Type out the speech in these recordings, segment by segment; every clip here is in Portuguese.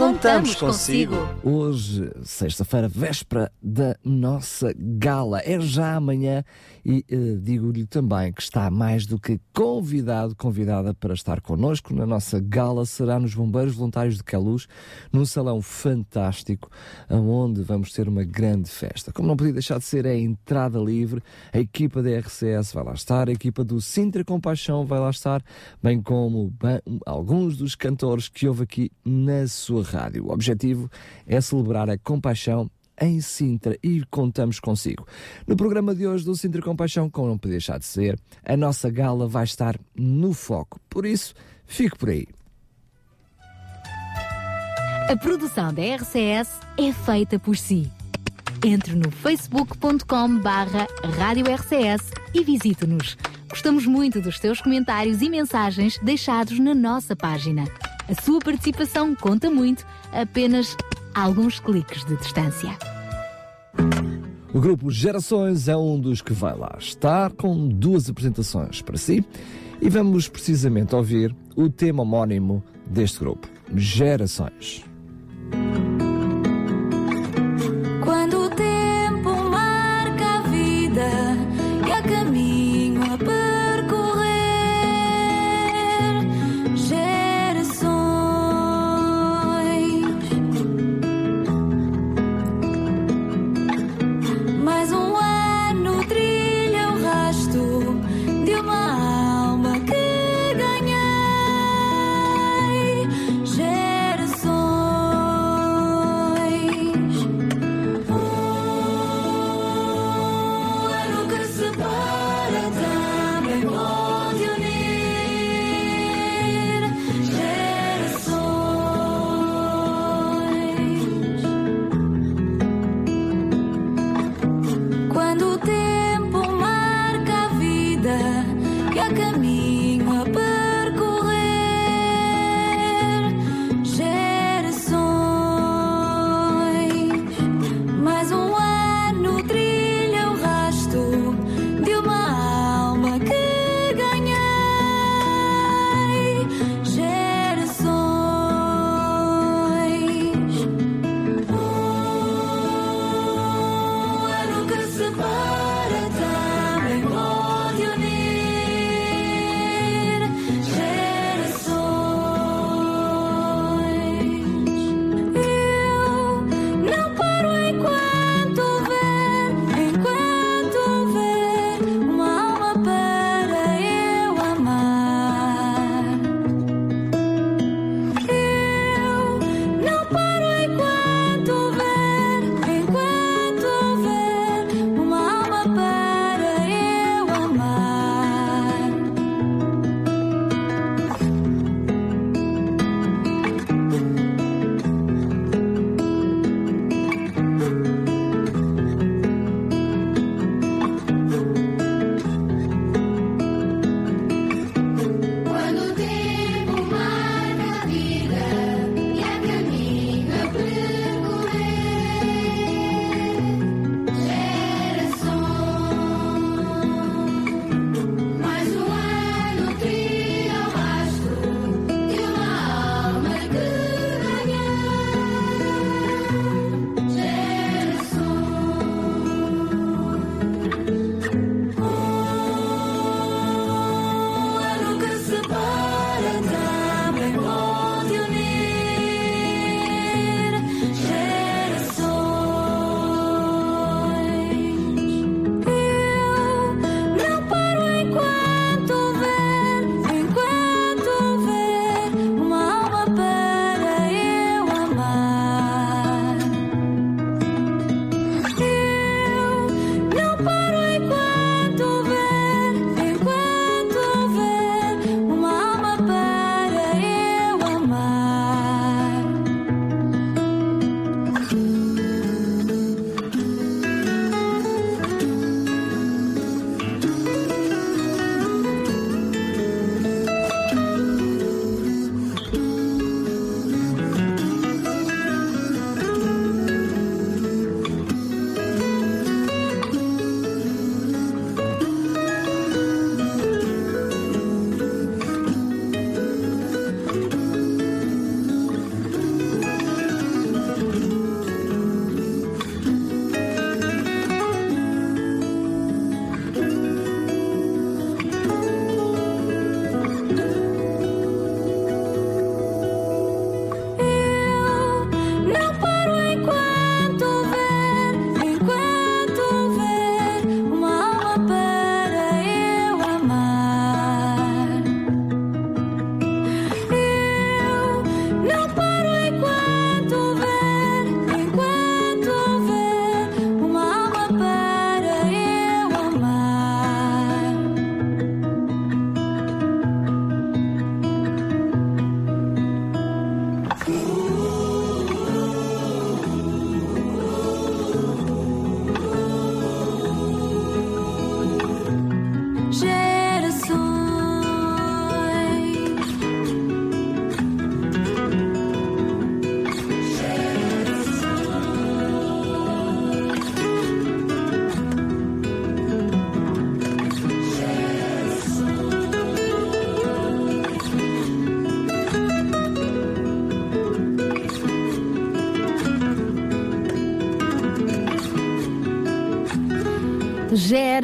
contamos, consigo. Hoje, sexta-feira, véspera da nossa gala. É já amanhã e eh, digo-lhe também que está mais do que convidado, convidada para estar connosco na nossa gala. Será nos Bombeiros Voluntários de Queluz, num salão fantástico, onde vamos ter uma grande festa. Como não podia deixar de ser, é a entrada livre. A equipa da RCS vai lá estar, a equipa do Sintra Compaixão vai lá estar, bem como bem, alguns dos cantores que houve aqui na sua rádio. O objetivo é celebrar a compaixão em Sintra e contamos consigo. No programa de hoje do Sintra Compaixão, como não podia deixar de ser, a nossa gala vai estar no foco. Por isso, fique por aí. A produção da RCS é feita por si. Entre no facebook.com barra Rádio RCS e visite-nos. Gostamos muito dos teus comentários e mensagens deixados na nossa página. A sua participação conta muito, apenas alguns cliques de distância. O grupo Gerações é um dos que vai lá estar com duas apresentações para si e vamos precisamente ouvir o tema homónimo deste grupo, Gerações.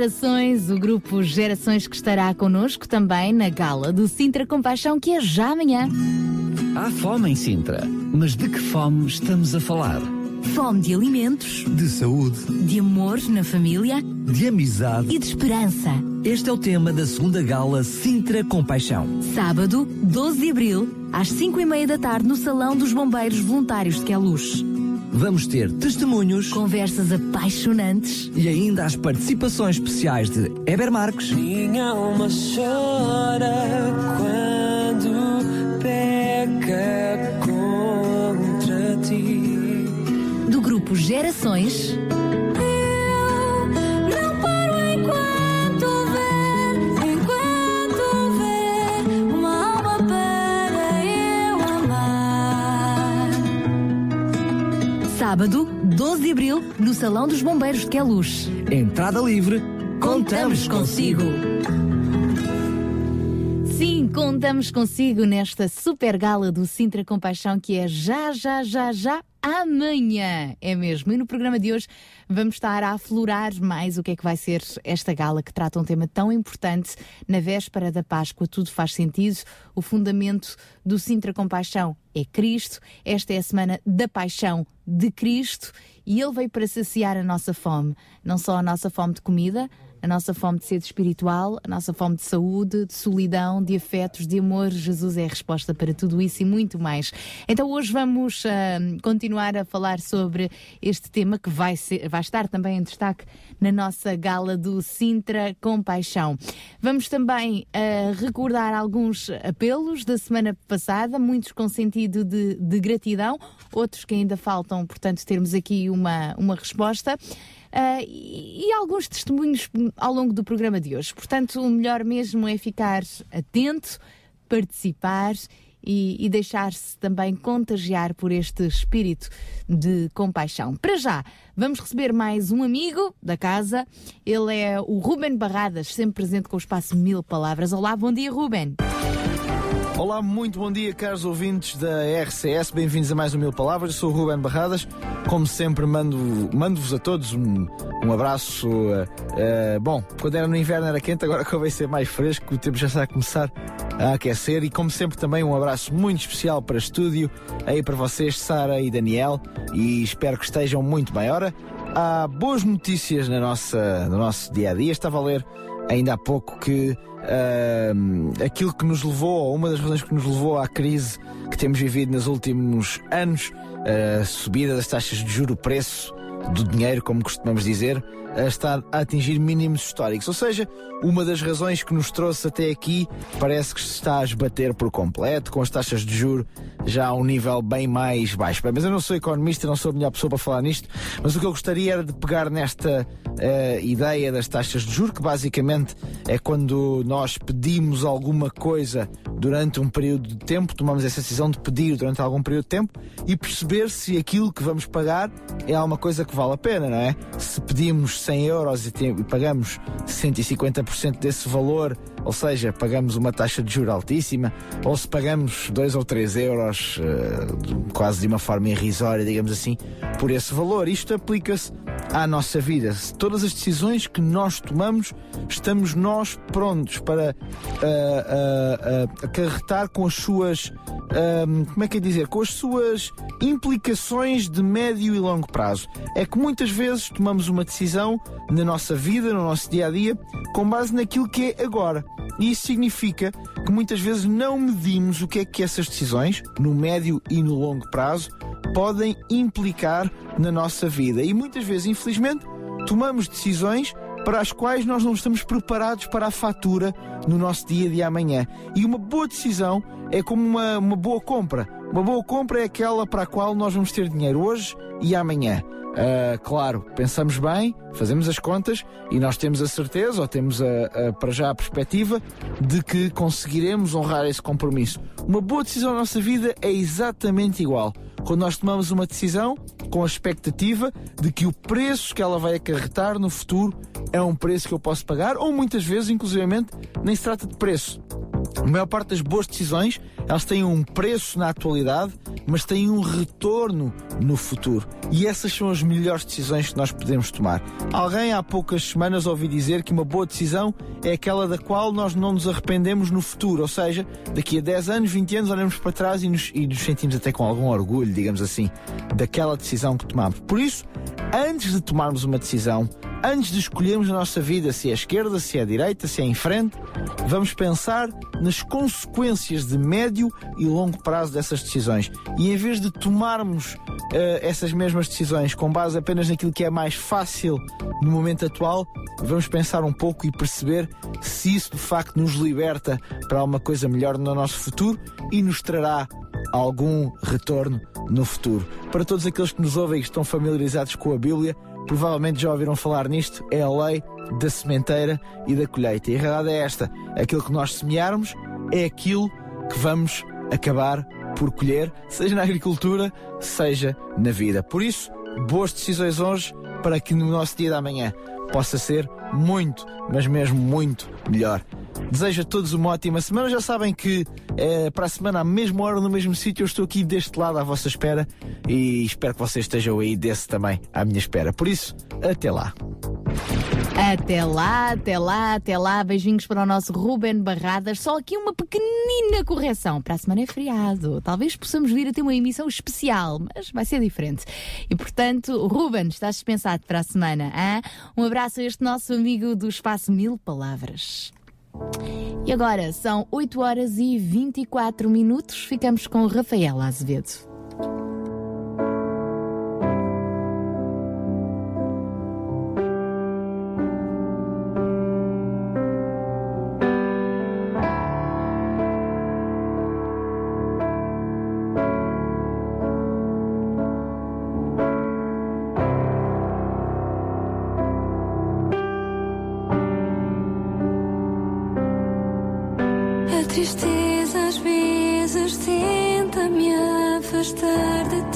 Gerações, o grupo Gerações que estará connosco também na gala do Sintra Compaixão, que é já amanhã. Há fome em Sintra, mas de que fome estamos a falar? Fome de alimentos, de saúde, de amor na família de amizade. e de esperança. Este é o tema da segunda gala Sintra Compaixão. Sábado, 12 de abril, às 5 e meia da tarde, no Salão dos Bombeiros Voluntários de Queluz. Vamos ter testemunhos Conversas apaixonantes, e ainda as participações especiais de Eber Marques, Minha alma chora quando peca contra ti. do grupo Gerações, sábado, 12 de abril, no Salão dos Bombeiros de Queluz. entrada livre. Contamos consigo. Sim, contamos consigo nesta super gala do Sintra Compaixão que é já, já, já, já amanhã. É mesmo. E no programa de hoje vamos estar a aflorar mais o que é que vai ser esta gala que trata um tema tão importante na véspera da Páscoa. Tudo faz sentido. O fundamento do Sintra Compaixão é Cristo. Esta é a semana da paixão de Cristo e ele veio para saciar a nossa fome, não só a nossa fome de comida, a nossa fome de sede espiritual, a nossa fome de saúde, de solidão, de afetos, de amor. Jesus é a resposta para tudo isso e muito mais. Então hoje vamos ah, continuar a falar sobre este tema que vai, ser- vai estar também em destaque na nossa gala do Sintra Compaixão. Vamos também ah, recordar alguns apelos da semana passada, muitos com sentido de, de gratidão, outros que ainda faltam, portanto, termos aqui uma, uma resposta. Ah, e, e alguns testemunhos ao longo do programa de hoje. Portanto, o melhor mesmo é ficar atento, participar e, e deixar-se também contagiar por este espírito de compaixão. Para já, vamos receber mais um amigo da casa. Ele é o Ruben Barradas, sempre presente com o espaço Mil Palavras. Olá, bom dia, Ruben. Olá, muito bom dia, caros ouvintes da RCS. Bem-vindos a mais um Mil Palavras. Eu sou o Ruben Barradas. Como sempre, mando- mando-vos a todos um, um abraço. eh, eh, bom, quando era no inverno era quente, agora vai ser mais fresco, o tempo já está a começar a aquecer. E como sempre, também um abraço muito especial para estúdio, aí para vocês, Sara e Daniel. E espero que estejam muito bem. Ora, há boas notícias na nossa, no nosso dia a dia. Estava a ler ainda há pouco que ahm, aquilo que nos levou, ou uma das razões que nos levou à crise que temos vivido nos últimos anos, a subida das taxas de juro, preço do dinheiro, como costumamos dizer, a está a atingir mínimos históricos. Ou seja, uma das razões que nos trouxe até aqui parece que se está a esbater por completo, com as taxas de juro já a um nível bem mais baixo. Mas eu não sou economista, não sou a melhor pessoa para falar nisto, mas o que eu gostaria era de pegar nesta eh, ideia das taxas de juro, que basicamente é quando nós pedimos alguma coisa durante um período de tempo, tomamos essa decisão de pedir durante algum período de tempo e perceber se aquilo que vamos pagar é alguma coisa que vale a pena, não é? Se pedimos 100 euros e, tem- pagamos 150% desse valor, ou seja, pagamos uma taxa de juro altíssima, ou se pagamos 2 ou 3 euros, de- quase de uma forma irrisória, digamos assim, por esse valor. Isto aplica-se à nossa vida. Todas as decisões que nós tomamos, estamos nós prontos para ah, ah, acarretar com as suas. como é que é dizer? Com as suas implicações de médio e longo prazo. É que muitas vezes tomamos uma decisão na nossa vida, no nosso dia a dia, com base naquilo que é agora. E isso significa que muitas vezes não medimos o que é que essas decisões, no médio e no longo prazo, podem implicar na nossa vida. E muitas vezes, infelizmente, tomamos decisões para as quais nós não estamos preparados para a fatura no nosso dia de amanhã. E uma boa decisão é como uma, uma boa compra. Uma boa compra é aquela para a qual nós vamos ter dinheiro hoje e amanhã. Ah, claro, pensamos bem, fazemos as contas e nós temos a certeza, ou temos a, a- para já a perspectiva, de que conseguiremos honrar esse compromisso. Uma boa decisão na nossa vida é exatamente igual. Quando nós tomamos uma decisão com a expectativa de que o preço que ela vai acarretar no futuro é um preço que eu posso pagar, ou muitas vezes, inclusivamente, nem se trata de preço. A maior parte das boas decisões, elas têm um preço na atualidade, mas têm um retorno no futuro. E essas são as melhores decisões que nós podemos tomar. Alguém há poucas semanas ouvi dizer que uma boa decisão é aquela da qual nós não nos arrependemos no futuro. Ou seja, daqui a 10 anos, 20 anos, olhamos para trás e nos, e nos sentimos até com algum orgulho, digamos assim, daquela decisão que tomamos. Por isso, antes de tomarmos uma decisão, antes de escolhermos a nossa vida, se é esquerda, se é direita, se é em frente, vamos pensar nas consequências de médio e longo prazo dessas decisões. E em vez de tomarmos eh, essas mesmas decisões com base apenas naquilo que é mais fácil no momento atual, vamos pensar um pouco e perceber se isso de facto nos liberta para alguma coisa melhor no nosso futuro e nos trará algum retorno no futuro. Para todos aqueles que nos ouvem e que estão familiarizados com a Bíblia, provavelmente já ouviram falar nisto, é a lei da sementeira e da colheita. E a realidade é esta: aquilo que nós semearmos é aquilo que vamos acabar por colher, seja na agricultura, seja na vida. Por isso, boas decisões hoje para que no nosso dia da manhã possa ser muito, mas mesmo muito melhor. Desejo a todos uma ótima semana. Já sabem que eh, para a semana, à mesma hora, no mesmo sítio, eu estou aqui deste lado à vossa espera e espero que vocês estejam aí desse também à minha espera. Por isso, até lá. Até lá, até lá, até lá. Beijinhos para o nosso Ruben Barradas. Só aqui uma pequenina correção. Para a semana é feriado. Talvez possamos vir a ter uma emissão especial, mas vai ser diferente. E portanto, Ruben, estás dispensado para a semana. Hein? Um abraço a este nosso amigo do Espaço Mil Palavras. E agora são 8 horas e 24 minutos. Ficamos com Rafaela Azevedo. Afastar de ti.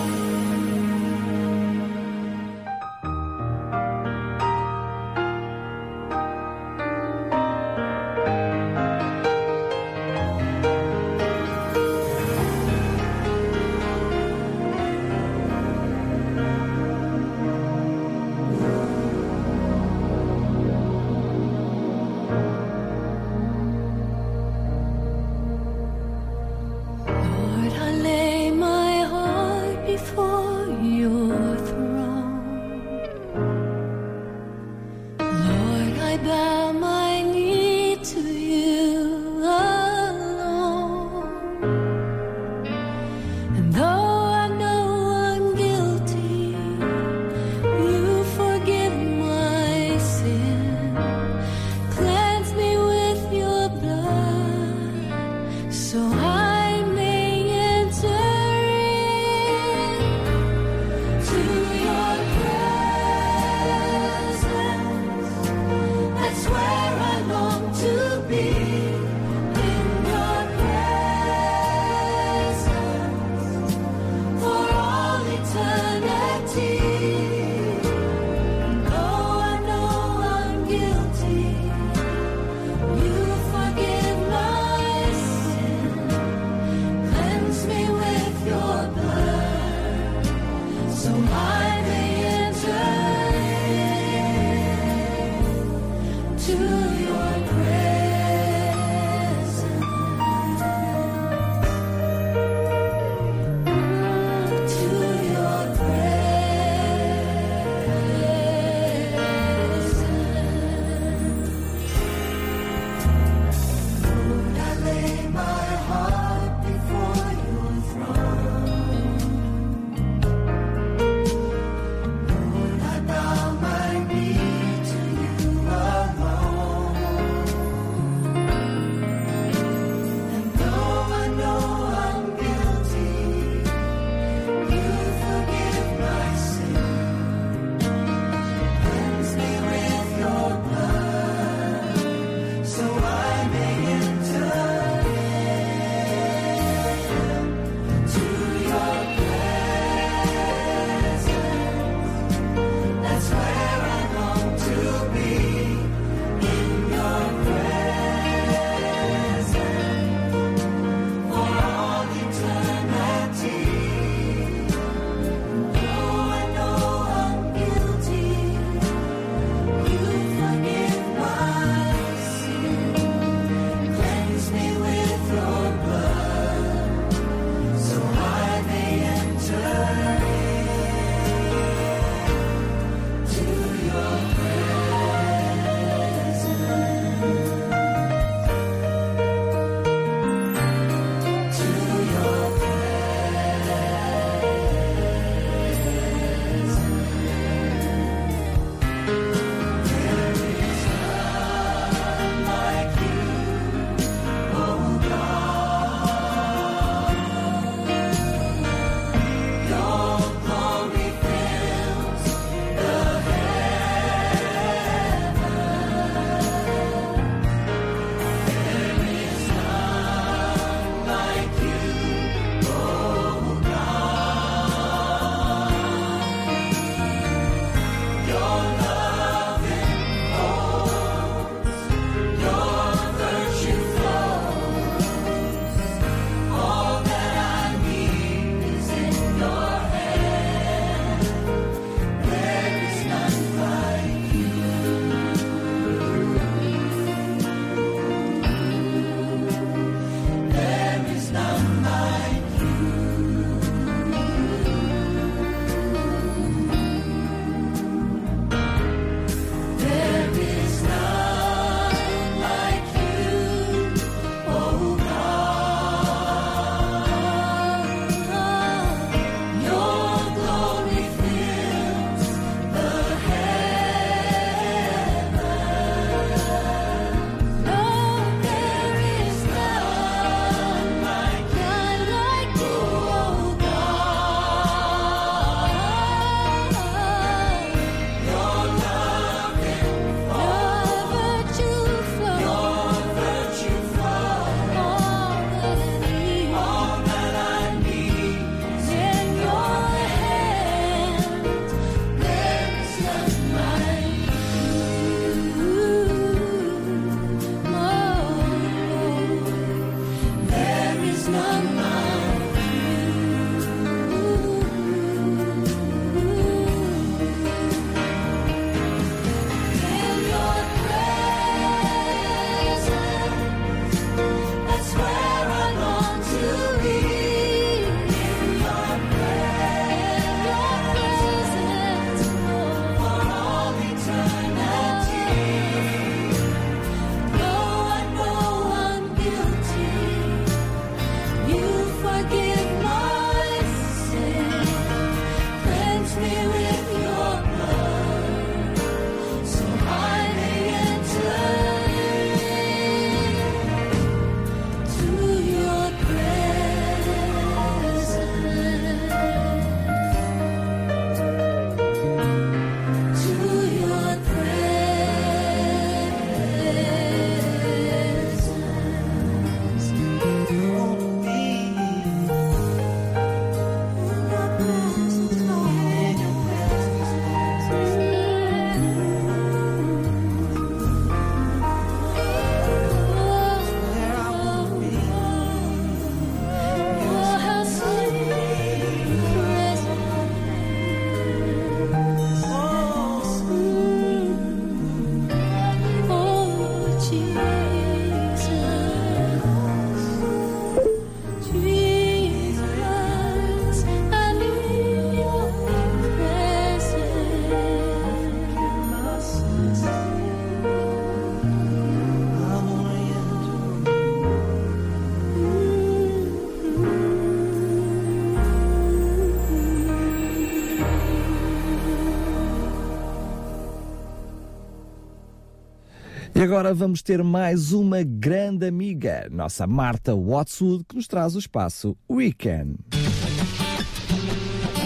E agora vamos ter mais uma grande amiga, nossa Marta Watson, que nos traz o espaço Weekend.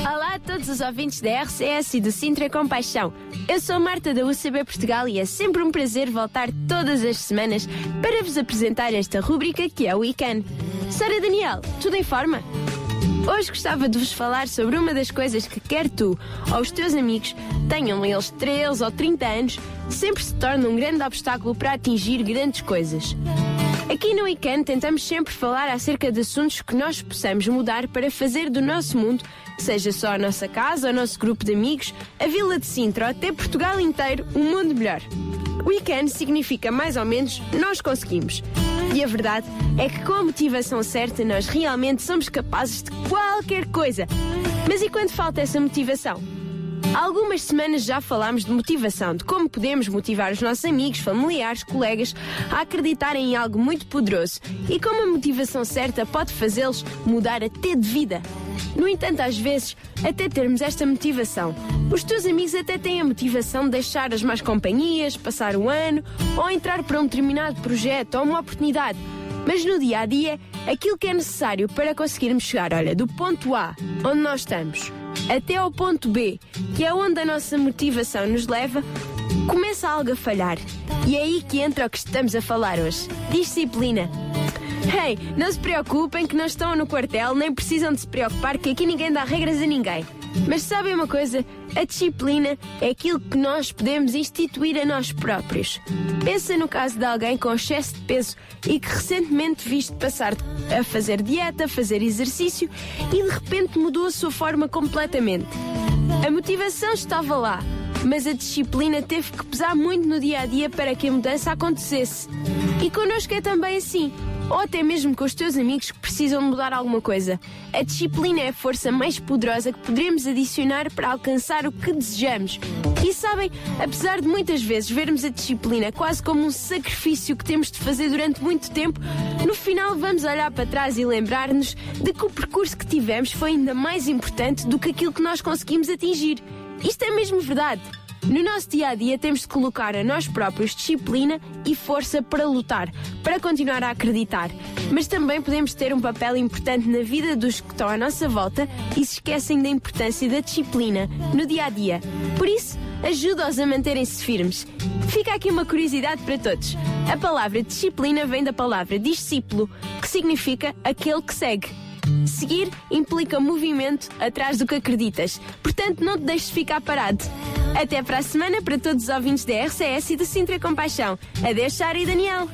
Olá a todos os ouvintes da RCS e do Sintra Compaixão. Eu sou Marta da UCB Portugal e é sempre um prazer voltar todas as semanas para vos apresentar esta rúbrica que é o Weekend. Sara Daniel, tudo em forma? Hoje gostava de vos falar sobre uma das coisas que quer tu ou os teus amigos, tenham eles 13 ou 30 anos, sempre se torna um grande obstáculo para atingir grandes coisas. Aqui no Weekend tentamos sempre falar acerca de assuntos que nós possamos mudar para fazer do nosso mundo, seja só a nossa casa, o nosso grupo de amigos, a Vila de Sintra ou até Portugal inteiro, um mundo melhor. Weekend significa mais ou menos nós conseguimos. E a verdade é que com a motivação certa nós realmente somos capazes de qualquer coisa. Mas e quando falta essa motivação? Há algumas semanas já falámos de motivação, de como podemos motivar os nossos amigos, familiares, colegas a acreditarem em algo muito poderoso e como a motivação certa pode fazê-los mudar até de vida. No entanto, às vezes, até termos esta motivação, os teus amigos até têm a motivação de deixar as más companhias, passar o ano ou entrar para um determinado projeto ou uma oportunidade. Mas no dia a dia, aquilo que é necessário para conseguirmos chegar, olha, do ponto A, onde nós estamos, até ao ponto B, que é onde a nossa motivação nos leva, começa algo a falhar. E é aí que entra o que estamos a falar hoje: disciplina. Hey, não se preocupem que não estão no quartel, nem precisam de se preocupar que aqui ninguém dá regras a ninguém. Mas sabem uma coisa? A disciplina é aquilo que nós podemos instituir a nós próprios. Pensa no caso de alguém com excesso de peso e que recentemente viste passar a fazer dieta, fazer exercício e de repente mudou a sua forma completamente. A motivação estava lá, mas a disciplina teve que pesar muito no dia a dia para que a mudança acontecesse. E connosco é também assim. Ou até mesmo com os teus amigos que precisam de mudar alguma coisa. A disciplina é a força mais poderosa que poderemos adicionar para alcançar o que desejamos. E sabem, apesar de muitas vezes vermos a disciplina quase como um sacrifício que temos de fazer durante muito tempo, no final vamos olhar para trás e lembrar-nos de que o percurso que tivemos foi ainda mais importante do que aquilo que nós conseguimos atingir. Isto é mesmo verdade. No nosso dia a dia temos de colocar a nós próprios disciplina e força para lutar, para continuar a acreditar. Mas também podemos ter um papel importante na vida dos que estão à nossa volta e se esquecem da importância da disciplina no dia a dia. Por isso, ajuda-os a manterem-se firmes. Fica aqui uma curiosidade para todos. A palavra disciplina vem da palavra discípulo, que significa aquele que segue. Seguir implica movimento atrás do que acreditas. Portanto, não te deixes ficar parado. Até para a semana para todos os ouvintes da RCS e do Sintra Compaixão. Adeus, Sara e Daniel.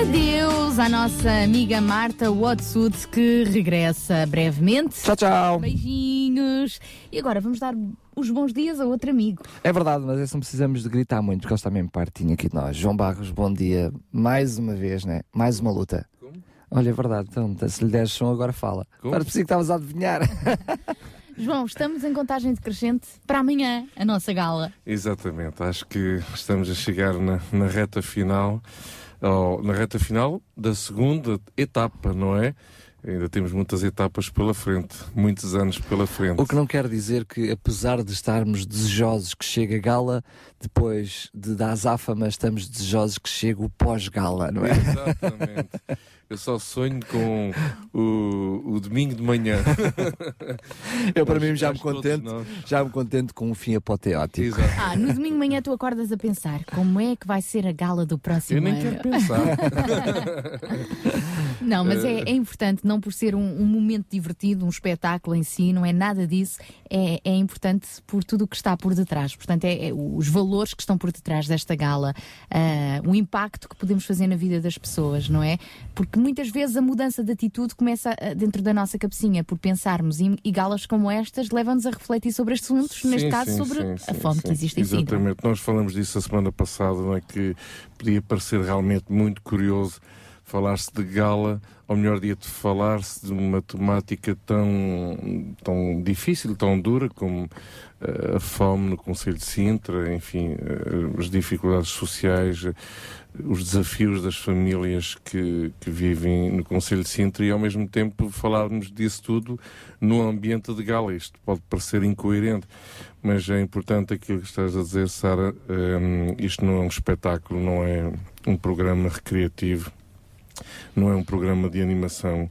Adeus à nossa amiga Marta Watsud, que regressa brevemente. Tchau, tchau. Beijinhos. E agora vamos dar os bons dias a outro amigo. É verdade, mas esse não precisamos de gritar muito, porque ele está mesmo pertinho aqui de nós. João Barros, bom dia. Mais uma vez, né? Mais uma luta. Olha, é verdade, então, se lhe deres som, agora fala. Agora preciso que estavas a adivinhar. João, estamos em contagem decrescente para amanhã, a nossa gala. Exatamente, acho que estamos a chegar na, na reta final, ou, na reta final da segunda etapa, não é? Ainda temos muitas etapas pela frente, muitos anos pela frente. O que não quer dizer que, apesar de estarmos desejosos que chegue a gala, depois de da azáfama, estamos desejosos que chegue o pós-gala, não é? Exatamente. Eu só sonho com o, o domingo de manhã. Eu, para mim, já me contento, já me contento com um fim apoteótico. Exato. Ah, no domingo de manhã tu acordas a pensar como é que vai ser a gala do próximo Eu nem ano. quero pensar. Não, mas é, é importante, não por ser um, um momento divertido, um espetáculo em si, não é nada disso, é, é importante por tudo o que está por detrás. Portanto, é, é os valores que estão por detrás desta gala, ah, o impacto que podemos fazer na vida das pessoas, não é? Porque muitas vezes a mudança de atitude começa ah, dentro da nossa cabecinha, por pensarmos, e, e galas como estas levam-nos a refletir sobre estes assuntos, neste Sim, caso sim, sobre sim, a sim, fome sim. que existe em Sintra. Exatamente, nós falamos disso a semana passada, não é? que podia parecer realmente muito curioso falar-se de gala, ou melhor dia de falar-se de uma temática tão, tão difícil, tão dura como uh, a fome no Conselho de Sintra, enfim, uh, as dificuldades sociais, os desafios das famílias que, que vivem no Conselho de Sintra e ao mesmo tempo falarmos disso tudo no ambiente de gala. Isto pode parecer incoerente, mas é importante aquilo que estás a dizer, Sara. Um, isto não é um espetáculo, não é um programa recreativo, não é um programa de animação.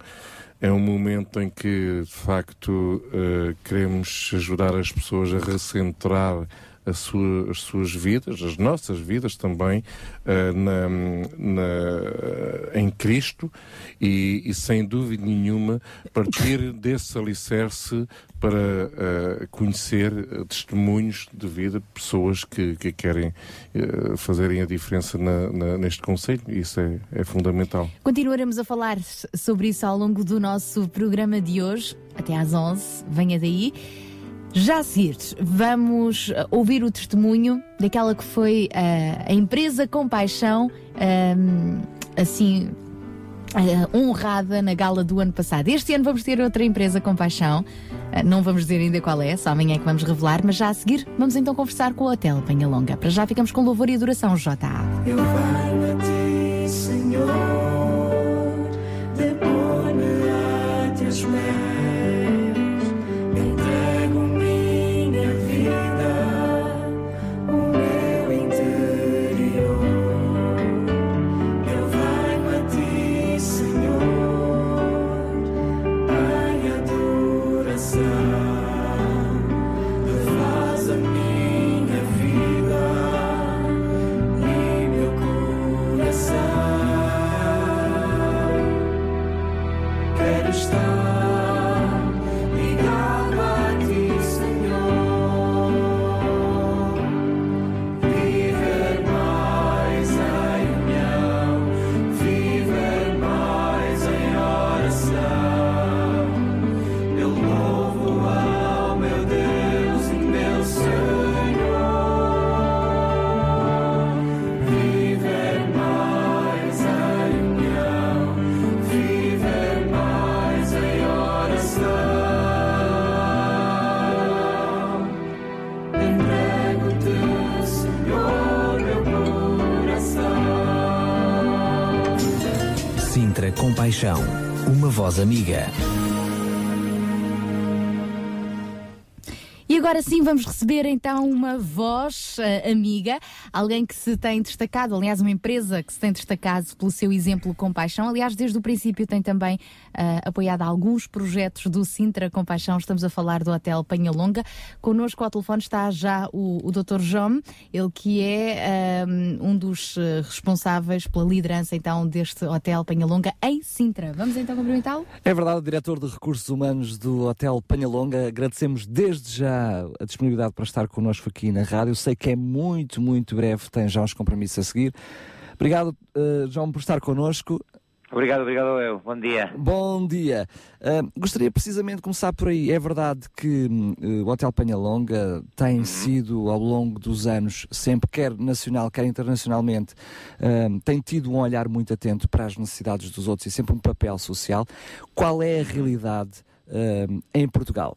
É um momento em que, de facto, uh, queremos ajudar as pessoas a recentrar sua, as suas vidas, as nossas vidas também, uh, na, na, em Cristo e, e, sem dúvida nenhuma, partir desse alicerce para uh, conhecer testemunhos de vida, pessoas que, que querem uh, fazerem a diferença na, na, neste Conselho. Isso é, é fundamental. Continuaremos a falar sobre isso ao longo do nosso programa de hoje, até às 11. Venha daí. Já a seguir, vamos uh, ouvir o testemunho daquela que foi uh, a empresa Compaixão, um, assim, uh, honrada na gala do ano passado. Este ano vamos ter outra empresa Compaixão, uh, não vamos dizer ainda qual é, só amanhã é que vamos revelar, mas já a seguir vamos então conversar com o Hotel Penha Longa. Para já ficamos com louvor e adoração, JA. Eu venho a ti, Senhor, depor-me a teus pés. Voz amiga. Agora sim vamos receber então uma voz eh, amiga, alguém que se tem destacado, aliás, uma empresa que se tem destacado pelo seu exemplo Compaixão. Aliás, desde o princípio tem também eh, apoiado alguns projetos do Sintra Compaixão. Estamos a falar do Hotel Penha Longa. Connosco ao telefone está já o, o Dr. João, ele que é ehm, um dos eh, responsáveis pela liderança então deste Hotel Penha Longa em Sintra. Vamos então cumprimentá-lo? É verdade, o diretor de Recursos Humanos do Hotel Panhalonga. Agradecemos desde já a disponibilidade para estar connosco aqui na rádio. Sei que é muito, muito breve, tem já uns compromissos a seguir. Obrigado, eh, João, por estar connosco. Obrigado, obrigado eu. Bom dia. Bom dia. Uh, gostaria precisamente de começar por aí. É verdade que hum, o Hotel Penhalonga tem sido, ao longo dos anos, sempre, quer nacional, quer internacionalmente, hum, tem tido um olhar muito atento para as necessidades dos outros e sempre um papel social. Qual é a realidade hum, em Portugal?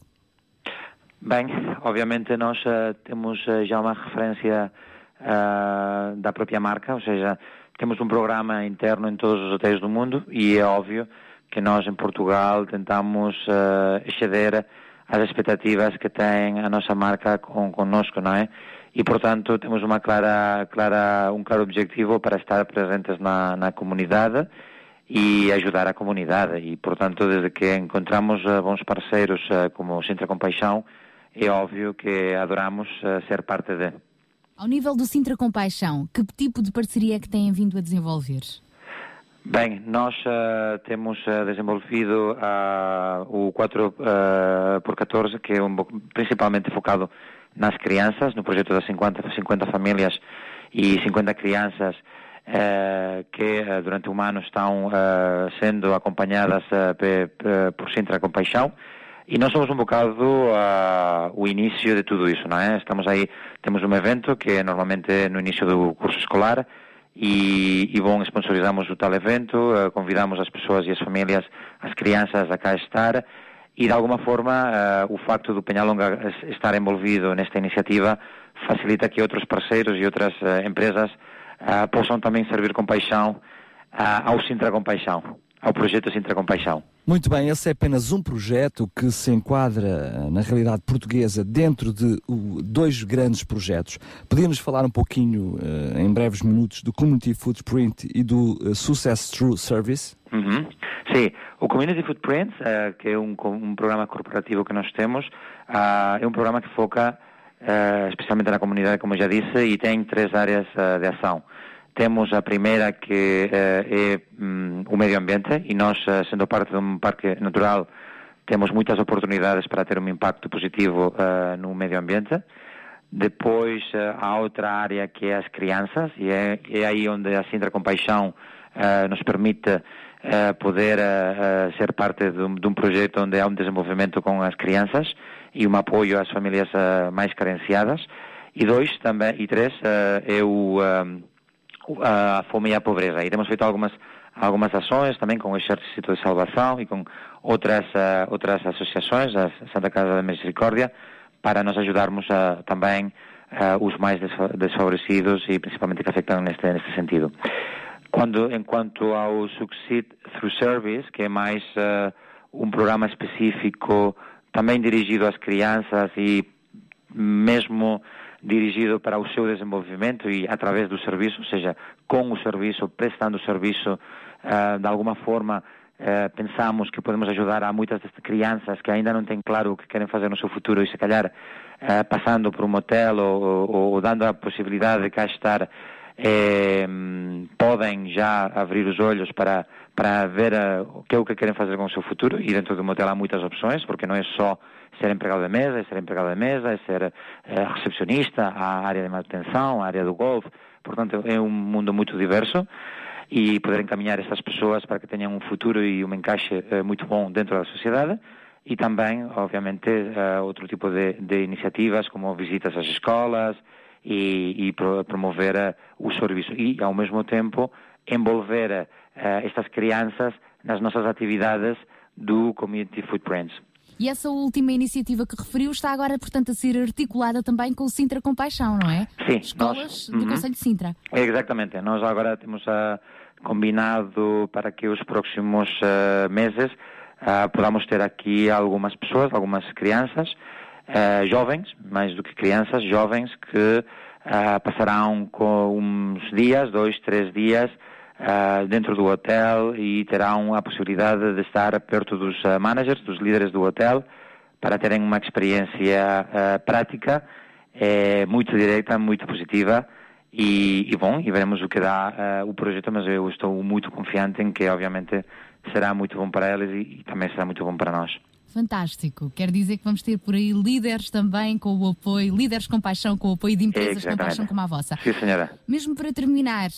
Bem, obviamente nós eh, temos eh, já uma referência ah, da própria marca, ou seja, temos um programa interno em todos os hotéis do mundo e é óbvio que nós em Portugal tentamos eh, exceder as expectativas que tem a nossa marca com conosco, não é? E portanto temos uma clara, clara, um claro objetivo para estar presentes na, na comunidade e ajudar a comunidade. E portanto desde que encontramos eh, bons parceiros eh, como o Sintra Compaixão, é óbvio que adoramos eh, ser parte de. Ao nível do Sintra Compaixão, que tipo de parceria é que têm vindo a desenvolver? Bem, nós eh, temos eh, desenvolvido ah, o 4 eh, por 14, que é um, principalmente focado nas crianças, no projeto das 50, 50 famílias e 50 crianças que durante um ano estão sendo acompanhadas por Sintra Compaixão. E nós somos um bocado ah, o início de tudo isso, não é? Estamos aí, temos um evento que é normalmente no início do curso escolar e, e bom, sponsorizamos o tal evento, eh, convidamos as pessoas e as famílias, as crianças a cá estar e de alguma forma eh, o facto do Penhalonga es- estar envolvido nesta iniciativa facilita que outros parceiros e outras eh, empresas possam também servir com paixão ao Sintra Compaixão, ao projeto Sintra Compaixão. Muito bem, esse é apenas um projeto que se enquadra na realidade portuguesa dentro de dois grandes projetos. Podíamos falar um pouquinho, eh, em breves minutos, do Community Footprint e do eh, Success Through Service? Uhum. Sim, o Community Footprints, eh, que é um, um programa corporativo que nós temos, ah, é um programa que foca especialmente na comunidade, como já disse, e tem três áreas de ação. Temos a primeira que eh, é hum, o meio ambiente e nós, eh, sendo parte de um parque natural, temos muitas oportunidades para ter um impacto positivo eh, no meio ambiente. Depois eh, há outra área que é as crianças e é, é aí onde a Sintra Compaixão eh, nos permite poder ser parte de um, de um projeto onde há um desenvolvimento com as crianças e um apoio às famílias mais carenciadas. E dois também e três é o- a fome e a pobreza. E temos feito algumas algumas ações também com o Exército de Salvação e com outras eh, outras associações, a Santa Casa da Misericórdia, para nos ajudarmos a, também eh, os mais desfa- desfavorecidos e principalmente que afetam neste, neste sentido. Quando, enquanto ao Succeed Through Service, que é mais eh, um programa específico também dirigido às crianças e mesmo dirigido para o seu desenvolvimento e através do serviço, ou seja, com o serviço, prestando o serviço, eh, de alguma forma eh, pensamos que podemos ajudar a muitas crianças que ainda não têm claro o que querem fazer no seu futuro e se calhar eh, passando por um hotel ou, ou- ou dando a possibilidade de cá estar eh, podem já abrir os olhos para, para ver o que é o que querem fazer com o seu futuro. E dentro do motel há muitas opções, porque não é só ser empregado de mesa, é ser empregado de mesa, é ser eh, recepcionista, a área de manutenção, a área do golfe, portanto é um mundo muito diverso e poder encaminhar essas pessoas para que tenham um futuro e um encaixe eh, muito bom dentro da sociedade e também, obviamente, eh, outro tipo de, de iniciativas como visitas às escolas e, e pro- promover o serviço e, ao mesmo tempo, envolver estas crianças nas nossas atividades do Community Footprints. E essa última iniciativa que referiu está agora, portanto, a ser articulada também com o Sintra Compaixão, não é? Sim, Escolas nós- do Uhum. Conselho de Sintra. Exatamente. Nós agora temos ah, combinado para que os próximos ah, meses ah, podamos ter aqui algumas pessoas, algumas crianças, jovens, mais do que crianças, jovens que passarão com uns dias, dois, três dias, ah, dentro do hotel e terão a possibilidade de estar perto dos ah, managers, dos líderes do hotel, para terem uma experiência ah, prática, eh, muito direta, muito positiva e, e bom, e veremos o que dá ah, o projeto, mas eu estou muito confiante em que obviamente será muito bom para eles e, e também será muito bom para nós. Fantástico. Quer dizer que vamos ter por aí líderes também com o apoio, líderes com paixão, com o apoio de empresas com Exatamente. paixão como a vossa. Sim, senhora. Mesmo para terminar,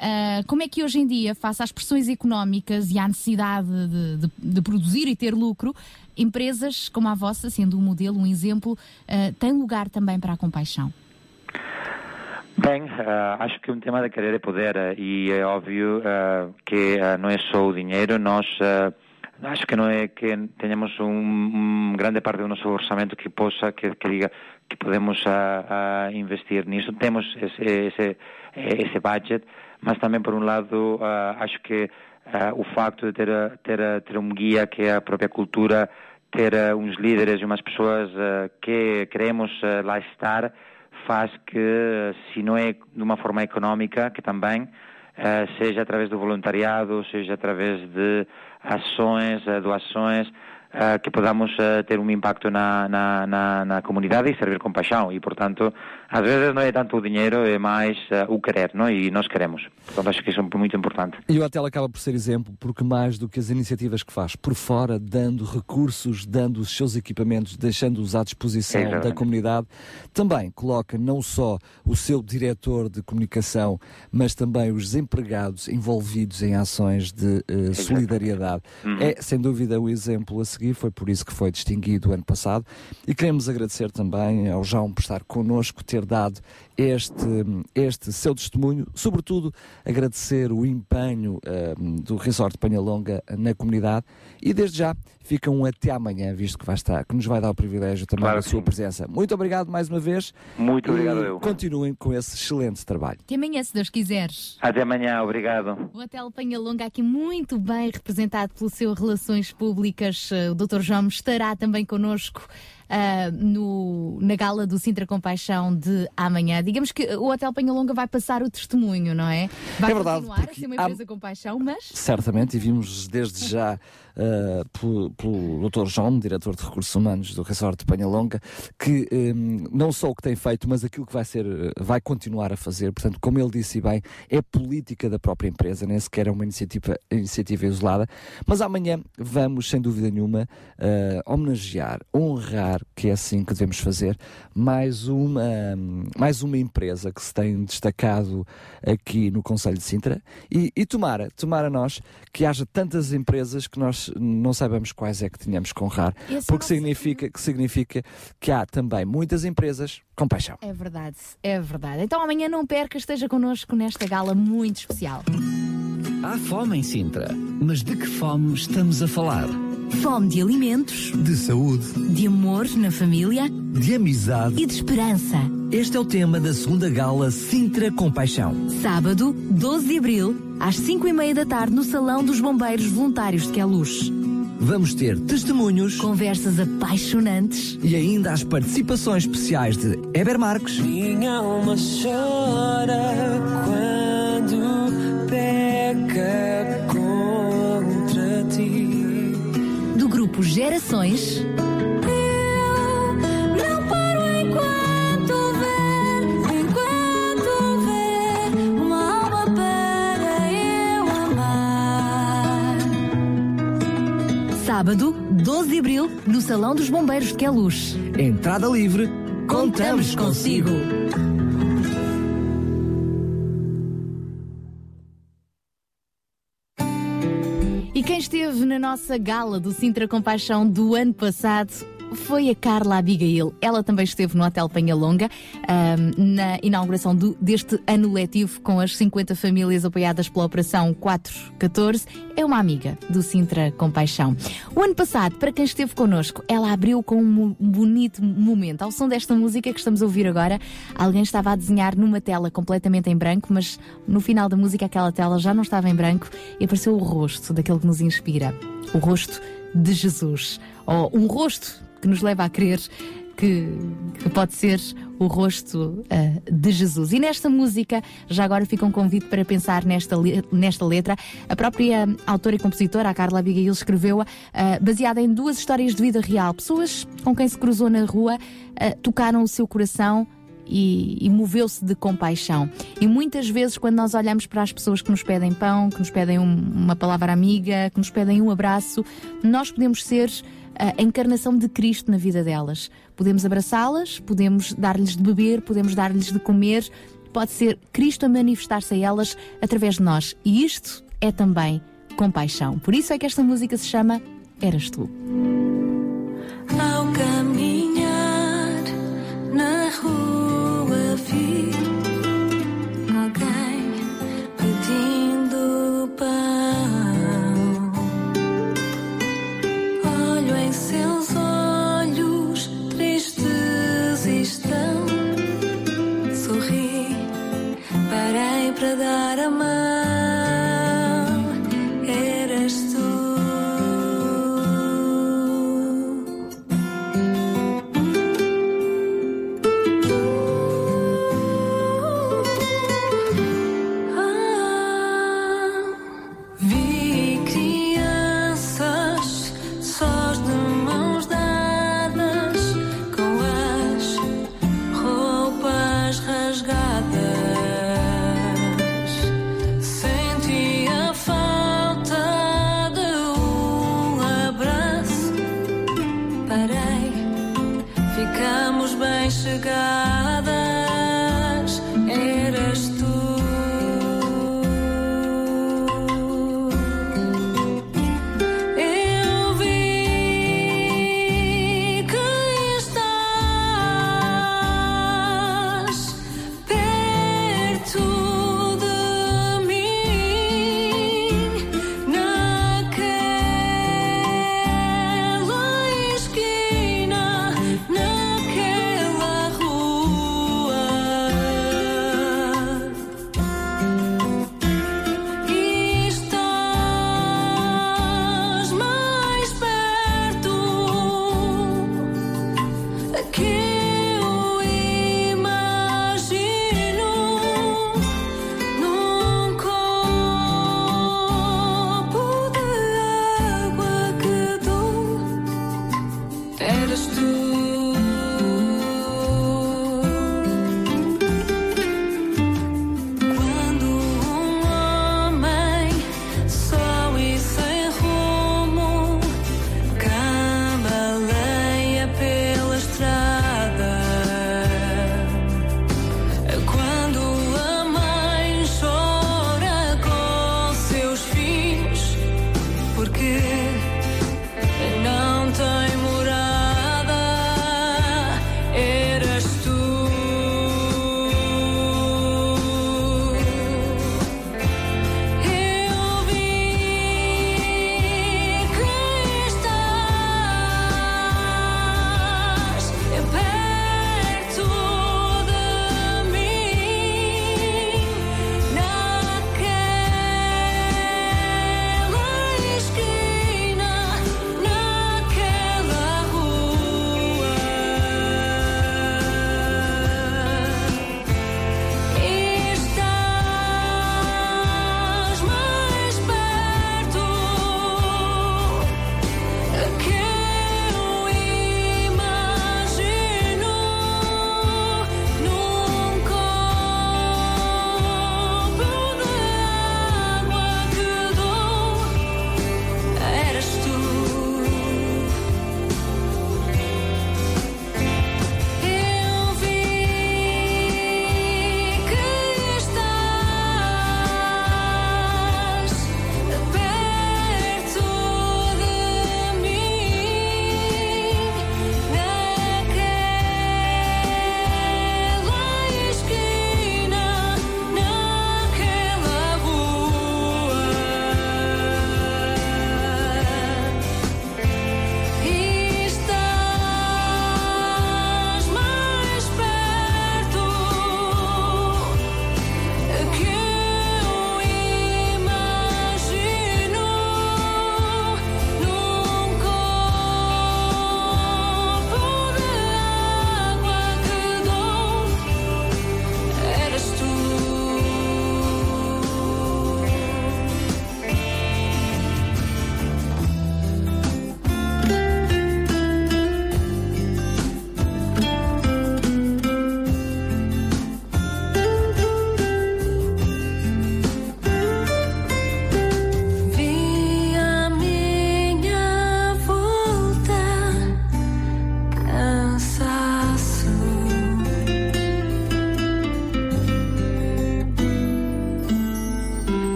ah, como é que hoje em dia, face às pressões económicas e à necessidade de, de- de produzir e ter lucro, empresas como a vossa, sendo um modelo, um exemplo, ah, têm lugar também para a compaixão? Bem, ah, acho que um tema de querer é poder e é óbvio que não é só o dinheiro, nós acho que não é que tenhamos um, um grande parte do nosso orçamento que possa, que, que diga que podemos ah, ah, investir nisso. Temos esse, esse, esse budget, mas também por um lado acho que o facto de ter, ter, ter um guia que é a própria cultura, ter uns líderes e umas pessoas que queremos lá estar, faz que, se não é de uma forma económica, que também seja através do voluntariado, seja através de ações, eh, doações, eh, que podamos eh, ter um impacto na, na, na, na comunidade e servir com paixão. E, portanto, às vezes não é tanto o dinheiro, é mais eh, o querer, não? E nós queremos. Portanto, acho que isso é muito importante. E o hotel acaba por ser exemplo, porque mais do que as iniciativas que faz por fora, dando recursos, dando os seus equipamentos, deixando-os à disposição da comunidade, também coloca não só o seu diretor de comunicação, mas também os empregados envolvidos em ações de eh, solidariedade. Uhum. É, sem dúvida, o exemplo a seguir foi por isso que foi distinguido o ano passado. E queremos agradecer também ao João por estar connosco, ter dado este, este seu testemunho, sobretudo agradecer o empenho eh, do Resort Panhalonga na comunidade e desde já fica um até amanhã, visto que vai estar, que nos vai dar o privilégio também Claro da sua sim. presença. Muito obrigado mais uma vez. Muito e obrigado eu. Continuem com esse excelente trabalho. Até amanhã, se Deus quiseres. Até amanhã, obrigado. O Hotel Penhalonga aqui muito bem representado pelo seu Relações Públicas. Eh, O Dr. João estará também connosco ah, no, na gala do Sintra Compaixão de amanhã. Digamos que o Hotel Penhalonga vai passar o testemunho, não é? Vai É verdade, continuar a ser uma há- empresa com paixão, mas Certamente, e vimos desde já uh, pelo, pelo Dr. João, diretor de Recursos Humanos do Resort de Panhalonga, que um, não só o que tem feito, mas aquilo que vai ser, uh, vai continuar a fazer. Portanto, como ele disse bem, é política da própria empresa, nem sequer é uma iniciativa, iniciativa isolada. Mas amanhã vamos, sem dúvida nenhuma, uh, homenagear, honrar, que é assim que devemos fazer, mais uma, mais uma empresa que se tem destacado aqui no Conselho de Sintra e, e tomara, tomara nós que haja tantas empresas que nós não saibamos quais é que tínhamos que honrar, Esse é o porque nosso significa que, significa que há também muitas empresas com paixão. é verdade, é verdade. Então amanhã não perca, esteja connosco nesta gala muito especial. Há fome em Sintra, mas de que fome estamos a falar? Fome de alimentos, De saúde, de amor na família de amizade. e de esperança. Este é o tema da segunda gala Sintra Compaixão. Sábado, 12 de abril, às 5 e meia da tarde, no Salão dos Bombeiros Voluntários de Queluz. Vamos ter testemunhos Conversas apaixonantes, e ainda as participações especiais de Eber Marques, Minha alma chora quando peca eu amar. Sábado, 12 de abril, no Salão dos Bombeiros de Queluz. entrada livre, contamos consigo. Quem esteve na nossa gala do Sintra Compaixão do ano passado foi a Carla Abigail. Ela também esteve no Hotel Penhalonga ahm, na inauguração do- deste ano letivo com as 50 famílias apoiadas pela Operação 414. É uma amiga do Sintra Compaixão. O ano passado, para quem esteve connosco, ela abriu com um bonito momento. Ao som desta música que estamos a ouvir agora, alguém estava a desenhar numa tela completamente em branco, mas no final da música aquela tela já não estava em branco e apareceu o rosto daquele que nos inspira. O rosto de Jesus. Ou um rosto que nos leva a crer que, que pode ser o rosto ah, de Jesus. E nesta música, já agora fica um convite para pensar nesta, le- nesta letra. A própria autora e compositora, a Carla Abigail, escreveu-a ah, baseada em duas histórias de vida real. Pessoas com quem se cruzou na rua ah, tocaram o seu coração e, e moveu-se de compaixão. E muitas vezes, quando nós olhamos para as pessoas que nos pedem pão, que nos pedem um- uma palavra amiga, que nos pedem um abraço, nós podemos ser a encarnação de Cristo na vida delas. Podemos abraçá-las, podemos dar-lhes de beber, podemos dar-lhes de comer. Pode ser Cristo a manifestar-se a elas através de nós. E isto é também compaixão. Por isso é que esta música se chama Eras Tu. Ao caminhar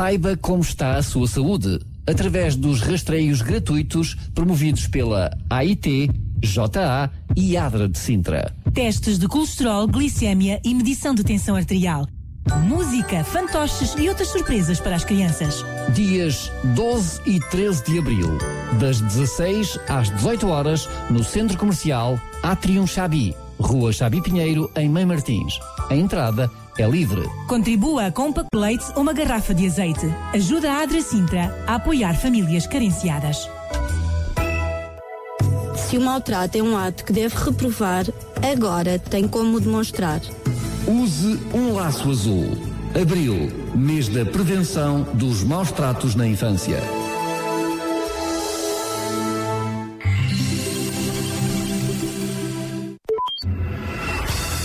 Saiba como está a sua saúde através dos rastreios gratuitos promovidos pela AIT, JA e ADRA de Sintra. Testes de colesterol, glicémia e medição de tensão arterial. Música, fantoches e outras surpresas para as crianças. Dias 12 e 13 de abril, das 16 às 18 horas, no Centro Comercial Atrium Chabi, Rua Chabi Pinheiro, em Mãe Martins. A entrada é livre. Contribua com um pacote de leite ou uma garrafa de azeite. Ajuda a Adra Sintra a apoiar famílias carenciadas. Se o maltrato é um ato que deve reprovar, agora tem como demonstrar. Use um laço azul. Abril, mês da prevenção dos maus tratos na infância.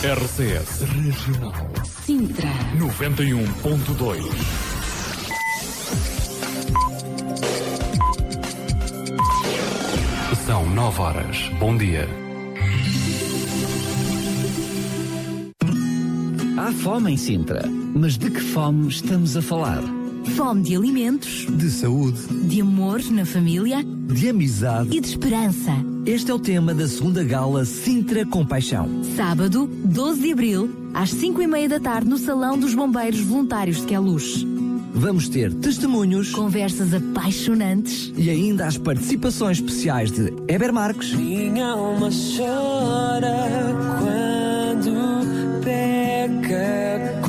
RCS Regional Sintra. 91.2 São 9 horas. Bom dia. Há fome em Sintra, mas de que fome estamos a falar? Fome de alimentos, De saúde, de amor na família de amizade. e de esperança. Este é o tema da segunda gala Sintra Compaixão. Sábado, 12 de abril, às 5 e meia da tarde, no Salão dos Bombeiros Voluntários de Queluz. Vamos ter testemunhos Conversas apaixonantes, e ainda as participações especiais de Eber Marques, Minha alma chora quando peca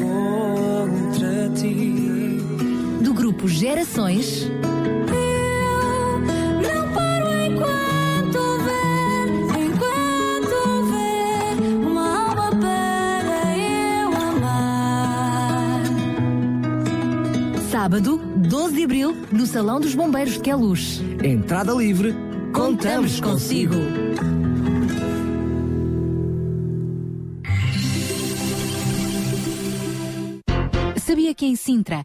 eu amar. Sábado, 12 de abril, no Salão dos Bombeiros de Queluz. entrada livre. Contamos consigo. Sabia que em Sintra,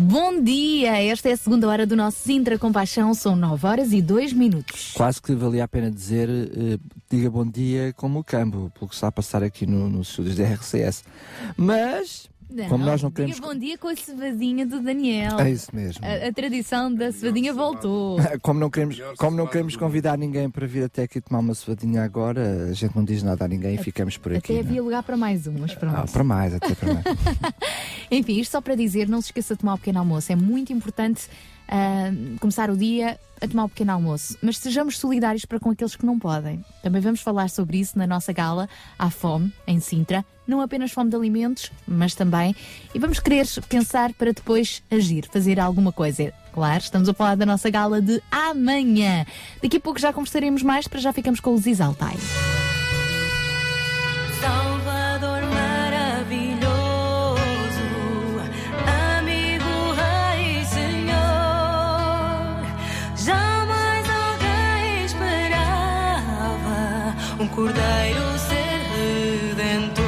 Bom dia! Esta é a segunda hora do nosso Sintra Compaixão, são 9 horas e 2 minutos. Quase que valia a pena dizer, eh, diga bom dia como o campo, pelo que está a passar aqui no, nos estúdios da RCS. Mas, como nós não queremos. bom dia com a cevadinha do Daniel. É isso mesmo. A, a tradição da cevadinha voltou. Como não, queremos, como não queremos convidar ninguém para vir até aqui tomar uma cevadinha agora, a gente não diz nada a ninguém e ficamos por aqui. Até não havia lugar para mais um, mas pronto. Ah, para mais, até para mais. Enfim, isto só para dizer, não se esqueça de tomar o pequeno almoço. É muito importante ah, começar o dia a tomar o pequeno almoço. Mas sejamos solidários para com aqueles que não podem. Também vamos falar sobre isso na nossa gala à fome, em Sintra. Não apenas fome de alimentos, mas também. E vamos querer pensar para depois agir, fazer alguma coisa. Claro, estamos a falar da nossa gala de amanhã. Daqui a pouco já conversaremos mais, para já ficamos com os Exaltai. Um cordeiro ser redentor.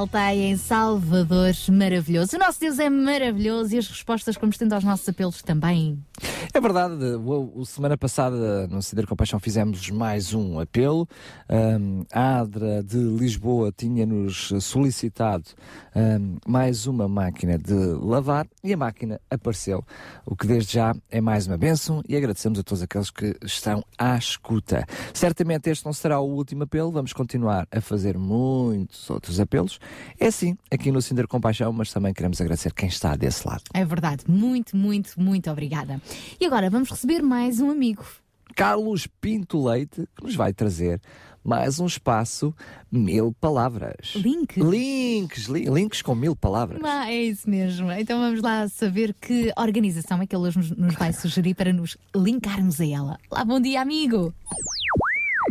Altai em Salvador, maravilhoso. O nosso Deus é maravilhoso e as respostas vamos tendo aos nossos apelos também. É verdade, o, o semana passada no Cider Compaixão fizemos mais um apelo. Um, a Adra de Lisboa tinha-nos solicitado um, mais uma máquina de lavar e a máquina apareceu, o que desde já é mais uma bênção e agradecemos a todos aqueles que estão à escuta. Certamente este não será o último apelo, vamos continuar a fazer muitos outros apelos. É assim, aqui no Cinder Compaixão, mas também queremos agradecer quem está desse lado. É verdade, muito, muito, muito obrigada. E agora vamos receber mais um amigo. Carlos Pinto Leite, que nos vai trazer mais um espaço Mil Palavras. Links? Links, li- links com mil palavras. Ah, é isso mesmo. Então vamos lá saber que organização é que ele hoje nos, nos vai sugerir para nos linkarmos a ela. Lá, bom dia, amigo.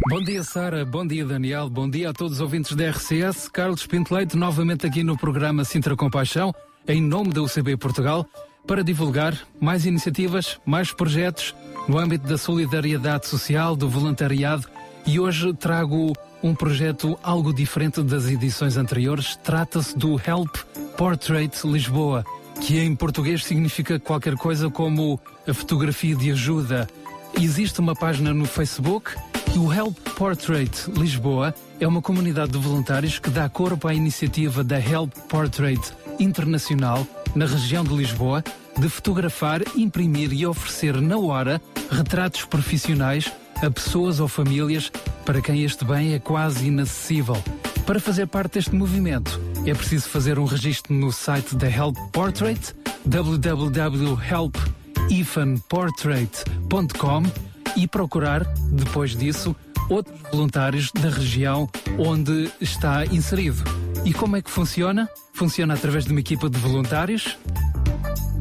Bom dia, Sara. Bom dia, Daniel. Bom dia a todos os ouvintes da RCS. Carlos Pinto Leite, novamente aqui no programa Sintra Compaixão, em nome da UCB Portugal, para divulgar mais iniciativas, mais projetos no âmbito da solidariedade social, do voluntariado. E hoje trago um projeto algo diferente das edições anteriores. Trata-se do Help Portrait Lisboa, que em português significa qualquer coisa como a fotografia de ajuda. Existe uma página no Facebook e o Help Portrait Lisboa é uma comunidade de voluntários que dá corpo à iniciativa da Help Portrait Internacional na região de Lisboa de fotografar, imprimir e oferecer na hora retratos profissionais a pessoas ou famílias para quem este bem é quase inacessível. Para fazer parte deste movimento, é preciso fazer um registro no site da Help Portrait, www.help-portrait.com e procurar, depois disso, outros voluntários da região onde está inserido. E como é que funciona? Funciona através de uma equipa de voluntários,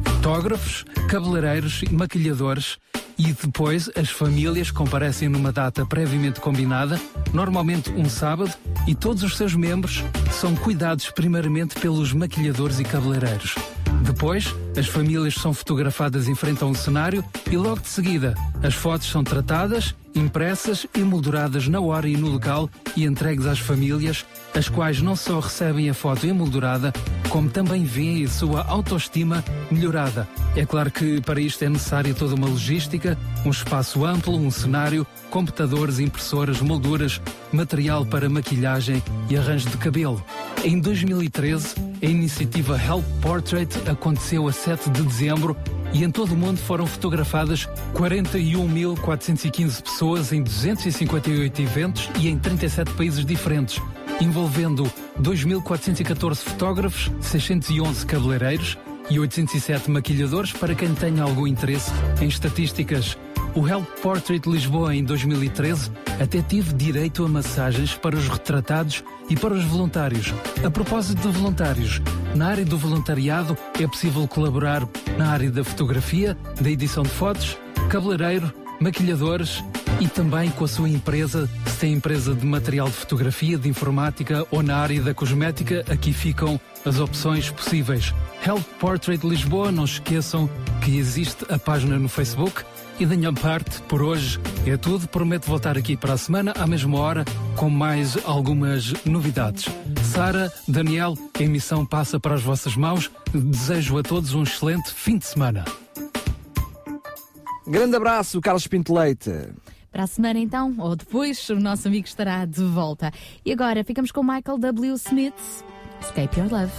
fotógrafos, cabeleireiros e maquilhadores. E depois as famílias comparecem numa data previamente combinada, normalmente um sábado, e todos os seus membros são cuidados primeiramente pelos maquilhadores e cabeleireiros. Depois, as famílias são fotografadas em frente a um cenário e logo de seguida as fotos são tratadas, impressas, emolduradas na hora e no local e entregues às famílias, as quais não só recebem a foto emoldurada, como também veem a sua autoestima melhorada. É claro que para isto é necessária toda uma logística, um espaço amplo, um cenário, computadores, impressoras, molduras, material para maquilhagem e arranjo de cabelo. Em 2013, a iniciativa Help Portrait aconteceu a 7 de dezembro e em todo o mundo foram fotografadas 41.415 pessoas em 258 eventos e em 37 países diferentes, envolvendo 2.414 fotógrafos, 611 cabeleireiros e 807 maquilhadores para quem tenha algum interesse em estatísticas. O Help Portrait Lisboa em 2013 até teve direito a massagens para os retratados e para os voluntários. A propósito de voluntários, na área do voluntariado é possível colaborar na área da fotografia, da edição de fotos, cabeleireiro, maquilhadores e também com a sua empresa, se tem empresa de material de fotografia, de informática ou na área da cosmética, aqui ficam as opções possíveis. Help Portrait Lisboa, não esqueçam que existe a página no Facebook. E da minha parte, por hoje é tudo. Prometo voltar aqui para a semana, à mesma hora, com mais algumas novidades. Sara, Daniel, a emissão passa para as vossas mãos. Desejo a todos um excelente fim de semana. Grande abraço, Carlos Pinto Leite. Para a semana, então, ou depois, o nosso amigo estará de volta. E agora ficamos com Michael W. Smith, Escape Your Love.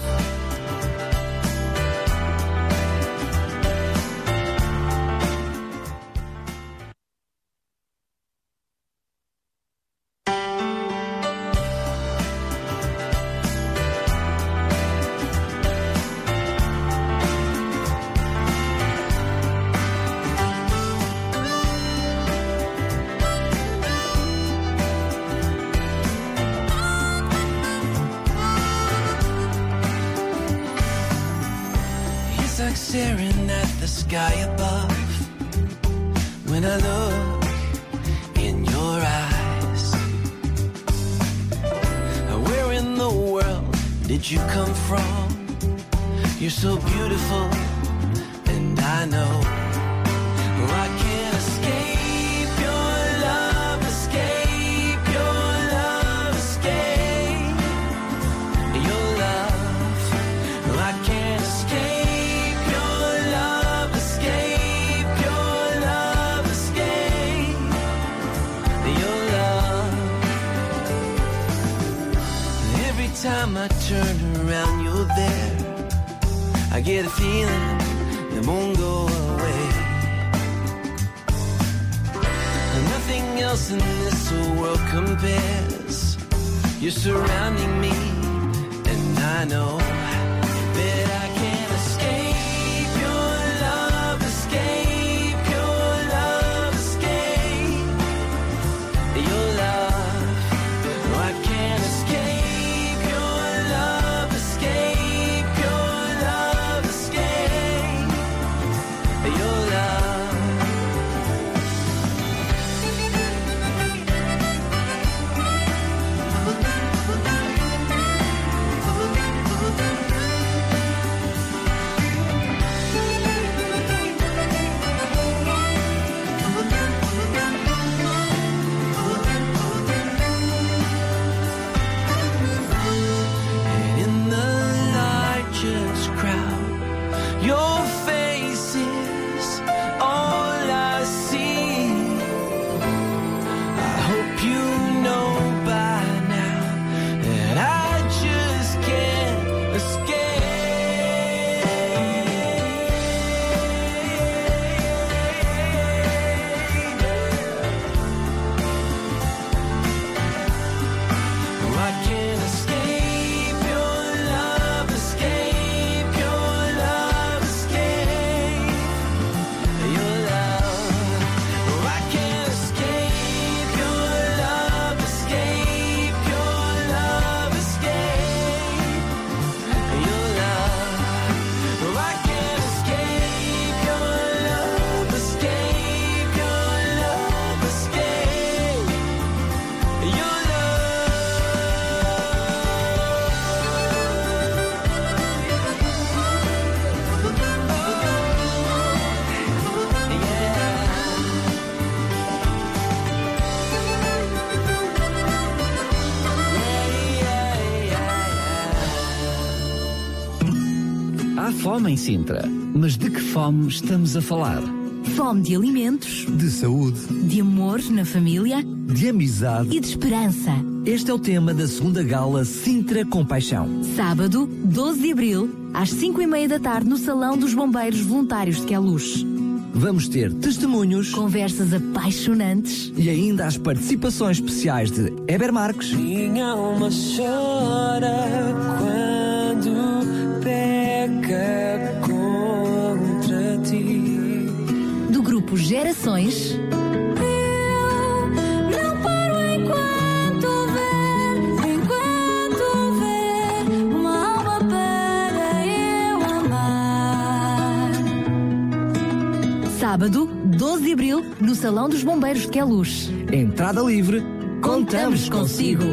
Fome em Sintra, mas de que fome estamos a falar? Fome de alimentos, De saúde, de amor na família de amizade. e de esperança. Este é o tema da segunda gala Sintra Compaixão. Sábado, 12 de abril, às 5 e meia da tarde, no Salão dos Bombeiros Voluntários de Queluz. Vamos ter testemunhos, conversas apaixonantes e ainda as participações especiais de Eber Marques, Minha alma chora eu amar. Sábado, 12 de abril, no Salão dos Bombeiros de Queluz. entrada livre. Contamos consigo.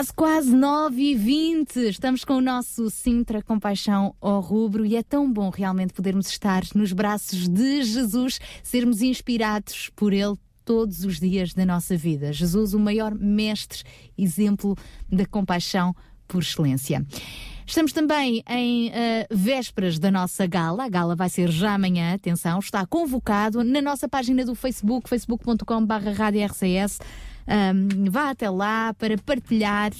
Quase, quase 9 e 20 Estamos com o nosso Sintra Compaixão ao Rubro e é tão bom realmente podermos estar nos braços de Jesus, sermos inspirados por Ele todos os dias da nossa vida. Jesus, o maior mestre, exemplo da compaixão por excelência. Estamos também em uh, vésperas da nossa gala. A gala vai ser já amanhã, atenção, está convocado na nossa página do Facebook, facebook.com.br RCS. Um, vá até lá para partilhar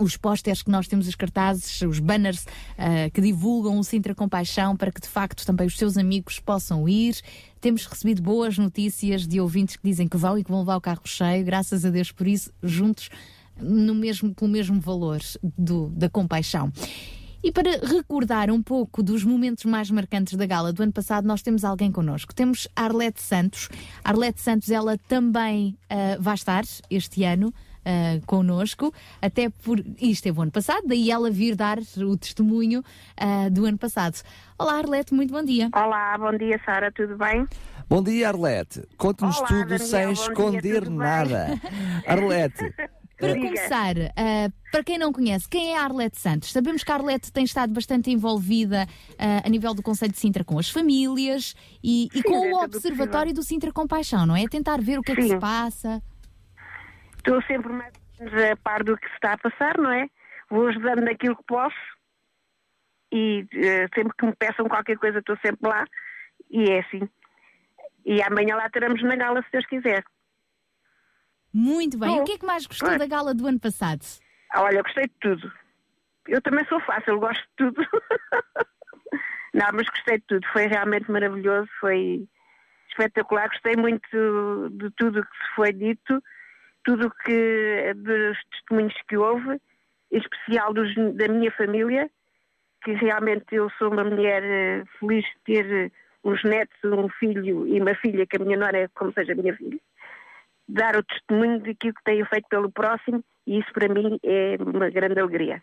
os pósteres que nós temos, os cartazes, os banners uh, que divulgam o Sintra Compaixão para que de facto também os seus amigos possam ir. Temos recebido boas notícias de ouvintes que dizem que vão e que vão levar o carro cheio, graças a Deus por isso, juntos no mesmo, pelo mesmo valor do, da compaixão. E para recordar um pouco dos momentos mais marcantes da gala do ano passado, nós temos alguém connosco. Temos Arlete Santos. Arlete Santos, ela também uh, vai estar este ano. Uh, connosco, até por. E esteve o ano passado, daí ela vir dar o testemunho uh, do ano passado. Olá, Arlete, muito bom dia. Olá, bom dia, Sara, tudo bem? Bom dia, Arlete. Conte-nos tudo Daniel, sem esconder dia, nada. Arlete, Para Diga. começar, uh, para quem não conhece, quem é a Arlete Santos? Sabemos que a Arlete tem estado bastante envolvida uh, a nível do Conselho de Sintra com as famílias e, e Sim, com o do Observatório do Sintra Compaixão, não é? Tentar ver o que é que Sim. se passa. Estou sempre mais a par do que se está a passar, não é? Vou ajudando naquilo que posso e eh, sempre que me peçam qualquer coisa estou sempre lá e é assim. E amanhã lá teremos na gala, se Deus quiser. Muito bem. Bom, o que é que mais gostou da gala do ano passado? Ah, Olha, eu gostei de tudo. Eu também sou fácil, gosto de tudo. Não, mas gostei de tudo. Foi realmente maravilhoso, foi espetacular. Gostei muito de tudo o que se foi dito, tudo que dos testemunhos que houve, em especial dos, da minha família, que realmente eu sou uma mulher eh, feliz de ter eh, uns netos, um filho e uma filha, que a minha nora é como seja a minha filha dar o testemunho daquilo que tenho feito pelo próximo e isso para mim é uma grande alegria.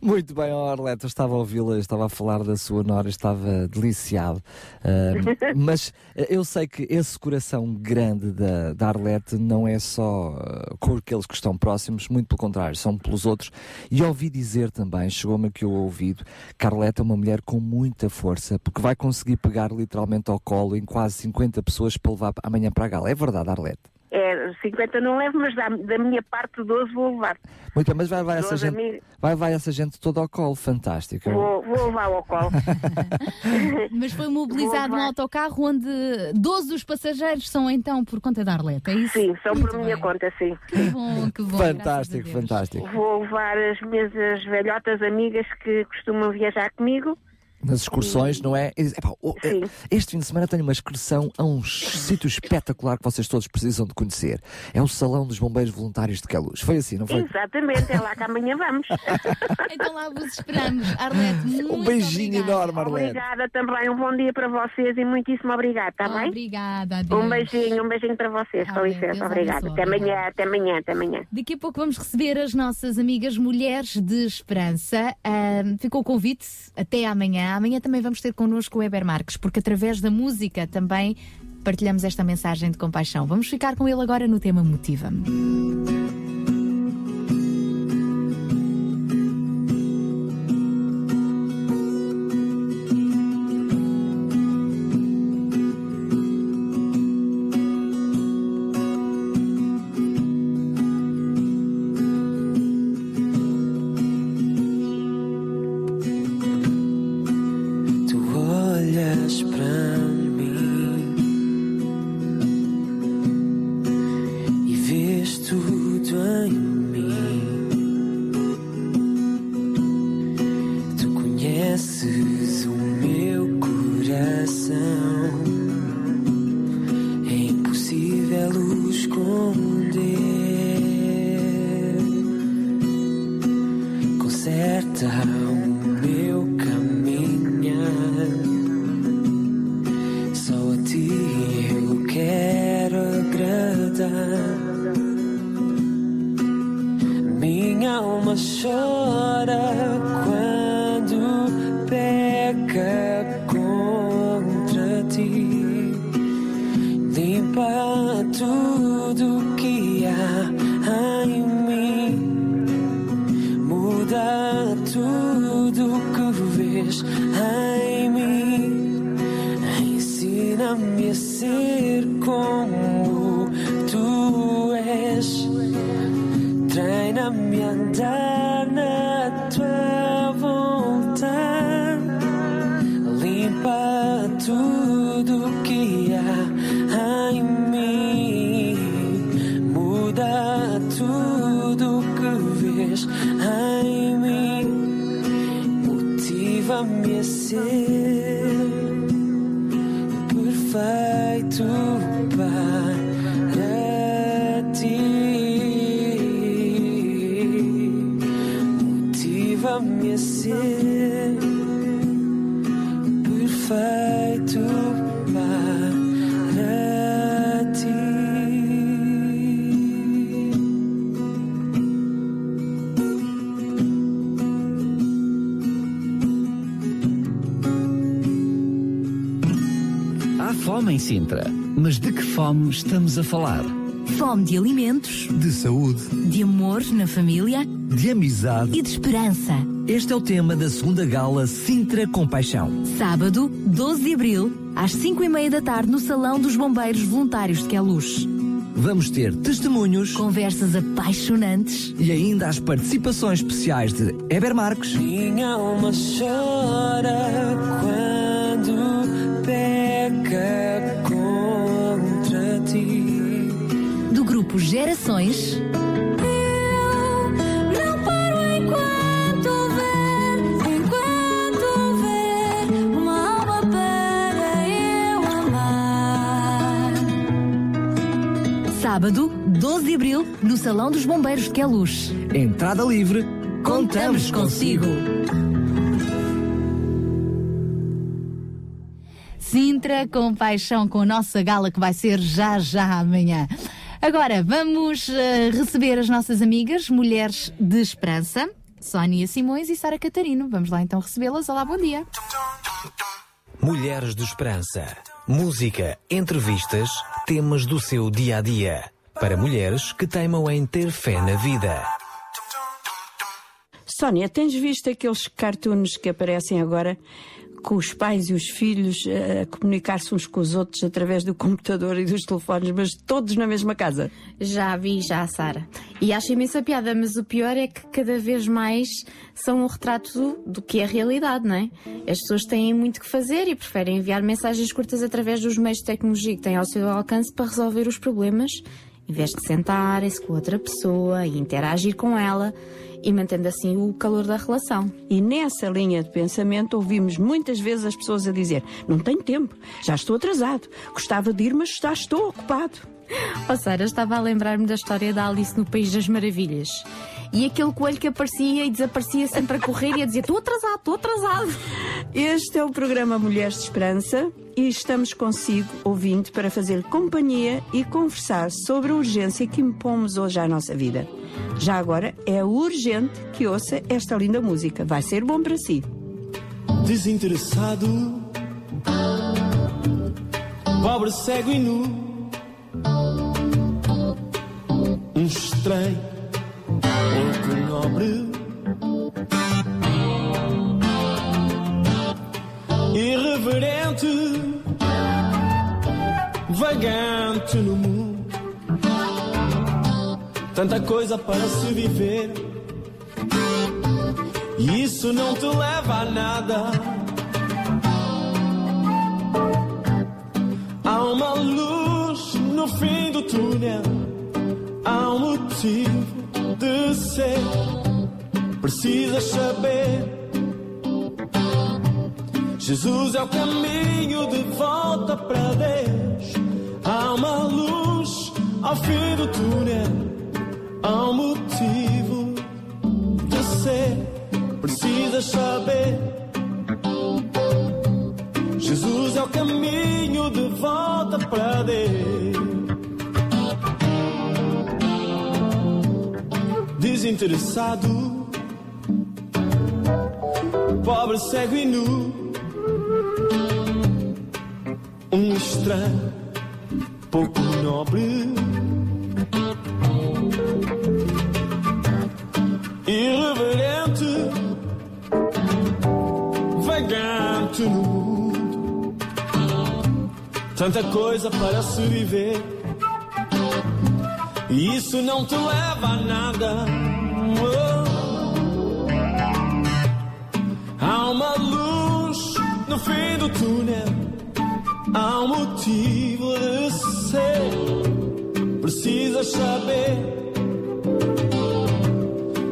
Muito bem, eu estava a ouvi-la, estava a falar da sua nora, estava deliciado. Ahm, mas eh, eu sei que esse coração grande da, da Arlete não é só eh, com aqueles que estão próximos, muito pelo contrário, são pelos outros. E ouvi dizer também, chegou-me aqui o ouvido, que a Arlete é uma mulher com muita força, porque vai conseguir pegar literalmente ao colo em quase 50 pessoas para levar amanhã para a gala. É verdade, Arlete? É, 50 não levo, mas da, da minha parte 12 vou levar. Muito bem, mas vai, vai, essa gente, vai, vai essa gente toda ao colo, fantástico. Vou, vou levar ao colo. Mas foi mobilizado um autocarro onde 12 dos passageiros são então por conta da Arlete, é isso? Sim, são Muito por minha bem. conta, sim. Que bom, que bom. Fantástico, fantástico. Vou levar as minhas as velhotas amigas que costumam viajar comigo. Nas excursões, não é? E, epá, eh, este fim de semana tenho uma excursão a um sítio espetacular que vocês todos precisam de conhecer. É o Salão dos Bombeiros Voluntários de Queluz. Foi assim, não foi? Exatamente, é lá que amanhã vamos. Então lá vos esperamos. Arlete, muito Um beijinho obrigada. enorme, Arlete. Obrigada também, um bom dia para vocês e muitíssimo obrigada, está bem? Obrigada, adeus. Um beijinho, um beijinho para vocês, com licença, Deus obrigada. Até amanhã, até amanhã, até amanhã. Daqui a pouco vamos receber as nossas amigas Mulheres de Esperança. Ahm, ficou o convite até amanhã. Amanhã também vamos ter connosco o Eber Marques, porque através da música também partilhamos esta mensagem de compaixão. Vamos ficar com ele agora no tema Motiva-me. Tudo em estamos a falar? Fome de alimentos, De saúde, de amor na família de amizade. e de esperança. Este é o tema da segunda gala Sintra Compaixão. Sábado, 12 de abril, às 5 e meia da tarde, no Salão dos Bombeiros Voluntários de Queluz. Vamos ter testemunhos, Conversas apaixonantes, e ainda as participações especiais de Eber Marques, Minha alma chora quando amar. sábado, 12 de abril, no Salão dos Bombeiros de Queluz. entrada livre. Contamos consigo. Sintra com paixão com a nossa gala que vai ser já já amanhã. Agora vamos eh, receber as nossas amigas, mulheres de esperança, Sónia Simões e Sara Catarino. Vamos lá então recebê-las. Olá, bom dia. Mulheres de Esperança. Música, entrevistas, temas do seu dia a dia. Para mulheres que teimam em ter fé na vida. Sónia, tens visto aqueles cartoons que aparecem agora com os pais e os filhos eh, a comunicar-se uns com os outros através do computador e dos telefones, mas todos na mesma casa? Já vi, já, Sara. E acho imensa piada, mas o pior é que cada vez mais são um retrato do, que é a realidade, não é? As pessoas têm muito que fazer e preferem enviar mensagens curtas através dos meios de tecnologia que têm ao seu alcance para resolver os problemas, em vez de sentarem-se com outra pessoa e interagir com ela e mantendo assim o calor da relação. E nessa linha de pensamento ouvimos muitas vezes as pessoas a dizer: Não tenho tempo, já estou atrasado, gostava de ir, mas já estou ocupado. Oh, Sara, estava a lembrar-me da história da Alice no País das Maravilhas. E aquele coelho que aparecia e desaparecia sempre a correr e a dizer: Estou atrasado, estou atrasado. Este é o programa Mulheres de Esperança e estamos consigo, ouvinte, para fazer companhia e conversar sobre a urgência que impomos hoje à nossa vida. Já agora é urgente que ouça esta linda música. Vai ser bom para si. Desinteressado, pobre, cego e nu, um estranho, nobre, irreverente, vagante no mundo, tanta coisa para se viver. E isso não te leva a nada. Há uma luz no fim do túnel. Há um motivo de ser. Precisas saber. Jesus é o caminho de volta para Deus. Há uma luz ao fim do túnel. Há um motivo de ser precisas saber. Jesus é o caminho de volta para Deus. desinteressado, pobre, cego e nu, um estranho pouco nobre. Irreverente, vagante no mundo, tanta coisa para se viver, e isso não te leva a nada. Uma luz no fim do túnel. Há um motivo de ser. Precisas saber.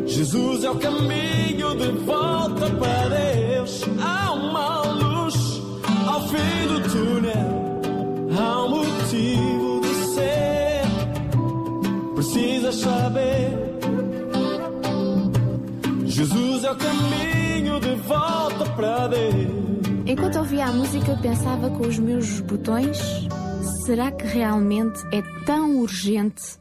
Jesus é o caminho de volta para Deus. Há uma luz ao fim do túnel. Há um motivo de ser. Precisas saber. Jesus é o caminho de volta para Deus. Enquanto ouvia a música, pensava com os meus botões: será que realmente é tão urgente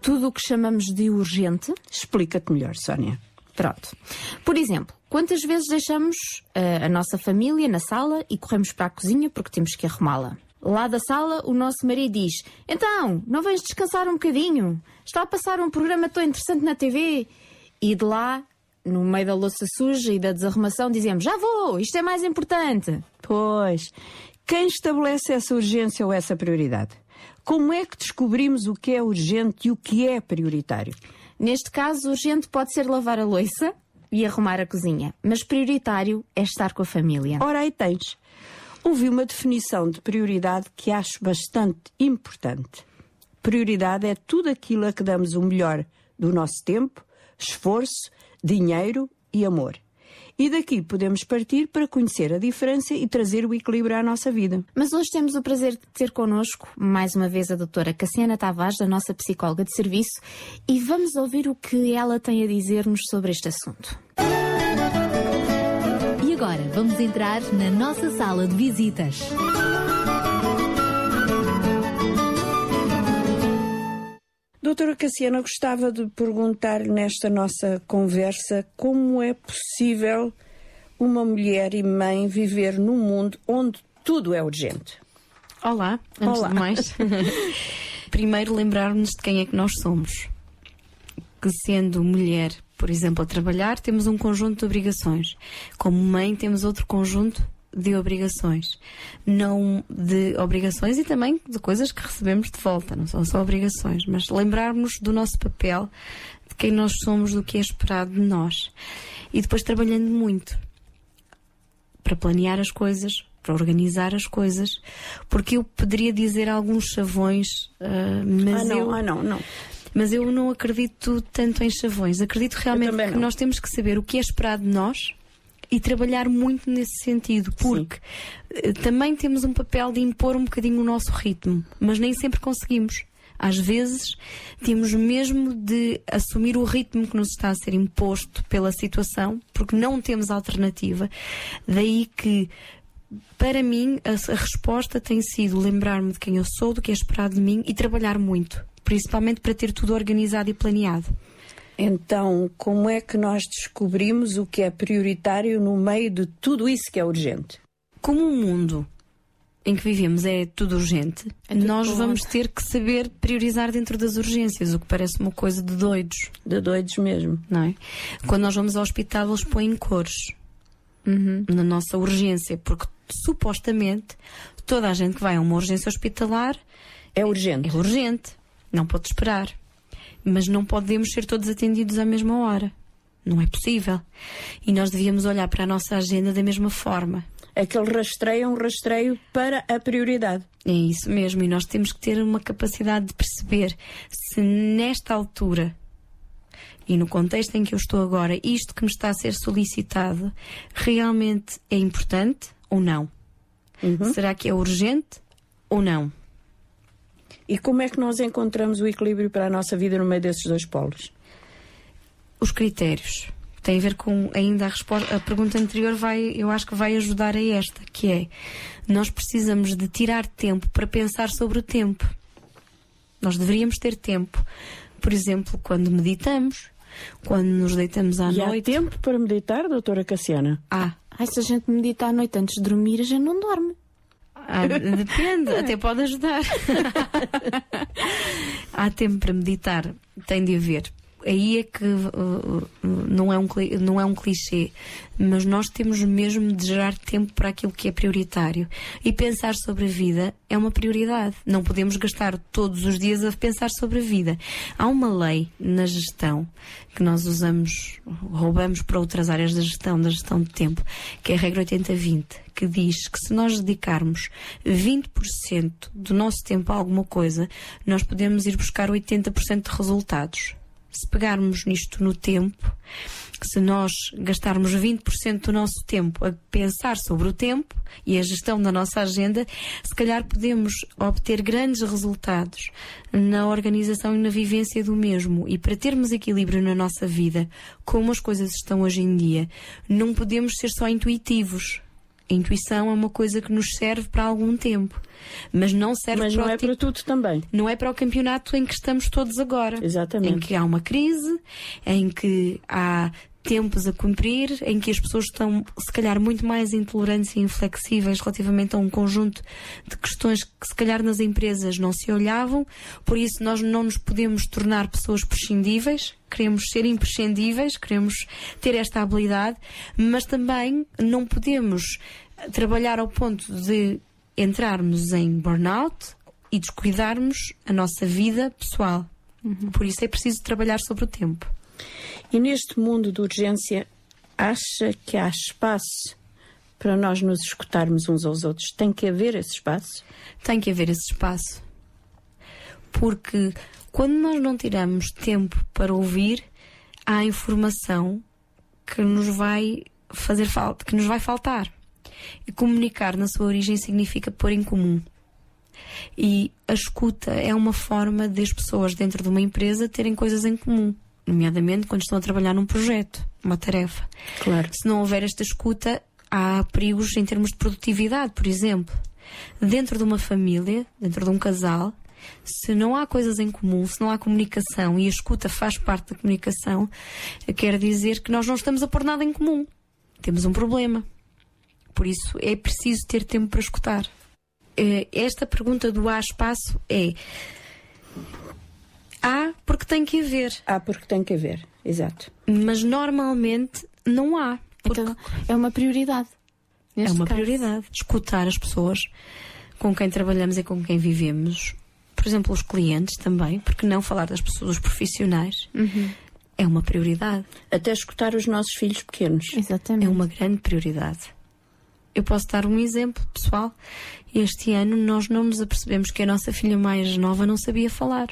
tudo o que chamamos de urgente? Explica-te melhor, Sónia. Pronto. Por exemplo, quantas vezes deixamos uh, a nossa família na sala e corremos para a cozinha porque temos que arrumá-la? Lá da sala, o nosso marido diz: Então, não vens descansar um bocadinho? Está a passar um programa tão interessante na TV. E de lá, no meio da louça suja e da desarrumação, dizemos: Já vou, isto é mais importante. Pois, quem estabelece essa urgência ou essa prioridade? Como é que descobrimos o que é urgente e o que é prioritário? Neste caso, urgente pode ser lavar a louça e arrumar a cozinha, mas prioritário é estar com a família. Ora, aí tens. Ouvi uma definição de prioridade que acho bastante importante. Prioridade é tudo aquilo a que damos o melhor do nosso tempo, esforço, dinheiro e amor. E daqui podemos partir para conhecer a diferença e trazer o equilíbrio à nossa vida. Mas hoje temos o prazer de ter connosco, mais uma vez, a doutora Cassiana Tavares, a nossa psicóloga de serviço, e vamos ouvir o que ela tem a dizer-nos sobre este assunto. E agora vamos entrar na nossa sala de visitas. Doutora Cassiana, gostava de perguntar nesta nossa conversa como é possível uma mulher e mãe viver num mundo onde tudo é urgente. Olá, antes Olá. de mais. Primeiro lembrar-nos de quem é que nós somos. Que sendo mulher, por exemplo, a trabalhar, temos um conjunto de obrigações. Como mãe, temos outro conjunto de obrigações. Não de obrigações e também de coisas que recebemos de volta, não são só obrigações, mas lembrarmos do nosso papel, de quem nós somos, do que é esperado de nós. E depois trabalhando muito para planear as coisas, para organizar as coisas, porque eu poderia dizer alguns chavões, ah, mas Ah, não, eu ah, não, não. mas eu não acredito tanto em chavões. Acredito realmente que nós temos que saber o que é esperado de nós e trabalhar muito nesse sentido, porque eh, também temos um papel de impor um bocadinho o nosso ritmo, mas nem sempre conseguimos. Às vezes temos mesmo de assumir o ritmo que nos está a ser imposto pela situação, porque não temos alternativa. Daí que para mim, a, a resposta tem sido lembrar-me de quem eu sou, do que é esperado de mim e trabalhar muito, principalmente para ter tudo organizado e planeado. Então, como é que nós descobrimos o que é prioritário no meio de tudo isso que é urgente? Como o mundo em que vivemos é tudo urgente, nós tudo vamos ter que saber priorizar dentro das urgências, o que parece uma coisa de doidos. De doidos mesmo. Não é? Quando nós vamos ao hospital, eles põem cores na nossa urgência, porque supostamente toda a gente que vai a uma urgência hospitalar é urgente. É urgente, não pode esperar. Mas não podemos ser todos atendidos à mesma hora. Não é possível. E nós devíamos olhar para a nossa agenda da mesma forma. Aquele rastreio é um rastreio para a prioridade. É isso mesmo, e nós temos que ter uma capacidade de perceber se nesta altura e no contexto em que eu estou agora, isto que me está a ser solicitado realmente é importante ou não? Será que é urgente ou não? E como é que nós encontramos o equilíbrio para a nossa vida no meio desses dois polos? Os critérios. Tem a ver com ainda a resposta. A pergunta anterior vai, eu acho que vai ajudar a esta, que é nós precisamos de tirar tempo para pensar sobre o tempo. Nós deveríamos ter tempo, por exemplo, quando meditamos, quando nos deitamos à e noite. há tempo para meditar, doutora Cassiana? Ah, Ai, se a gente medita à noite antes de dormir, a gente não dorme. Ah, depende, até pode ajudar. Há tempo para meditar, tem de haver. Aí é que uh, uh, não, é um, não é um clichê, mas nós temos mesmo de gerar tempo para aquilo que é prioritário. E pensar sobre a vida é uma prioridade. Não podemos gastar todos os dias a pensar sobre a vida. Há uma lei na gestão que nós usamos, roubamos para outras áreas da gestão, da gestão de tempo, que é a regra 80-20, que diz que se nós dedicarmos 20% do nosso tempo a alguma coisa, nós podemos ir buscar 80% de resultados. Se pegarmos nisto no tempo, se nós gastarmos 20% do nosso tempo a pensar sobre o tempo e a gestão da nossa agenda, se calhar podemos obter grandes resultados na organização e na vivência do mesmo. E para termos equilíbrio na nossa vida, como as coisas estão hoje em dia, não podemos ser só intuitivos. A intuição é uma coisa que nos serve para algum tempo, mas não serve Mas para não é tipo- para tudo também. não é para o campeonato em que estamos todos agora. Exatamente. Em que há uma crise, em que há tempos a cumprir, em que as pessoas estão, se calhar, muito mais intolerantes e inflexíveis relativamente a um conjunto de questões que, se calhar, nas empresas não se olhavam. Por isso, nós não nos podemos tornar pessoas prescindíveis. Queremos ser imprescindíveis, queremos ter esta habilidade, mas também não podemos trabalhar ao ponto de entrarmos em burnout e descuidarmos a nossa vida pessoal. Por isso é preciso trabalhar sobre o tempo. E neste mundo de urgência, acha que há espaço para nós nos escutarmos uns aos outros? Tem que haver esse espaço? Tem que haver esse espaço. Porque quando nós não tiramos tempo para ouvir, há informação que nos vai fazer falta, que nos vai faltar. E comunicar na sua origem significa pôr em comum. E a escuta é uma forma das pessoas dentro de uma empresa terem coisas em comum, nomeadamente quando estão a trabalhar num projeto, uma tarefa. Claro. Se não houver esta escuta, há perigos em termos de produtividade, por exemplo. Dentro de uma família, dentro de um casal, se não há coisas em comum, se não há comunicação e a escuta faz parte da comunicação, quer dizer que nós não estamos a pôr nada em comum. Temos um problema. Por isso é preciso ter tempo para escutar. Eh, Esta pergunta do há espaço é há porque tem que haver. Há porque tem que haver, exato. Mas normalmente não há. Então, é uma prioridade. É uma caso. prioridade. Escutar as pessoas com quem trabalhamos e com quem vivemos. Por exemplo, os clientes também, porque não falar das pessoas, dos profissionais, é uma prioridade. Até escutar os nossos filhos pequenos. Exatamente. É uma grande prioridade. Eu posso dar um exemplo pessoal. Este ano nós não nos apercebemos que a nossa filha mais nova não sabia falar,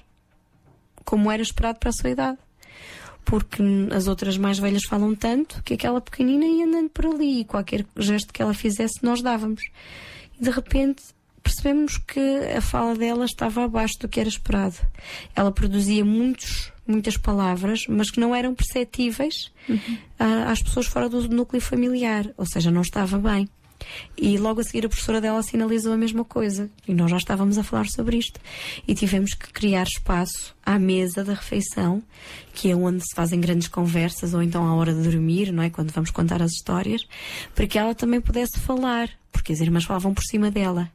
como era esperado para a sua idade. Porque as outras mais velhas falam tanto que aquela pequenina ia andando por ali e qualquer gesto que ela fizesse nós dávamos. E de repente percebemos que a fala dela estava abaixo do que era esperado. Ela produzia muitos, muitas palavras, mas que não eram perceptíveis ah, às pessoas fora do núcleo familiar, ou seja, não estava bem. E logo a seguir a professora dela sinalizou a mesma coisa. E nós já estávamos a falar sobre isto. E tivemos que criar espaço à mesa da refeição, que é onde se fazem grandes conversas, ou então à hora de dormir, não é? Quando vamos contar as histórias, para que ela também pudesse falar, porque as irmãs falavam por cima dela.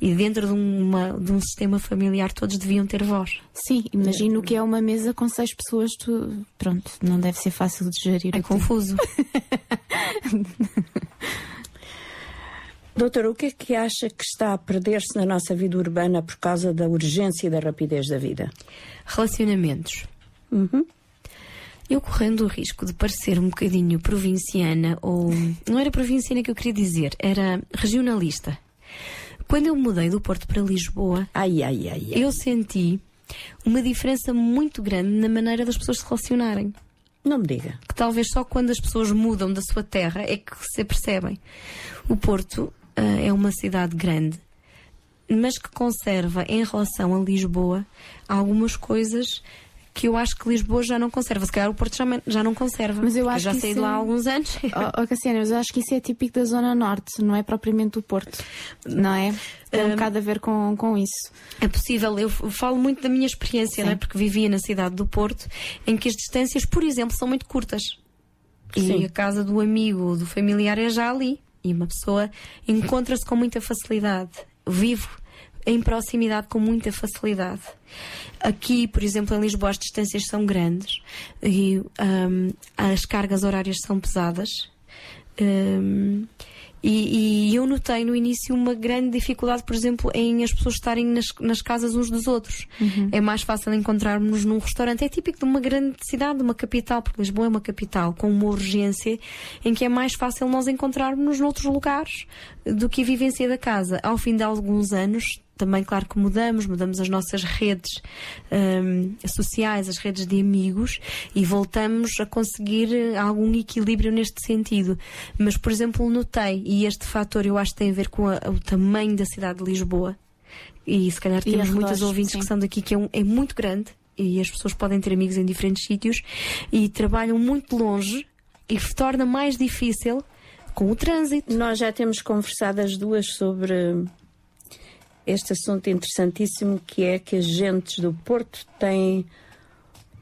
E dentro de, uma, de um sistema familiar todos deviam ter voz. Sim, imagino que é uma mesa com seis pessoas, tu... pronto, não deve ser fácil de gerir. É confuso. Doutora, o que é que acha que está a perder-se na nossa vida urbana por causa da urgência e da rapidez da vida? Relacionamentos. Eu correndo o risco de parecer um bocadinho provinciana, ou. Não era provinciana que eu queria dizer, era regionalista. Quando eu mudei do Porto para Lisboa, ai, ai, ai, eu senti uma diferença muito grande na maneira das pessoas se relacionarem. Não me diga. Que talvez só quando as pessoas mudam da sua terra é que se percebem. O Porto ah, é uma cidade grande, mas que conserva, em relação a Lisboa, algumas coisas que eu acho que Lisboa já não conserva. Se calhar o Porto já, não conserva. Mas eu acho já que saí isso de lá há é- alguns anos. Oh, oh, Cassiana, mas eu acho que isso é típico da Zona Norte, não é propriamente do Porto. Não é? Tem um bocado a ver com, com isso. É possível, eu falo muito da minha experiência, é? porque vivia na cidade do Porto, em que as distâncias, por exemplo, são muito curtas. E Sim. a casa do amigo, do familiar é já ali. E uma pessoa encontra-se com muita facilidade. Vivo em proximidade com muita facilidade. Aqui, por exemplo, em Lisboa, as distâncias são grandes e hum, as cargas horárias são pesadas. Hum, e, e eu notei no início uma grande dificuldade, por exemplo, em as pessoas estarem nas, nas casas uns dos outros. É mais fácil encontrarmos num restaurante. É típico de uma grande cidade, de uma capital, porque Lisboa é uma capital com uma urgência em que é mais fácil nós encontrarmos noutros lugares do que a vivência da casa. Ao fim de alguns anos, também, claro que mudamos, mudamos as nossas redes hum, sociais, as redes de amigos e voltamos a conseguir eh, algum equilíbrio neste sentido. Mas, por exemplo, notei, e este fator eu acho que tem a ver com a- o tamanho da cidade de Lisboa, e se calhar temos muitos ouvintes sim. que são daqui, que é, um- é muito grande e as pessoas podem ter amigos em diferentes sítios e trabalham muito longe e torna mais difícil com o trânsito. Nós já temos conversado as duas sobre este assunto interessantíssimo que é que as gentes do Porto têm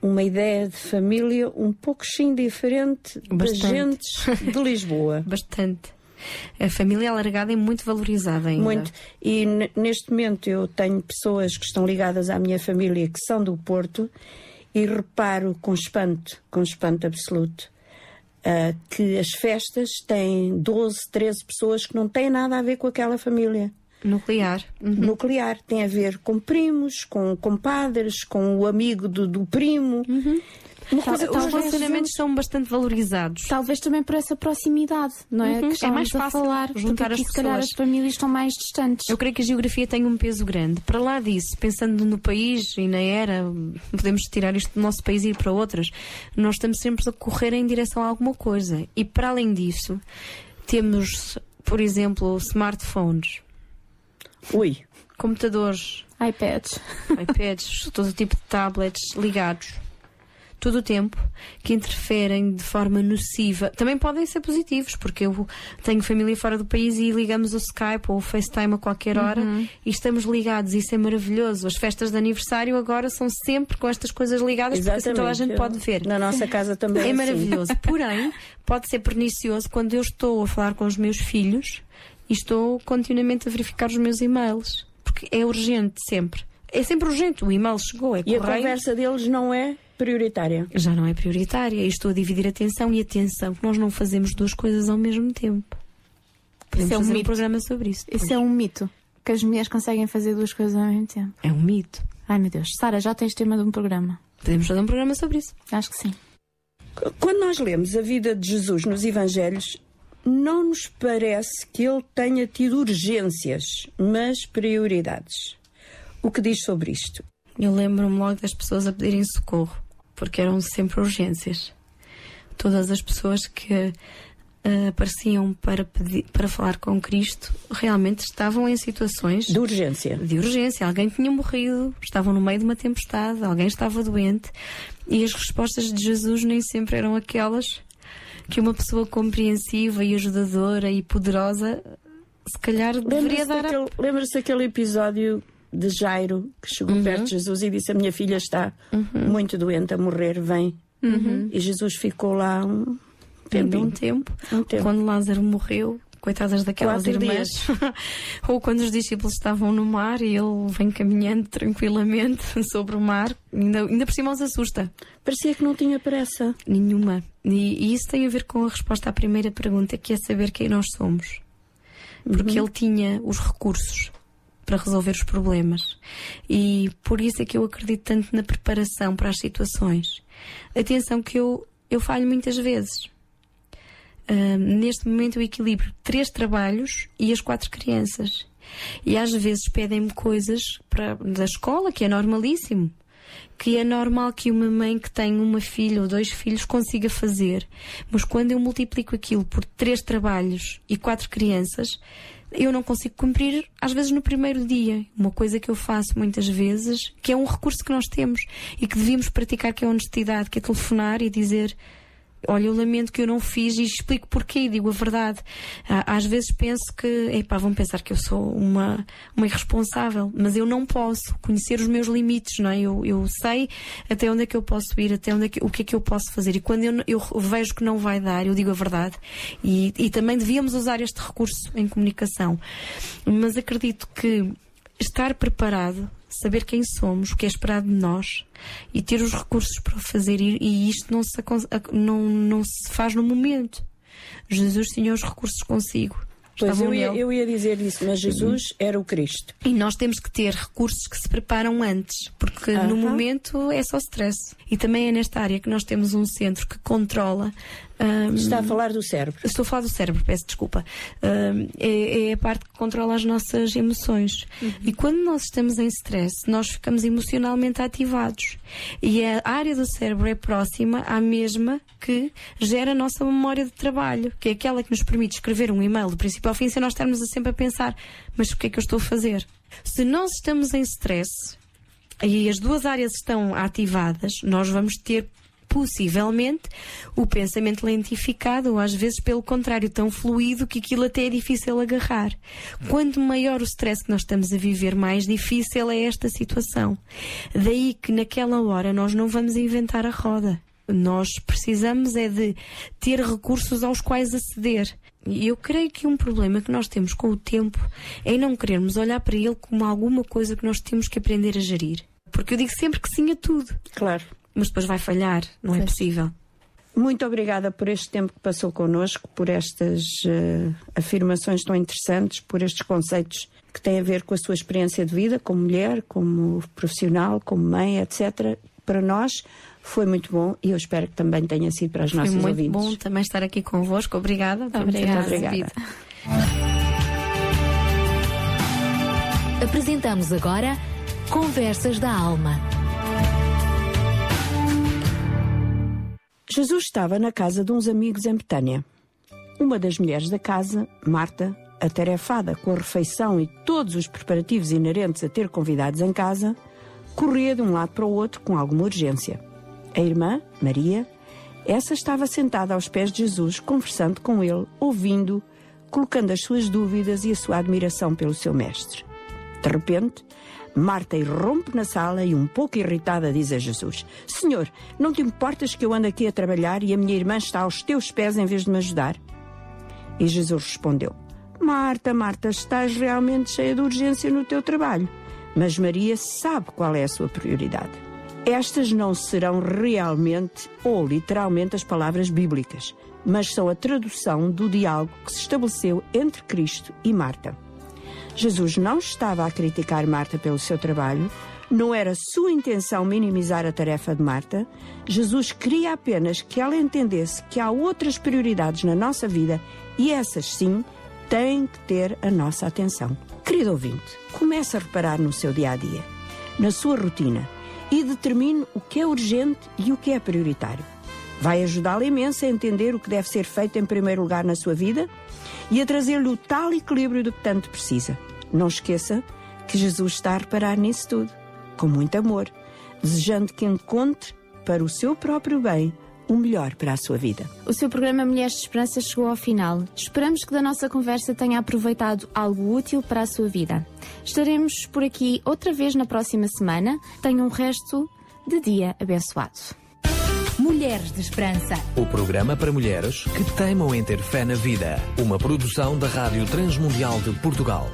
uma ideia de família um pouco sim diferente das Bastante. gentes de Lisboa. Bastante. A família alargada é muito valorizada ainda. Muito. E neste momento eu tenho pessoas que estão ligadas à minha família que são do Porto e reparo com espanto, com espanto absoluto, ah, que as festas têm 12, 13 pessoas que não têm nada a ver com aquela família. Nuclear. Nuclear. Tem a ver com primos, com compadres, com o amigo do, do primo. Uma coisa Os relacionamentos são bastante valorizados. Talvez também por essa proximidade, não é? Uhum. Que É mais fácil falar, juntar porque as aqui, se calhar pessoas. as famílias estão mais distantes. Eu creio que a geografia tem um peso grande. Para lá disso, pensando no país e na era, podemos tirar isto do nosso país e ir para outras, nós estamos sempre a correr em direção a alguma coisa. E para além disso, temos, por exemplo, smartphones. Ui. Computadores. iPads. iPads, todo tipo de tablets ligados. Todo o tempo, que interferem de forma nociva. Também podem ser positivos, porque eu tenho família fora do país e ligamos o Skype ou o FaceTime a qualquer hora Uhum. e estamos ligados. Isso é maravilhoso. As festas de aniversário agora são sempre com estas coisas ligadas, porque assim toda a gente pode ver. Na nossa casa também É assim. maravilhoso. Porém, pode ser pernicioso quando eu estou a falar com os meus filhos e estou continuamente a verificar os meus e-mails. Porque é urgente sempre. É sempre urgente. O e-mail chegou, é E a correio. conversa deles não é prioritária. Já não é prioritária. E estou a dividir atenção e atenção, que nós não fazemos duas coisas ao mesmo tempo. Podemos Isso é um fazer um mito. programa sobre isso. Isso é um mito. Que as mulheres conseguem fazer duas coisas ao mesmo tempo. É um mito. Ai meu Deus. Sara, já tens tema de um programa. Podemos fazer um programa sobre isso. Acho que sim. Quando nós lemos a vida de Jesus nos Evangelhos, não nos parece que ele tenha tido urgências, mas prioridades. O que diz sobre isto? Eu lembro-me logo das pessoas a pedirem socorro, porque eram sempre urgências. Todas as pessoas que ah, apareciam para, pedir, para falar com Cristo realmente estavam em situações de urgência. De urgência. Alguém tinha morrido, estavam no meio de uma tempestade, alguém estava doente e as respostas de Jesus nem sempre eram aquelas que uma pessoa compreensiva e ajudadora e poderosa se calhar deveria dar a lembra-se daquele episódio de Jairo que chegou Uhum. perto de Jesus e disse: A minha filha está muito doente a morrer, vem. Uhum. E Jesus ficou lá um um tempo, Um tempo. quando Lázaro morreu, coitadas daquelas Quatro irmãs, ou quando os discípulos estavam no mar e ele vem caminhando tranquilamente sobre o mar, ainda, ainda por cima os assusta. Parecia que não tinha pressa. Nenhuma. E, e isso tem a ver com a resposta à primeira pergunta, que é saber quem nós somos. Porque Uhum. ele tinha os recursos para resolver os problemas. E por isso é que eu acredito tanto na preparação para as situações. Atenção que eu, eu falho muitas vezes. Ah, neste momento eu equilibro três trabalhos e as quatro crianças. E às vezes pedem-me coisas para, da escola, que é normalíssimo. Que é normal que uma mãe que tem uma filha ou dois filhos consiga fazer. Mas quando eu multiplico aquilo por três trabalhos e quatro crianças, eu não consigo cumprir, às vezes, no primeiro dia. Uma coisa que eu faço muitas vezes, que é um recurso que nós temos e que devíamos praticar, que é a honestidade, que é telefonar e dizer. Olha, eu lamento que eu não fiz e explico porquê e digo a verdade. Ah, Às vezes penso que, epá, vão pensar que eu sou uma, uma irresponsável, mas eu não posso conhecer os meus limites, não é? Eu, eu sei até onde é que eu posso ir, até onde é que, o que é que eu posso fazer. E quando eu, eu vejo que não vai dar, eu digo a verdade. E, e também devíamos usar este recurso em comunicação. Mas acredito que estar preparado, saber quem somos, o que é esperado de nós e ter os recursos para o fazer. E, e isto não se, não, não se faz no momento. Jesus tinha os recursos consigo. Pois eu ia, eu ia dizer isso, mas Jesus era o Cristo. E nós temos que ter recursos que se preparam antes, porque Aham. no momento é só stress. E também é nesta área que nós temos um centro que controla. Hum, Está a falar do cérebro. Estou a falar do cérebro, peço desculpa. Hum, é, é a parte que controla as nossas emoções. E quando nós estamos em stress, nós ficamos emocionalmente ativados. E a área do cérebro é próxima à mesma que gera a nossa memória de trabalho, que é aquela que nos permite escrever um e-mail do princípio ao fim sem nós estarmos a sempre a pensar: mas o que é que eu estou a fazer? Se nós estamos em stress e as duas áreas estão ativadas, nós vamos ter possivelmente o pensamento lentificado ou às vezes pelo contrário tão fluido que aquilo até é difícil agarrar. Quanto maior o stress que nós estamos a viver, mais difícil é esta situação. Daí que naquela hora nós não vamos inventar a roda. Nós precisamos é de ter recursos aos quais aceder. Eu creio que um problema que nós temos com o tempo é não querermos olhar para ele como alguma coisa que nós temos que aprender a gerir. Porque eu digo sempre que sim a tudo. Claro. Mas depois vai falhar, não é possível. Muito obrigada por este tempo que passou connosco, por estas eh, afirmações tão interessantes, por estes conceitos que têm a ver com a sua experiência de vida como mulher, como profissional, como mãe, etc. Para nós foi muito bom e eu espero que também tenha sido para as Foi nossas muito ouvintes. bom também estar aqui convosco. Obrigada. Obrigada. recebido. Apresentamos agora Conversas da Alma. Jesus estava na casa de uns amigos em Betânia. Uma das mulheres da casa, Marta, atarefada com a refeição e todos os preparativos inerentes a ter convidados em casa, corria de um lado para o outro com alguma urgência. A irmã, Maria, essa estava sentada aos pés de Jesus, conversando com ele, ouvindo, colocando as suas dúvidas e a sua admiração pelo seu mestre. De repente, Marta irrompe na sala e, um pouco irritada, diz a Jesus: Senhor, não te importas que eu ando aqui a trabalhar e a minha irmã está aos teus pés em vez de me ajudar? E Jesus respondeu: Marta, Marta, estás realmente cheia de urgência no teu trabalho, mas Maria sabe qual é a sua prioridade. Estas não serão realmente ou literalmente as palavras bíblicas, mas são a tradução do diálogo que se estabeleceu entre Cristo e Marta. Jesus não estava a criticar Marta pelo seu trabalho, não era sua intenção minimizar a tarefa de Marta. Jesus queria apenas que ela entendesse que há outras prioridades na nossa vida e essas, sim, têm que ter a nossa atenção. Querido ouvinte, comece a reparar no seu dia a dia, na sua rotina e determine o que é urgente e o que é prioritário. Vai ajudá-la imenso a entender o que deve ser feito em primeiro lugar na sua vida e a trazer-lhe o tal equilíbrio de que tanto precisa. Não esqueça que Jesus está a reparar nisso tudo, com muito amor, desejando que encontre para o seu próprio bem o melhor para a sua vida. O seu programa Mulheres de Esperança chegou ao final. Esperamos que da nossa conversa tenha aproveitado algo útil para a sua vida. Estaremos por aqui outra vez na próxima semana. Tenha um resto de dia abençoado. Mulheres de Esperança. O programa para mulheres que teimam em ter fé na vida. Uma produção da Rádio Transmundial de Portugal.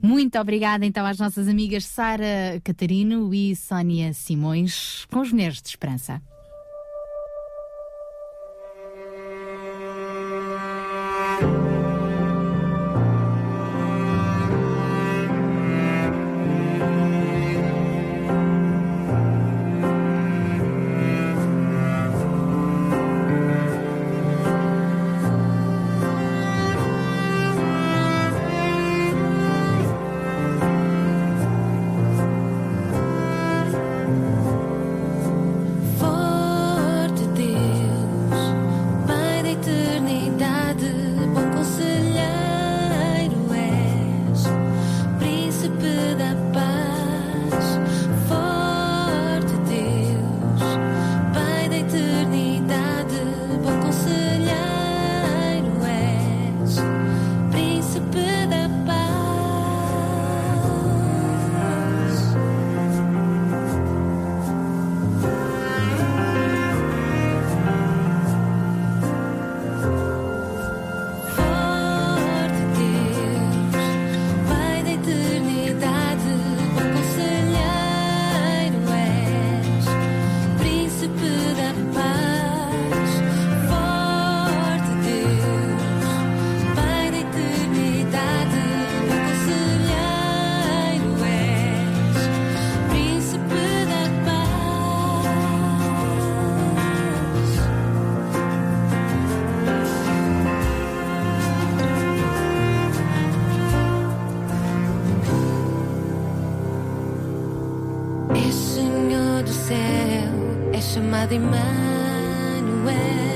Muito obrigada então às nossas amigas Sara Catarino e Sónia Simões com os Mulheres de Esperança. Chamado Emmanuel.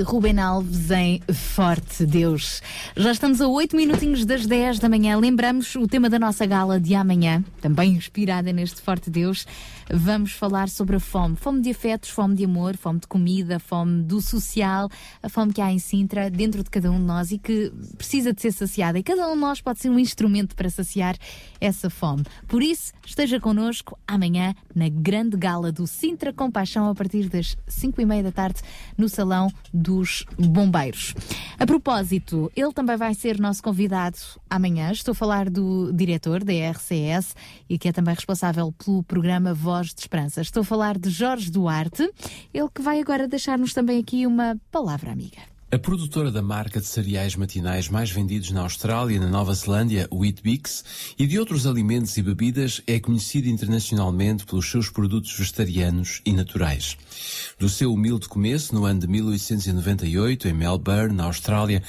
Ruben Alves em Forte Deus. Já estamos a 8 minutinhos das 10 da manhã. Lembramos o tema da nossa gala de amanhã, também inspirada neste Forte Deus. Vamos falar sobre a fome. Fome de afetos, fome de amor, fome de comida, fome do social, a fome que há em Sintra, dentro de cada um de nós e que precisa de ser saciada. E cada um de nós pode ser um instrumento para saciar essa fome. Por isso, esteja connosco amanhã na grande gala do Sintra Compaixão a partir das 5 e meia da tarde no Salão dos Bombeiros. A propósito, ele também vai ser nosso convidado amanhã. Estou a falar do diretor da RCS e que é também responsável pelo programa Voz de Esperança. Estou a falar de Jorge Duarte, ele que vai agora deixar-nos também aqui uma palavra amiga. A produtora da marca de cereais matinais mais vendidos na Austrália e na Nova Zelândia, Weet-Bix, e de outros alimentos e bebidas, é conhecida internacionalmente pelos seus produtos vegetarianos e naturais. Do seu humilde começo, no ano de 1898, em Melbourne, na Austrália,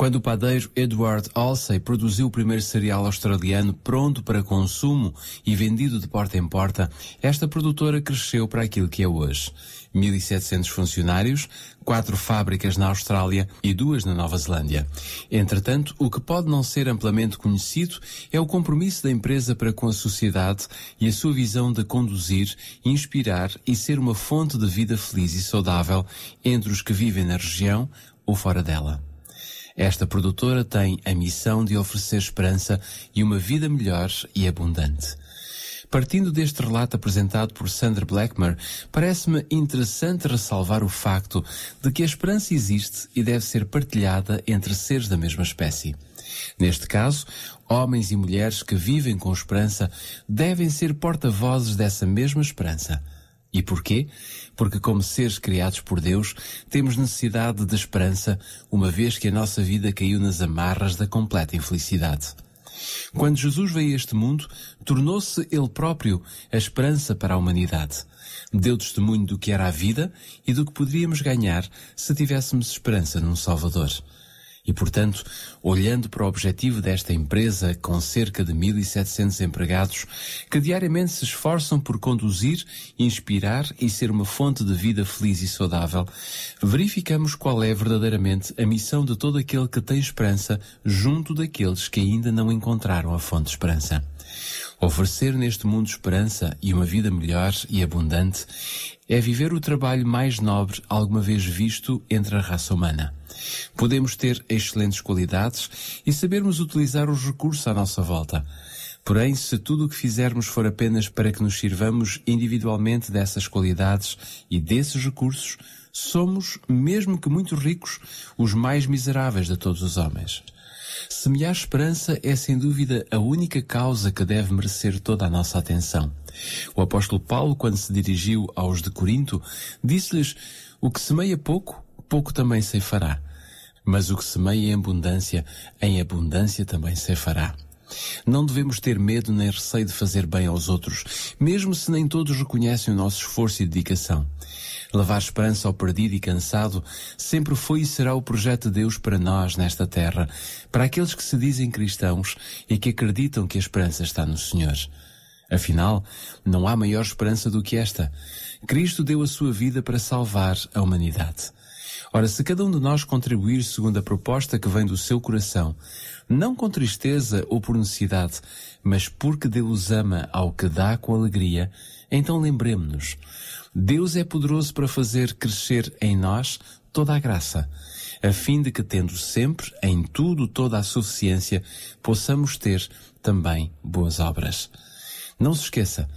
quando o padeiro Edward Halsey produziu o primeiro cereal australiano pronto para consumo e vendido de porta em porta, esta produtora cresceu para aquilo que é hoje. 1.700 funcionários, quatro fábricas na Austrália e duas na Nova Zelândia. Entretanto, o que pode não ser amplamente conhecido é o compromisso da empresa para com a sociedade e a sua visão de conduzir, inspirar e ser uma fonte de vida feliz e saudável entre os que vivem na região ou fora dela. Esta produtora tem a missão de oferecer esperança e uma vida melhor e abundante. Partindo deste relato apresentado por Sandra Blackmer, parece-me interessante ressalvar o facto de que a esperança existe e deve ser partilhada entre seres da mesma espécie. Neste caso, homens e mulheres que vivem com esperança devem ser porta-vozes dessa mesma esperança. E porquê? Porque, como seres criados por Deus, temos necessidade de esperança, uma vez que a nossa vida caiu nas amarras da completa infelicidade. Quando Jesus veio a este mundo, tornou-se Ele próprio a esperança para a humanidade. Deu testemunho do que era a vida e do que poderíamos ganhar se tivéssemos esperança num Salvador. E, portanto, olhando para o objetivo desta empresa, com cerca de 1.700 empregados, que diariamente se esforçam por conduzir, inspirar e ser uma fonte de vida feliz e saudável, verificamos qual é verdadeiramente a missão de todo aquele que tem esperança junto daqueles que ainda não encontraram a fonte de esperança. Oferecer neste mundo esperança e uma vida melhor e abundante é viver o trabalho mais nobre alguma vez visto entre a raça humana. Podemos ter excelentes qualidades e sabermos utilizar os recursos à nossa volta. Porém, se tudo o que fizermos for apenas para que nos sirvamos individualmente dessas qualidades e desses recursos, somos, mesmo que muito ricos, os mais miseráveis de todos os homens. Semear esperança é sem dúvida a única causa que deve merecer toda a nossa atenção. O apóstolo Paulo, quando se dirigiu aos de Corinto, disse-lhes: O que semeia pouco, pouco também ceifará. Mas o que semeia em abundância, em abundância também ceifará. Não devemos ter medo nem receio de fazer bem aos outros, mesmo se nem todos reconhecem o nosso esforço e dedicação. Levar esperança ao perdido e cansado sempre foi e será o projeto de Deus para nós nesta terra, para aqueles que se dizem cristãos e que acreditam que a esperança está no Senhor. Afinal, não há maior esperança do que esta. Cristo deu a sua vida para salvar a humanidade. Ora, se cada um de nós contribuir segundo a proposta que vem do seu coração, não com tristeza ou por necessidade, mas porque Deus ama ao que dá com alegria, então lembremos-nos. Deus é poderoso para fazer crescer em nós toda a graça, a fim de que, tendo sempre, em tudo, toda a suficiência, possamos ter também boas obras. Não se esqueça,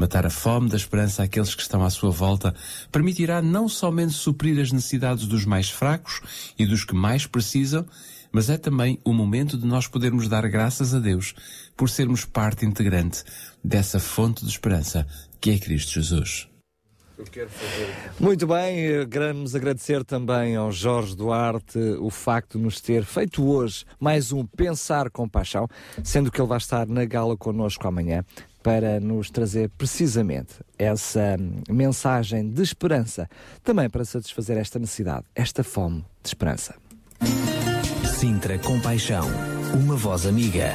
matar a fome da esperança àqueles que estão à sua volta permitirá não somente suprir as necessidades dos mais fracos e dos que mais precisam, mas é também o momento de nós podermos dar graças a Deus por sermos parte integrante dessa fonte de esperança que é Cristo Jesus. Muito bem, eh, queremos agradecer também ao Jorge Duarte o facto de nos ter feito hoje mais um Pensar com Paixão, sendo que ele vai estar na gala connosco amanhã para nos trazer precisamente essa hum, mensagem de esperança, também para satisfazer esta necessidade, esta fome de esperança. Sintra Compaixão, uma voz amiga.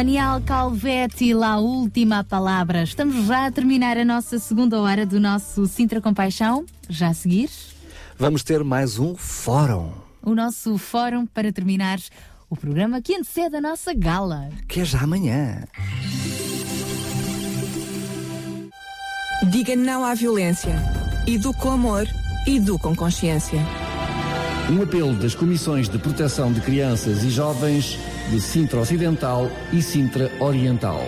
Daniel Calvetti, lá a última palavra. Estamos já a terminar a nossa segunda hora do nosso Sintra Compaixão. Já a seguir, Vamos ter mais um fórum, o nosso fórum para terminar o programa que antecede a nossa gala. que é já amanhã. Diga não à violência. Edu com amor, edu com consciência. Um apelo das Comissões de Proteção de Crianças e Jovens de Sintra Ocidental e Sintra Oriental.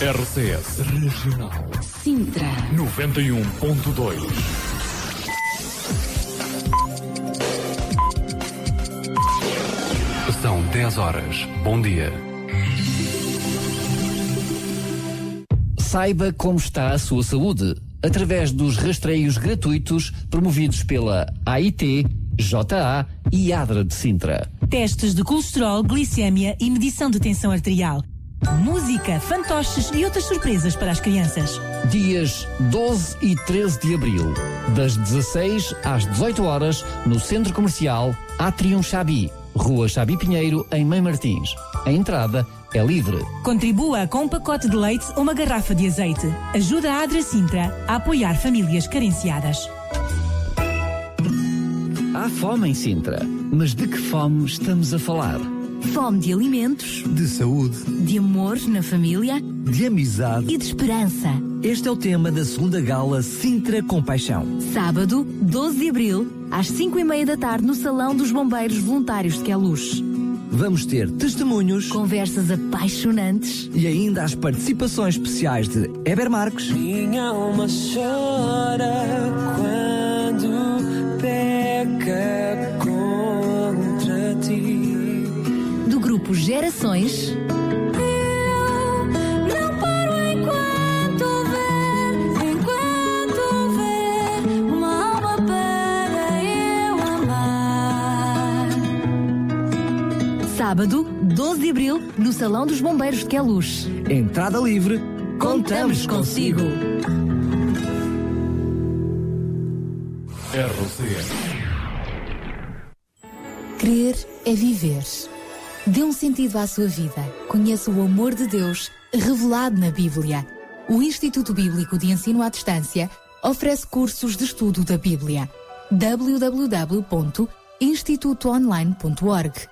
RCS Regional Sintra. 91.2. São 10 horas. Bom dia. Saiba como está a sua saúde através dos rastreios gratuitos promovidos pela AIT, JA e ADRA de Sintra. Testes de colesterol, glicémia e medição de tensão arterial. Música, fantoches e outras surpresas para as crianças. Dias 12 e 13 de abril, das 16 às 18 horas, no Centro Comercial Atrium Chabi, Rua Chabi Pinheiro, em Mãe Martins. A entrada é livre. Contribua com um pacote de leite ou uma garrafa de azeite. Ajuda a Adra Sintra a apoiar famílias carenciadas. Há fome em Sintra, mas de que fome estamos a falar? Fome de alimentos, De saúde, de amor na família de amizade. e de esperança. Este é o tema da segunda gala Sintra Compaixão. Sábado, 12 de abril, às 5 e meia da tarde, no Salão dos Bombeiros Voluntários de Queluz. Vamos ter testemunhos, Conversas apaixonantes e ainda as participações especiais de Eber Marques, Minha alma chora quando peca contra ti. do grupo Gerações. Sábado, 12 de abril, no Salão dos Bombeiros de Queluz. entrada livre. Contamos consigo. RCS. Crer é viver. Dê um sentido à sua vida. Conheça o amor de Deus revelado na Bíblia. O Instituto Bíblico de Ensino à Distância oferece cursos de estudo da Bíblia. www.institutoonline.org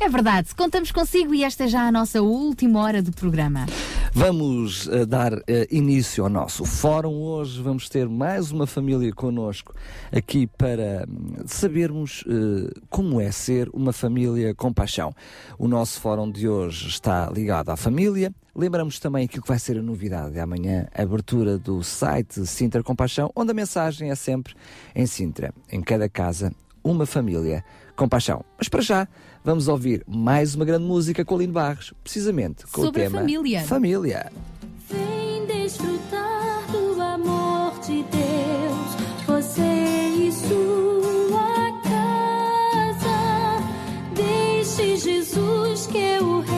É verdade, contamos consigo e esta é já a nossa última hora do programa. Vamos eh, dar eh, início ao nosso fórum. Hoje vamos ter mais uma família connosco aqui para hum, sabermos eh, como é ser uma família com paixão. O nosso fórum de hoje está ligado à família. Lembramos também aquilo que vai ser a novidade de amanhã, a abertura do site Sintra Compaixão, onde a mensagem é sempre em Sintra, em cada casa, uma família com paixão. Mas para já, vamos ouvir mais uma grande música com o Lino Barros, precisamente com Sobre o a tema família. Família. Vem desfrutar do amor de Deus, você e sua casa. Deixe Jesus que o rei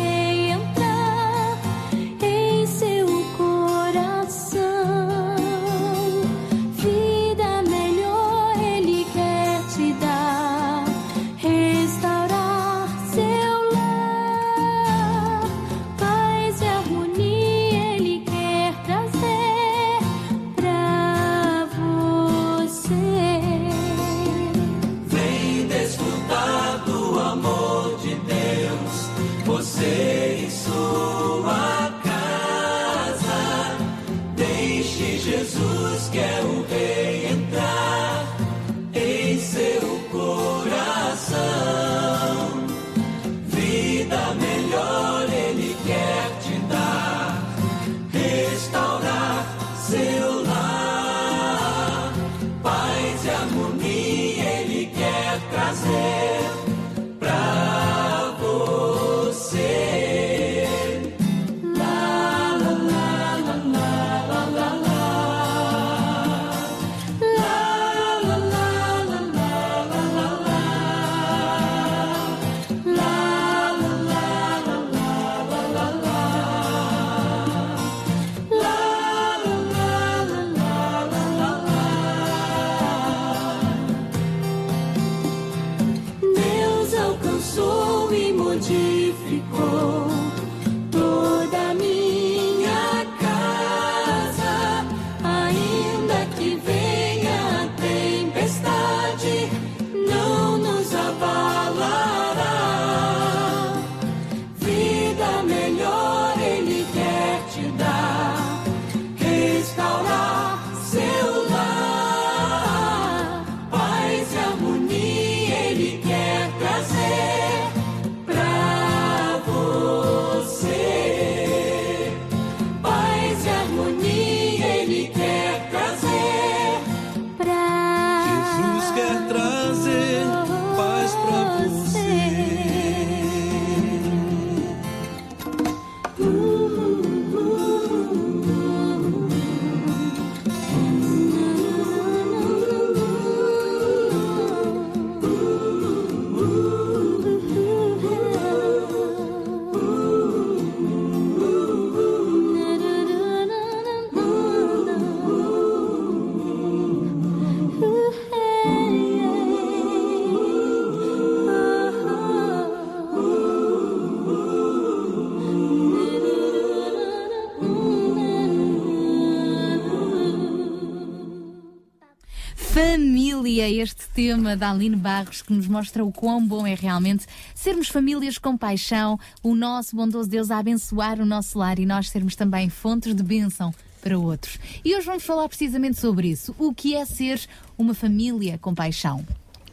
tema da Aline Barros que nos mostra o quão bom é realmente sermos famílias com paixão, o nosso bondoso Deus a abençoar o nosso lar e nós sermos também fontes de bênção para outros. E hoje vamos falar precisamente sobre isso. O que é ser uma família com paixão?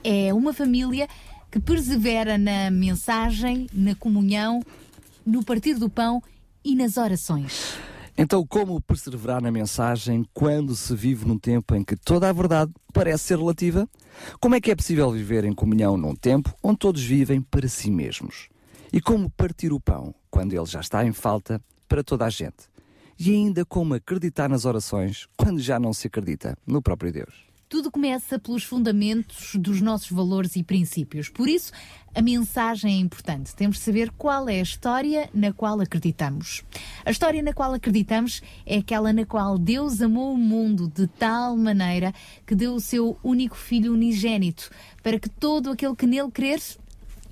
É uma família que persevera na mensagem, na comunhão, no partir do pão e nas orações. Então, como perseverar na mensagem quando se vive num tempo em que toda a verdade parece ser relativa? Como é que é possível viver em comunhão num tempo onde todos vivem para si mesmos? E como partir o pão quando ele já está em falta para toda a gente? E ainda como acreditar nas orações quando já não se acredita no próprio Deus? Tudo começa pelos fundamentos dos nossos valores e princípios. Por isso, a mensagem é importante. Temos de saber qual é a história na qual acreditamos. A história na qual acreditamos é aquela na qual Deus amou o mundo de tal maneira que deu o seu único filho unigênito para que todo aquele que nele crer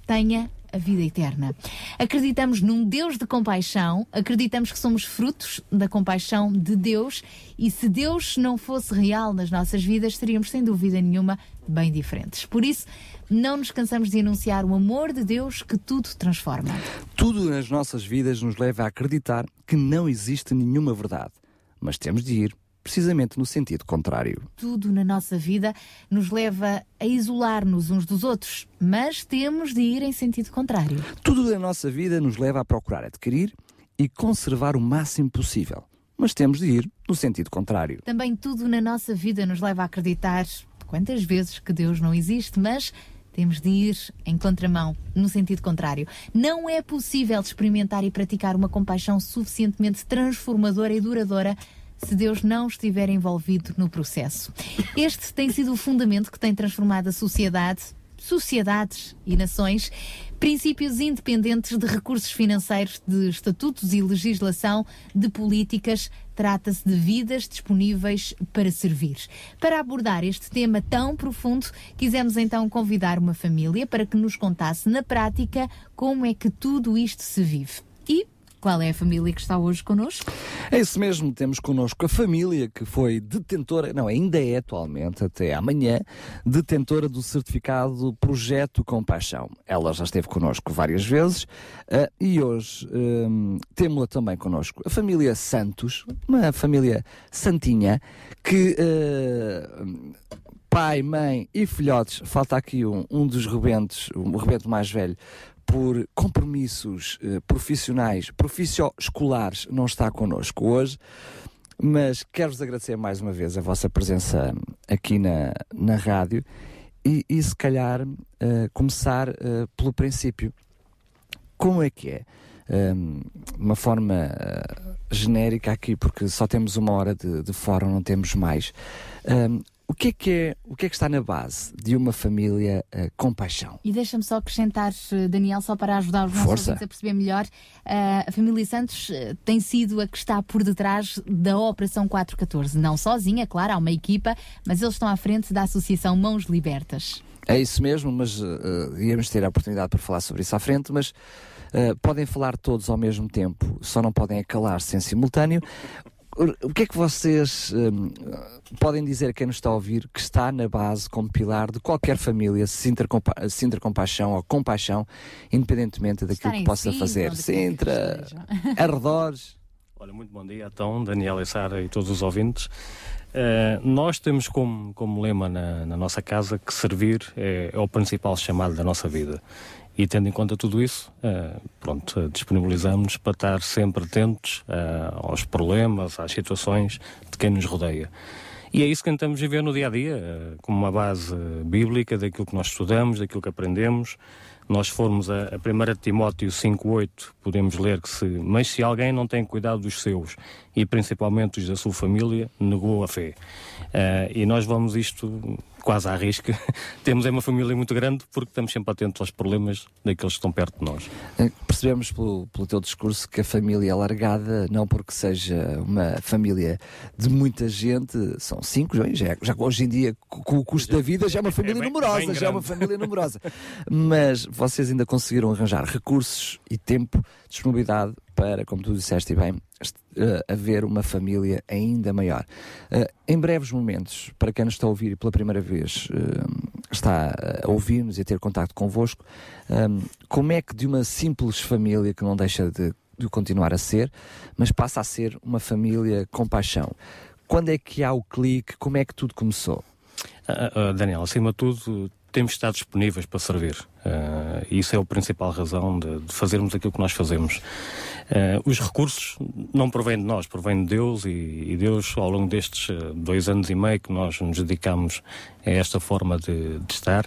tenha a vida eterna. Acreditamos num Deus de compaixão, acreditamos que somos frutos da compaixão de Deus e se Deus não fosse real nas nossas vidas, seríamos sem dúvida nenhuma bem diferentes. Por isso, não nos cansamos de anunciar o amor de Deus que tudo transforma. Tudo nas nossas vidas nos leva a acreditar que não existe nenhuma verdade, mas temos de ir precisamente no sentido contrário. Tudo na nossa vida nos leva a isolar-nos uns dos outros, mas temos de ir em sentido contrário. Tudo na nossa vida nos leva a procurar adquirir e conservar o máximo possível, mas temos de ir no sentido contrário. Também tudo na nossa vida nos leva a acreditar quantas vezes que Deus não existe, mas temos de ir em contramão, no sentido contrário. Não é possível experimentar e praticar uma compaixão suficientemente transformadora e duradoura se Deus não estiver envolvido no processo. Este tem sido o fundamento que tem transformado a sociedade, sociedades e nações, princípios independentes de recursos financeiros, de estatutos e legislação, de políticas. Trata-se de vidas disponíveis para servir. Para abordar este tema tão profundo, quisemos então convidar uma família para que nos contasse na prática como é que tudo isto se vive. E qual é a família que está hoje connosco? É isso mesmo, temos connosco a família que foi detentora, não, ainda é atualmente, até amanhã, detentora do certificado Projeto Compaixão. Ela já esteve connosco várias vezes uh, e hoje um, temos-la também connosco. A família Santos, uma família santinha que. Uh, pai, mãe e filhotes, falta aqui um, um dos rebentes, o rebento mais velho, por compromissos eh, profissionais, profissio-escolares, não está connosco hoje, mas quero-vos agradecer mais uma vez a vossa presença aqui na, na rádio e, e se calhar eh, começar eh, pelo princípio. Como é que é? Um, uma forma uh, genérica aqui, porque só temos uma hora de, de fórum, não temos mais. Um, o que, é que é, o que é que está na base de uma família uh, com paixão? E deixa-me só acrescentar, eh, Daniel, só para ajudar os nossos a perceber melhor, uh, a família Santos uh, tem sido a que está por detrás da Operação 414. Não sozinha, claro, há uma equipa, mas eles estão à frente da Associação Mãos Libertas. É isso mesmo, mas uh, íamos ter a oportunidade para falar sobre isso à frente, mas uh, podem falar todos ao mesmo tempo, só não podem calar-se em simultâneo. O que é que vocês um, podem dizer a quem nos está a ouvir que está na base como pilar de qualquer família, Sintra, compa Sintra Compaixão ou Compaixão, independentemente daquilo que possa Sintra, fazer? Sintra, arredores. Olha, muito bom dia, então, Daniela e Sara e todos os ouvintes. Uh, nós temos como, como lema na, na nossa casa que servir é, é o principal chamado da nossa vida. E tendo em conta tudo isso, uh, pronto, uh, disponibilizamos-nos para estar sempre atentos uh, aos problemas, às situações de quem nos rodeia. E é isso que tentamos viver no dia a dia, como uma base bíblica daquilo que nós estudamos, daquilo que aprendemos. Nós formos a, a 1 Timóteo 5,8, podemos ler que se, mas se alguém não tem cuidado dos seus e principalmente os da sua família, negou a fé. Uh, e nós vamos isto quase à risca. Temos é uma família muito grande porque estamos sempre atentos aos problemas daqueles que estão perto de nós. Eh, Percebemos pelo, pelo teu discurso que a família é alargada, não porque seja uma família de muita gente, são cinco, já, já, hoje em dia, com o custo da vida, já é uma família bem- numerosa, bem já é uma família numerosa. Mas vocês ainda conseguiram arranjar recursos e tempo, disponibilidade para, como tu disseste bem, eh, haver uma família ainda maior. Eh, em breves momentos, para quem nos está a ouvir pela primeira vez eh, está a ouvir-nos e a ter contato convosco, eh, como é que de uma simples família que não deixa de, de continuar a ser, mas passa a ser uma família com paixão? Quando é que há o clique? Como é que tudo começou? Ah, ah, Daniel, acima de tudo, temos estar disponíveis para servir. E isso é a principal razão de, de fazermos aquilo que nós fazemos. Ah, os recursos não provêm de nós, provêm de Deus e, e Deus, ao longo destes ah, dois anos e meio que nós nos dedicamos a esta forma de, de estar,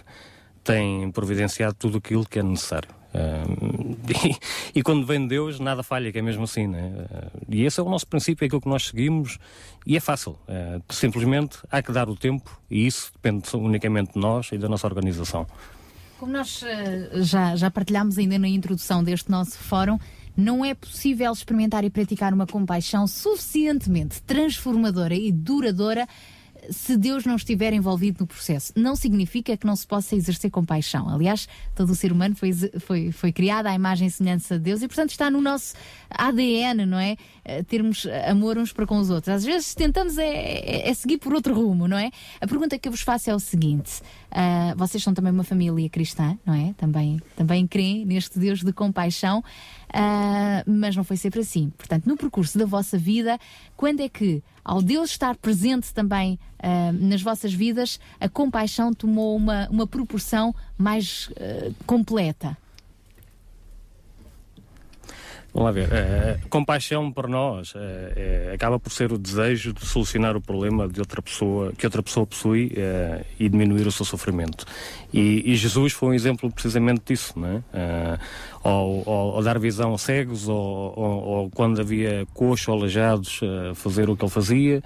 tem providenciado tudo aquilo que é necessário. Ah, e, e quando vem de Deus, nada falha, que é mesmo assim, né? Ah, E esse é o nosso princípio, é aquilo que nós seguimos, e é fácil. Ah, simplesmente há que dar o tempo, e isso depende unicamente de nós e da nossa organização. Como nós eh, já, já partilhámos ainda na introdução deste nosso fórum, não é possível experimentar e praticar uma compaixão suficientemente transformadora e duradoura se Deus não estiver envolvido no processo. Não significa que não se possa exercer compaixão. Aliás, todo o ser humano foi, foi, foi criado à imagem e semelhança de Deus e, portanto, está no nosso ADN, não é? Eh, Termos amor uns para com os outros. Às vezes tentamos é, é- é seguir por outro rumo, não é? A pergunta que eu vos faço é o seguinte: ah, vocês são também uma família cristã, não é? Também, também creem neste Deus de compaixão, ah, mas não foi sempre assim. Portanto, no percurso da vossa vida, quando é que, ao Deus estar presente também ah, nas vossas vidas, a compaixão tomou uma, uma proporção mais completa? Vamos lá ver. eh, compaixão para nós eh, eh, acaba por ser o desejo de solucionar o problema de outra pessoa, que outra pessoa possui e diminuir o seu sofrimento. E, Jesus foi um exemplo precisamente disso, não é? Ao, dar visão a cegos, ou, ou- ou quando havia coxos ou aleijados, fazer o que ele fazia.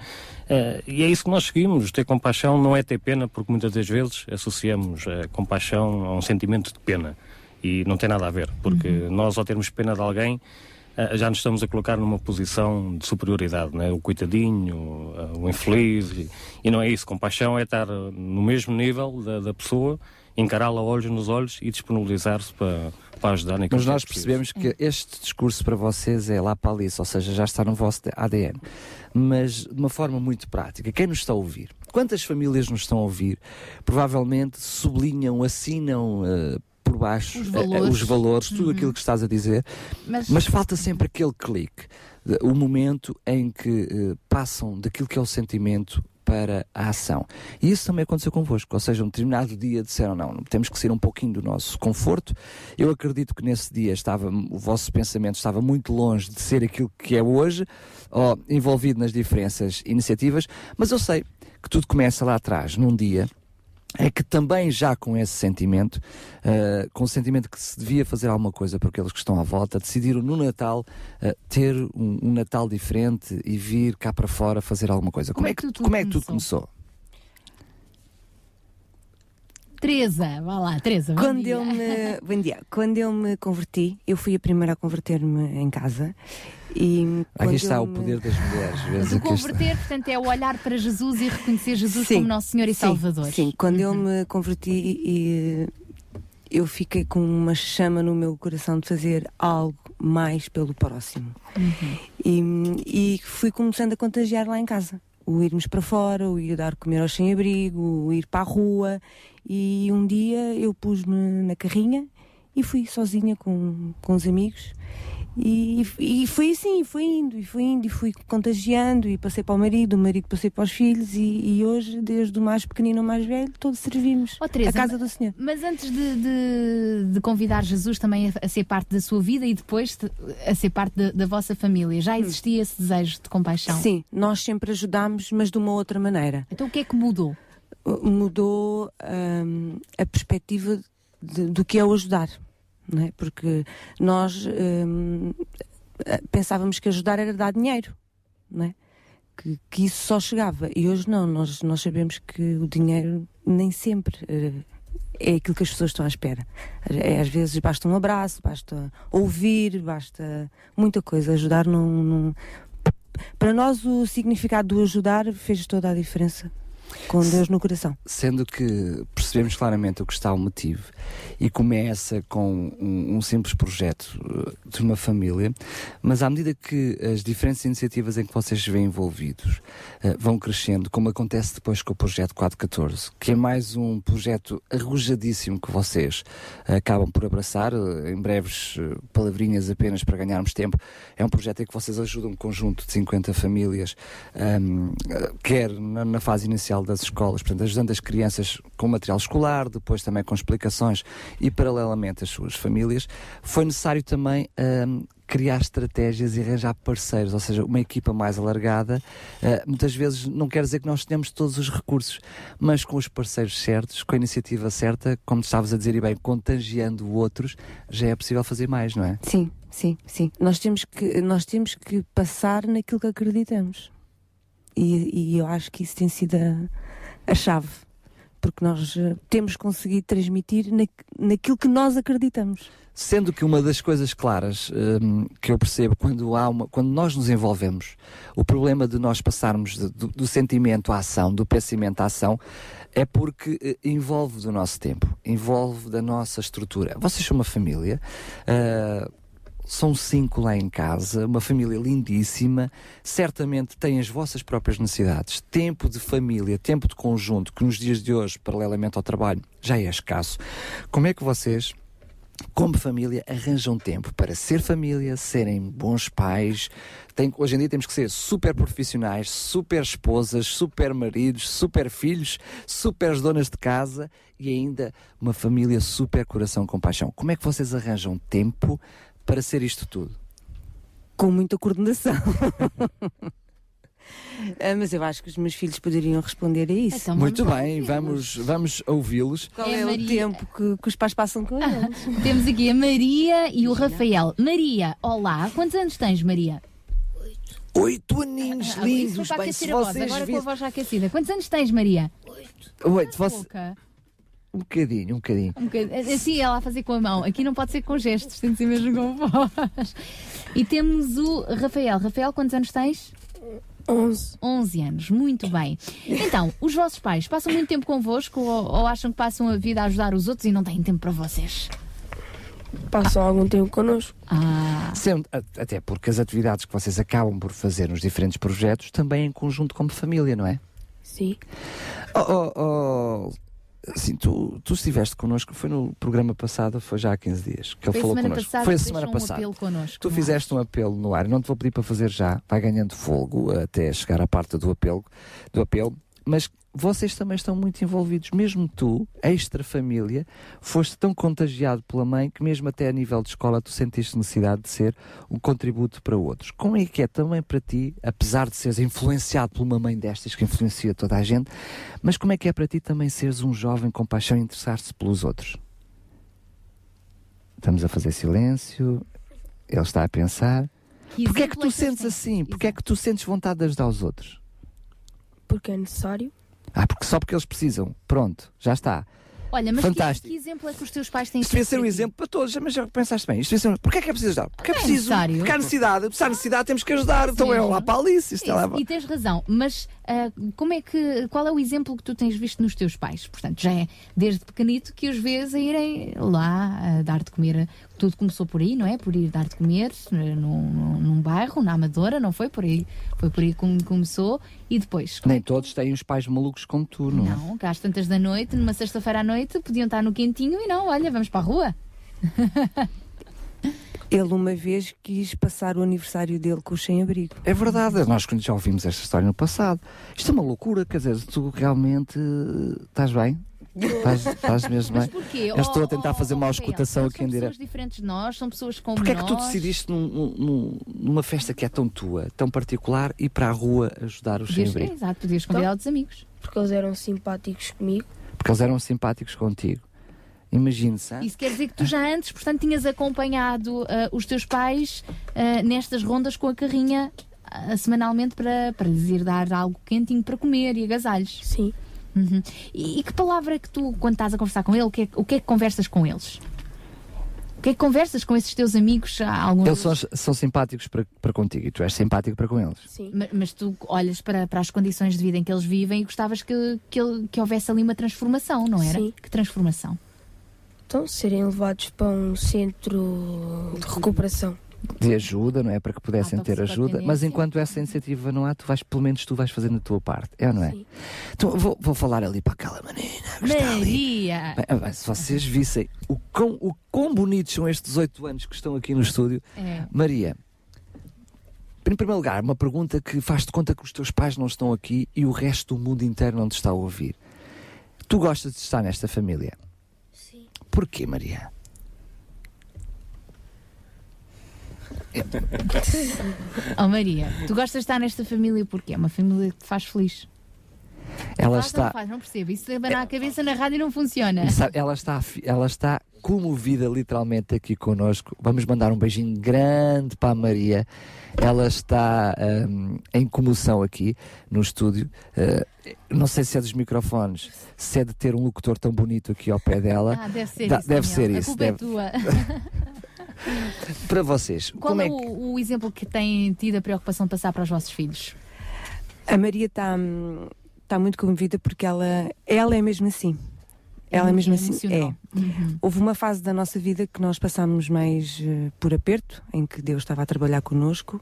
E é isso que nós seguimos. Ter compaixão não é ter pena, porque muitas das vezes associamos eh, compaixão a um sentimento de pena. E não tem nada a ver, porque nós, ao termos pena de alguém, eh, já nos estamos a colocar numa posição de superioridade, né? o coitadinho, eh, o infeliz, e, não é isso. Compaixão é estar eh, no mesmo nível da, da pessoa, encará-la olhos nos olhos e disponibilizar-se para, para ajudar naquilo Mas é nós percebemos que este discurso para vocês é lá para ali, ou seja, já está no vosso ADN. Mas de uma forma muito prática, quem nos está a ouvir? Quantas famílias nos estão a ouvir? Provavelmente sublinham, assinam eh, por baixo Os eh, eh, valores. os valores, tudo Uhum. aquilo que estás a dizer, Mas- mas, falta sempre aquele clique, o momento em que eh, passam daquilo que é o sentimento para a ação. E isso também aconteceu convosco, ou seja, um determinado dia disseram não, temos que sair um pouquinho do nosso conforto. Eu acredito que nesse dia estava, o vosso pensamento estava muito longe de ser aquilo que é hoje, ó, envolvido nas diferenças iniciativas, mas eu sei que tudo começa lá atrás, num dia é que também já com esse sentimento, uh, com o sentimento que se devia fazer alguma coisa por aqueles que estão à volta, decidiram no Natal uh, ter um, um Natal diferente e vir cá para fora fazer alguma coisa. Como, é que, como é que tudo começou? Teresa, vá lá, Teresa. bom Quando dia. eu me, bom dia. Quando eu me converti, eu fui a primeira a converter-me em casa. E Aqui está eu o poder das mulheres. Mas o está. converter, portanto, é o olhar para Jesus e reconhecer Jesus Sim, como nosso Senhor e sim, Salvador. Sim, quando eu me converti e eu fiquei com uma chama no meu coração de fazer algo mais pelo próximo. E, e fui começando a contagiar lá em casa. O irmos para fora, o ir dar comer aos sem-abrigo, o ir para a rua. E um dia eu pus-me na carrinha e fui sozinha com, com os amigos. E, e foi assim, foi indo, e foi indo, e fui contagiando, e passei para o marido, o marido passei para os filhos, e, e hoje, desde o mais pequenino ao mais velho, todos servimos Ó, Teresa, a casa do Senhor. Mas antes de, de- de convidar Jesus também a, a ser parte da sua vida e depois de- a ser parte da, da vossa família, já existia esse desejo de compaixão? Sim, nós sempre ajudámos, mas de uma outra maneira. Então o que é que mudou? Mudou hum, a perspectiva do que é o ajudar, não é? Porque nós hum, eh, pensávamos que ajudar era dar dinheiro, não é? Que, que isso só chegava. E hoje não, nós, nós sabemos que o dinheiro nem sempre eh, é aquilo que as pessoas estão à espera. É, às vezes basta um abraço, basta ouvir, basta muita coisa. Ajudar não, Para nós o significado do ajudar fez toda a diferença com Deus no coração. Sendo que percebemos claramente o que está o motivo e começa com um, um simples projeto uh, de uma família, mas à medida que as diferentes iniciativas em que vocês se veem envolvidos uh, vão crescendo, como acontece depois com o projeto 414, que é mais um projeto arrojadíssimo que vocês uh, acabam por abraçar, uh, em breves palavrinhas apenas para ganharmos tempo, é um projeto em que vocês ajudam um conjunto de 50 famílias, um, uh, quer na, na fase inicial das escolas, portanto, ajudando as crianças com material escolar, depois também com explicações e paralelamente as suas famílias, foi necessário também um, criar estratégias e arranjar parceiros, ou seja, uma equipa mais alargada. Uh, muitas vezes não quer dizer que nós tenhamos todos os recursos, mas com os parceiros certos, com a iniciativa certa, como estavas a dizer e bem, contagiando outros, já é possível fazer mais, não é? Sim, sim, sim. Nós temos que, nós temos que passar naquilo que acreditamos. E, e eu acho que isso tem sido a, a chave. Porque nós eh, temos conseguido transmitir na, naquilo que nós acreditamos. Sendo que uma das coisas claras hum, que eu percebo quando, há uma, quando nós nos envolvemos, o problema de nós passarmos de- do, do sentimento à ação, do pensamento à ação, é porque eh, envolve do nosso tempo, envolve da nossa estrutura. Vocês são uma família, ah, são cinco lá em casa, uma família lindíssima, certamente têm as vossas próprias necessidades, tempo de família, tempo de conjunto, que nos dias de hoje, paralelamente ao trabalho, já é escasso. Como é que vocês como família, arranjam tempo para ser família, serem bons pais. Tem, hoje em dia temos que ser super profissionais, super esposas, super maridos, super filhos, super donas de casa e ainda uma família super coração com paixão. Como é que vocês arranjam tempo para ser isto tudo? Com muita coordenação. Ah, mas eu acho que os meus filhos poderiam responder a isso. Então, Muito bem, vamos, vamos ouvi-los. Qual É é, o Maria. tempo que, que os pais passam com eles? Temos aqui a Maria e o Rafael. Maria, olá, quantos anos tens, Maria? Oito aninhos Ah, lindos, bem, se a voz, vocês agora com a voz já aquecida. Quantos anos tens, Maria? Oito, você... Pouca. Um bocadinho, um bocadinho. Um bocadinho. Assim, ela a fazer com a mão. Aqui não pode ser com gestos, tem de ser mesmo com voz. E temos o Rafael. Rafael, quantos anos tens? 11. 11 anos, muito bem. Então, os vossos pais passam muito tempo convosco ou, ou acham que passam a vida a ajudar os outros e não têm tempo para vocês? Passam algum tempo connosco. Ah. Sendo- até porque as atividades que vocês acabam por fazer nos diferentes projetos também em conjunto como família, não é? Sim. Oh, oh, oh, assim, tu, tu estiveste connosco, foi no programa passado, foi já há 15 dias que ele Foi a falou connosco. passada foi a semana um passada. connosco, tu é? fizeste um apelo no ar, não te vou pedir para fazer já, vai ganhando fogo até chegar à parte do apelo, do apelo, mas vocês também estão muito envolvidos, mesmo tu, extra família, foste tão contagiado pela mãe que mesmo até a nível de escola tu sentiste necessidade de ser um contributo para outros. Como é que é também para ti, apesar de seres influenciado por uma mãe destas que influencia toda a gente, mas como é que é para ti também seres um jovem com paixão e interessar-se pelos outros? Estamos a fazer silêncio, ele está a pensar. Porquê é que tu é sentes assim? Porquê é que tu sentes vontade de ajudar os outros? Porque é necessário. Ah, porque só porque eles precisam. Pronto, já está. Olha, mas que, Fantástico. que exemplo é que os teus pais têm Isto devia ser um exemplo para todos, mas já pensaste bem. Isto devia ser um... Porquê é que é preciso ajudar? Porque é é preciso. necessário. Porque há necessidade. Se há necessidade, temos que ajudar. Então é lá para a Alice. Isto é lá e tens razão, mas ah, como é que, qual é o exemplo que tu tens visto nos teus pais? Portanto, já é desde pequenito que os vês a irem lá a dar de comer. Tudo começou por aí, não é? Por ir dar de comer eh, num, num, num bairro, na Amadora, não foi por aí? Foi por aí que começou e depois. Nem todos têm os pais malucos como tu, não, é? Não, cá às tantas da noite, numa sexta-feira à noite, podiam estar no quentinho e não, olha, vamos para a rua. Ele uma vez quis passar o aniversário dele com o sem-abrigo. É verdade, nós já ouvimos esta história no passado. Isto é uma loucura, quer dizer, tu realmente eh, estás bem? Estás, estás mesmo Mas bem? porquê? Eu estou a Oh, tentar oh, fazer uma oh, auscultação Rafael, aqui em São direto. pessoas diferentes de nós, são pessoas como Porquê é que tu nós. decidiste num- num- numa festa que é tão tua, tão particular, ir para a rua ajudar os Podias, sem-abrigo? exato, podias convidar outros amigos. Porque eles eram simpáticos comigo. Porque eles eram simpáticos contigo. Imagine-se, hein? Isso quer dizer que tu já antes, portanto, tinhas acompanhado ah, os teus pais ah, nestas rondas com a carrinha ah, semanalmente para, para lhes ir dar algo quentinho para comer e agasalhos. Sim. E, e que palavra é que tu, quando estás a conversar com ele, o que é, o que, é que conversas com eles? O que é que conversas com esses teus amigos? Há Alguns Eles são, são simpáticos para, para contigo e tu és simpático para com eles. Ma- Mas, tu olhas para, para as condições de vida em que eles vivem e gostavas que, que, ele- que houvesse ali uma transformação, não era? Sim. Que transformação? Então, serem levados para um centro de recuperação. De ajuda, não é? Para que pudessem ter ajuda, mas Autossustentência. enquanto essa iniciativa não há, tu vais, pelo menos tu vais fazendo a tua parte, é ou não é? Então vou, vou falar ali para aquela menina. Maria! Bem, se vocês vissem o quão, o quão bonitos são estes oito anos que estão aqui no estúdio, É. Maria. Em primeiro lugar, uma pergunta que faz-te conta que os teus pais não estão aqui e o resto do mundo inteiro não te está a ouvir. Tu gostas de estar nesta família? Sim. Porquê, Maria? Oh Maria, tu gostas de estar nesta família porque é uma família que te faz feliz. Ela faz ou não está, faz? Não percebo. Isso de abanar a cabeça na rádio não funciona. Sabe, ela, está, ela está comovida literalmente aqui connosco. Vamos mandar um beijinho grande para a Maria. Ela está hum, em comoção aqui no estúdio. Uh, não sei se é dos microfones, se é de ter um locutor tão bonito aqui ao pé dela. Ah, deve ser Dá- isso. deve Daniel. ser A isso. culpa deve- é tua. Para vocês, Qual como é, é que. o, o exemplo que têm tido a preocupação de passar para os vossos filhos? A Maria está tá muito comovida porque ela, ela é mesmo assim. É ela é mesmo assim. É. Uhum. Houve uma fase da nossa vida que nós passámos mais eh, por aperto, em que Deus estava a trabalhar connosco,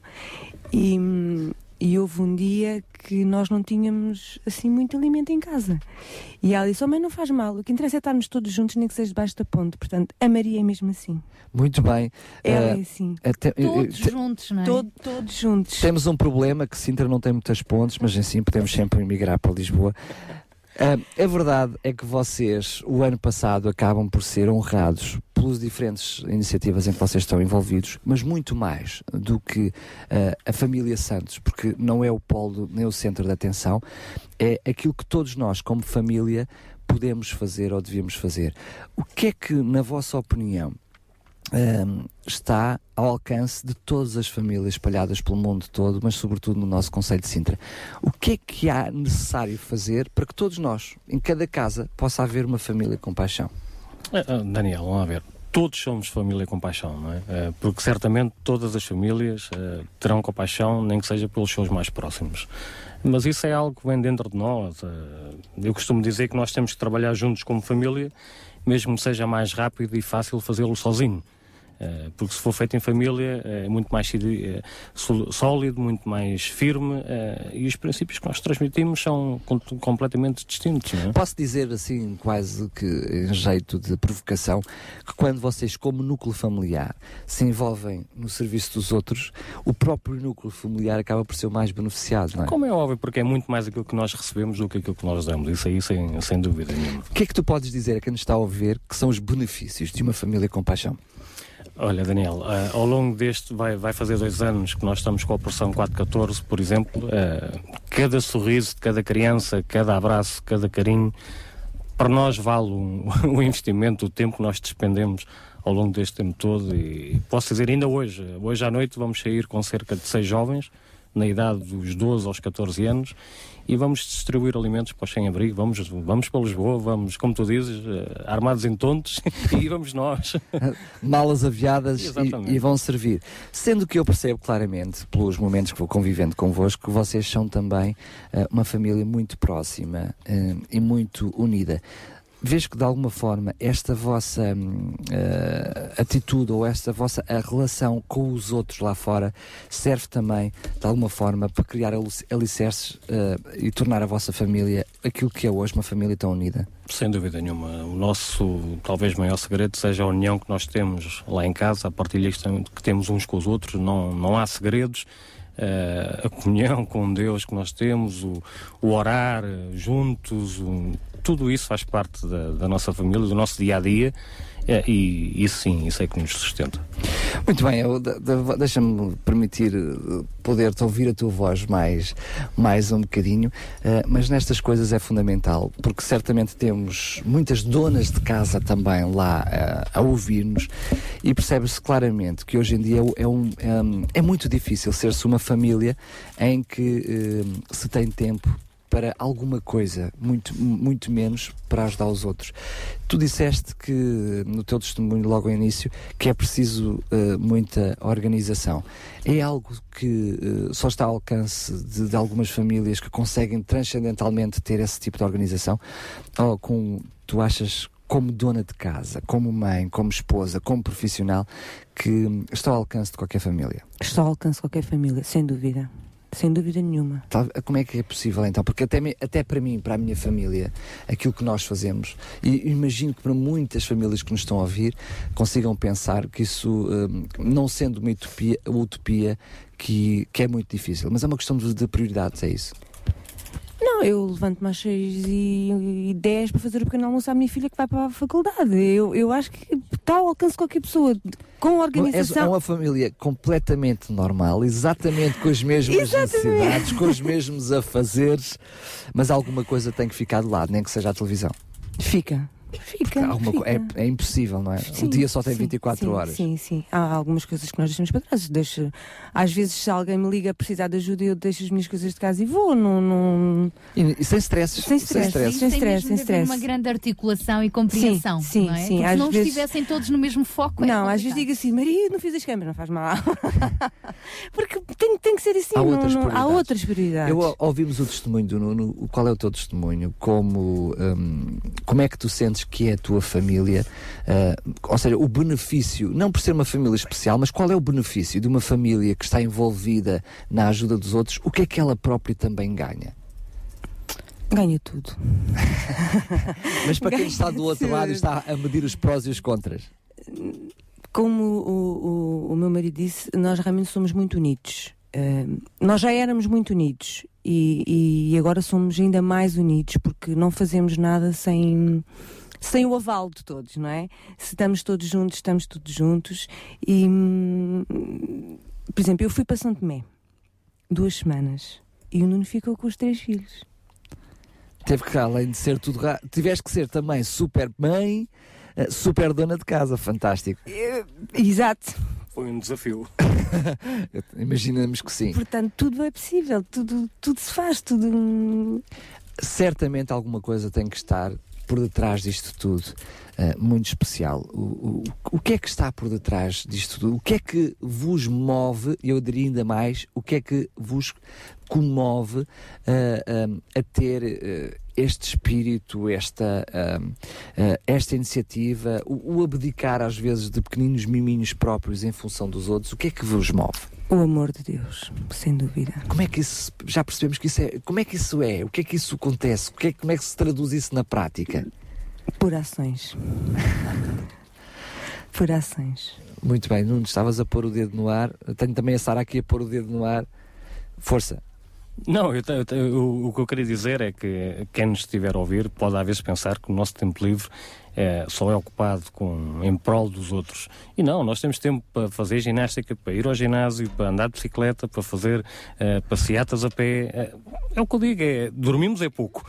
e, hum, e houve um dia que nós não tínhamos assim muito alimento em casa. E ela disse: Oh, mãe, não faz mal, o que interessa é estarmos todos juntos, nem que seja debaixo da ponte. Portanto, a Maria é mesmo assim. Muito bem. Ela Uh, é assim. até- Todos te- juntos, não é? Todo- todos juntos. Temos um problema que Sintra não tem muitas pontes, mas assim podemos sempre emigrar para Lisboa. Ah, a verdade é que vocês, o ano passado, acabam por ser honrados pelas diferentes iniciativas em que vocês estão envolvidos, mas muito mais do que ah, a família Santos, porque não é o polo nem o centro da atenção, é aquilo que todos nós, como família, podemos fazer ou devíamos fazer. O que é que, na vossa opinião, hum, está ao alcance de todas as famílias espalhadas pelo mundo todo, mas sobretudo no nosso Conselho de Sintra. O que é que há necessário fazer para que todos nós, em cada casa, possa haver uma família com paixão? Ah, ah, Daniel, vamos ver. Todos somos família com paixão, não é? Eh, porque certamente todas as famílias terão compaixão, nem que seja pelos seus mais próximos. Mas isso é algo que vem dentro de nós. eu costumo dizer que nós temos que trabalhar juntos como família, mesmo que seja mais rápido e fácil fazê-lo sozinho. Eh, porque se for feito em família é muito mais eh, sólido, muito mais firme e os princípios que nós transmitimos são com- completamente distintos. É? Posso dizer assim, quase que em jeito de provocação, que quando vocês, como núcleo familiar, se envolvem no serviço dos outros, o próprio núcleo familiar acaba por ser o mais beneficiado, não é? Como é óbvio, porque é muito mais aquilo que nós recebemos do que aquilo que nós damos. Isso aí, sem, sem dúvida nenhuma. O que é que tu podes dizer a quem nos está a ouvir que são os benefícios de uma família com paixão? Olha, Daniel, eh, ao longo deste, vai, vai fazer dois anos que nós estamos com a Operação 414, por exemplo. eh, cada sorriso de cada criança, cada abraço, cada carinho, para nós vale um, o investimento, o tempo que nós despendemos ao longo deste tempo todo. E posso dizer, ainda hoje, hoje à noite, vamos sair com cerca de seis jovens na idade dos 12 aos 14 anos, e vamos distribuir alimentos para os sem-abrigo. Vamos, vamos para Lisboa, vamos, como tu dizes, eh, armados em tontos, e vamos nós. malas aviadas e, e vão servir. Sendo que eu percebo claramente, pelos momentos que vou convivendo convosco, que vocês são também eh, uma família muito próxima eh, e muito unida. Vejo que de alguma forma esta vossa eh, atitude ou esta vossa relação com os outros lá fora serve também de alguma forma para criar alic- alicerces eh, e tornar a vossa família aquilo que é hoje uma família tão unida. Sem dúvida nenhuma. O nosso, talvez, maior segredo seja a união que nós temos lá em casa, a partilha que tem- que temos uns com os outros. Não, não há segredos. Eh, a comunhão com Deus que nós temos, o, o orar juntos, o- tudo isso faz parte da, da nossa família, do nosso dia a dia. eh, e isso sim, isso é que nos sustenta. Muito bem, deixa-me permitir eh, poder-te ouvir a tua voz mais, mais um bocadinho, eh, mas nestas coisas é fundamental, porque certamente temos muitas donas de casa também lá eh, a ouvir-nos e percebe-se claramente que hoje em dia é, é, um- é muito difícil ser-se uma família em que eh, se tem tempo para alguma coisa, muito, muito menos para ajudar os outros. Tu disseste que no teu testemunho logo ao início que é preciso eh, muita organização. É algo que eh, só está ao alcance de, de algumas famílias que conseguem transcendentalmente ter esse tipo de organização? Ou com, tu achas como dona de casa, como mãe, como esposa, como profissional, que está ao alcance de qualquer família? Está ao alcance de qualquer família, sem dúvida. Sem dúvida nenhuma. Como é que é possível então? Porque até, até para mim, para a minha família, aquilo que nós fazemos, e imagino que para muitas famílias que nos estão a ouvir consigam pensar que isso, hum, não sendo uma utopia, utopia que, que é muito difícil, mas é uma questão de, de prioridades, é isso. Não, eu levanto-me às 6 e, e 10 para fazer o pequeno almoço à minha filha que vai para a faculdade. Eu, eu acho que está ao alcance de qualquer pessoa, com É organização. uma família completamente normal, exatamente com as mesmas Exatamente. necessidades, com os mesmos afazeres, mas alguma coisa tem que ficar de lado, nem que seja a televisão. Fica. Fica. Alguma co- fica. é, é impossível, não é? Sim, o dia só tem sim, 24 sim, horas. Sim, sim. Há algumas coisas que nós deixamos para trás. Deixo, às vezes, se alguém me liga a precisar de ajuda, eu deixo as minhas coisas de casa e vou. Não, não... E, e sem stresses. Sem stress. Sem stress, mesmo sem stress. uma grande articulação e compreensão, Sim, sim, não é? sim. Se não vezes- estivessem todos no mesmo foco, é Não, às vezes digo assim, Maria, não fiz as câmeras, não faz mal. Porque tem, tem que ser assim. Há não- outras não- há prioridades. outras prioridades. Eu ou- ouvimos o testemunho do Nuno. o- Qual é o teu testemunho? Como, hum, como é que tu sentes que é a tua família? Ah, ou seja, o benefício, não por ser uma família especial, mas qual é o benefício de uma família que está envolvida na ajuda dos outros? O que é que ela própria também ganha? Ganha tudo. Mas para quem está do outro lado e está a medir os prós e os contras. Como o, o, o meu marido disse, nós realmente somos muito unidos. Eh, nós já éramos muito unidos e, e agora somos ainda mais unidos porque não fazemos nada sem, sem o aval de todos, não é? Se estamos todos juntos, estamos todos juntos. E, hum, por exemplo, eu fui para São Tomé duas semanas e o Nuno ficou com os três filhos. Teve que, além de ser tudo. ra- Tiveste que ser também super mãe, eh, super dona de casa. Fantástico. Exato. Foi um desafio. Imaginamos que sim. Portanto, tudo é possível, tudo, tudo se faz, tudo. hum, certamente alguma coisa tem que estar por detrás disto tudo, eh, muito especial. O, o, o que é que está por detrás disto tudo? O que é que vos move, eu diria ainda mais, o que é que vos comove eh, eh, a ter este espírito, esta, eh, eh, esta iniciativa, o, o abdicar às vezes de pequeninos miminhos próprios em função dos outros? O que é que vos move? O amor de Deus, sem dúvida. Como é que isso, já percebemos que isso é, como é que isso é? O que é que isso acontece? O que é, como é que se traduz isso na prática? Por ações. Por ações. Muito bem, Nuno, estavas a pôr o dedo no ar. Tenho também a Sara aqui a pôr o dedo no ar. Força. Não, eu eu o, o que eu queria dizer é que quem nos estiver a ouvir pode às vezes pensar que o nosso tempo livre é, só é ocupado com, em prol dos outros. E não, nós temos tempo para fazer ginástica, para ir ao ginásio, para andar de bicicleta, para fazer eh, passeatas a pé. Eh, é o que eu digo, é, dormimos é pouco.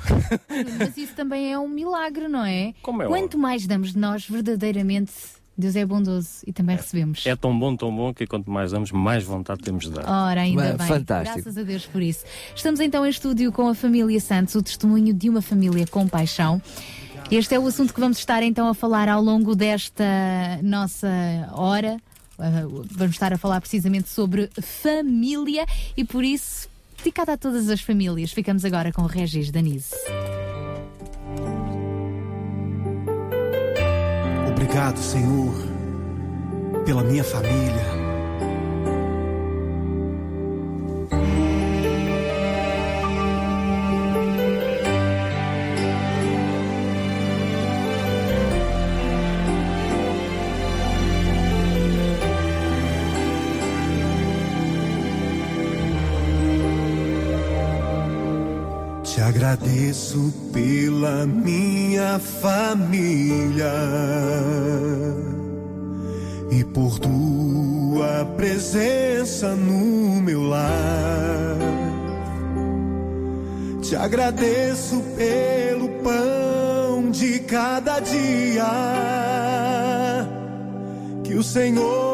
Mas isso também é um milagre, não é? Como é Quanto mais damos de nós verdadeiramente Deus é bondoso e também recebemos. É tão bom, tão bom que quanto mais damos, mais vontade temos de dar. Ora, ainda Bem, bem. fantástico. Graças a Deus por isso. Estamos então em estúdio com a família Santos, o testemunho de uma família com paixão. Este é o assunto que vamos estar então a falar ao longo desta nossa hora. Ah, vamos estar a falar precisamente sobre família e por isso, dedicada a todas as famílias, ficamos agora com o Regis Danise. Obrigado, Senhor, pela minha família. Agradeço pela minha família e por tua presença no meu lar. Te agradeço pelo pão de cada dia que o Senhor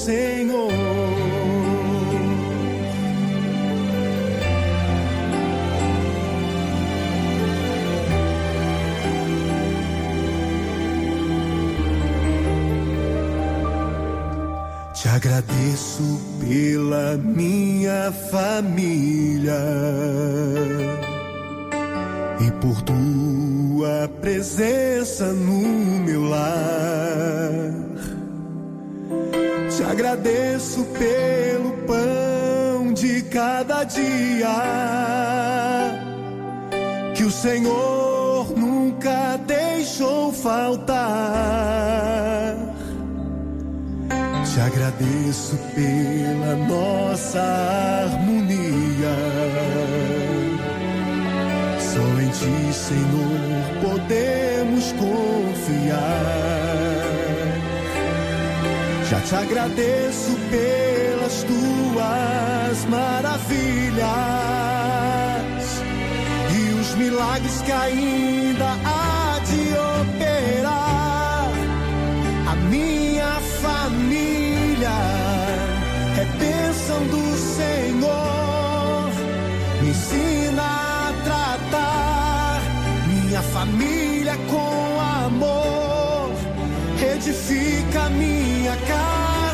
Senhor. Te agradeço pela minha família e por tua presença no meu lar. Agradeço pelo pão de cada dia que o Senhor nunca deixou faltar. Te agradeço pela nossa harmonia. Só em ti, Senhor, podemos confiar. Te agradeço pelas tuas maravilhas e os milagres que ainda há de operar. A minha família é bênção do Senhor. Me ensina a tratar minha família com amor. Edifica minha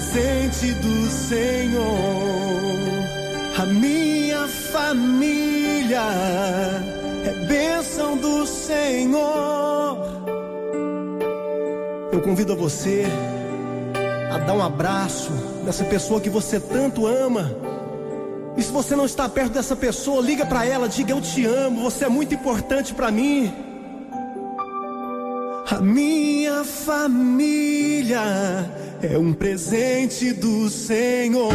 presente do Senhor. A minha família é bênção do Senhor. Eu convido a você a dar um abraço nessa pessoa que você tanto ama. E se você não está perto dessa pessoa, liga para ela, diga eu te amo, você é muito importante para mim. A minha família é um presente do Senhor.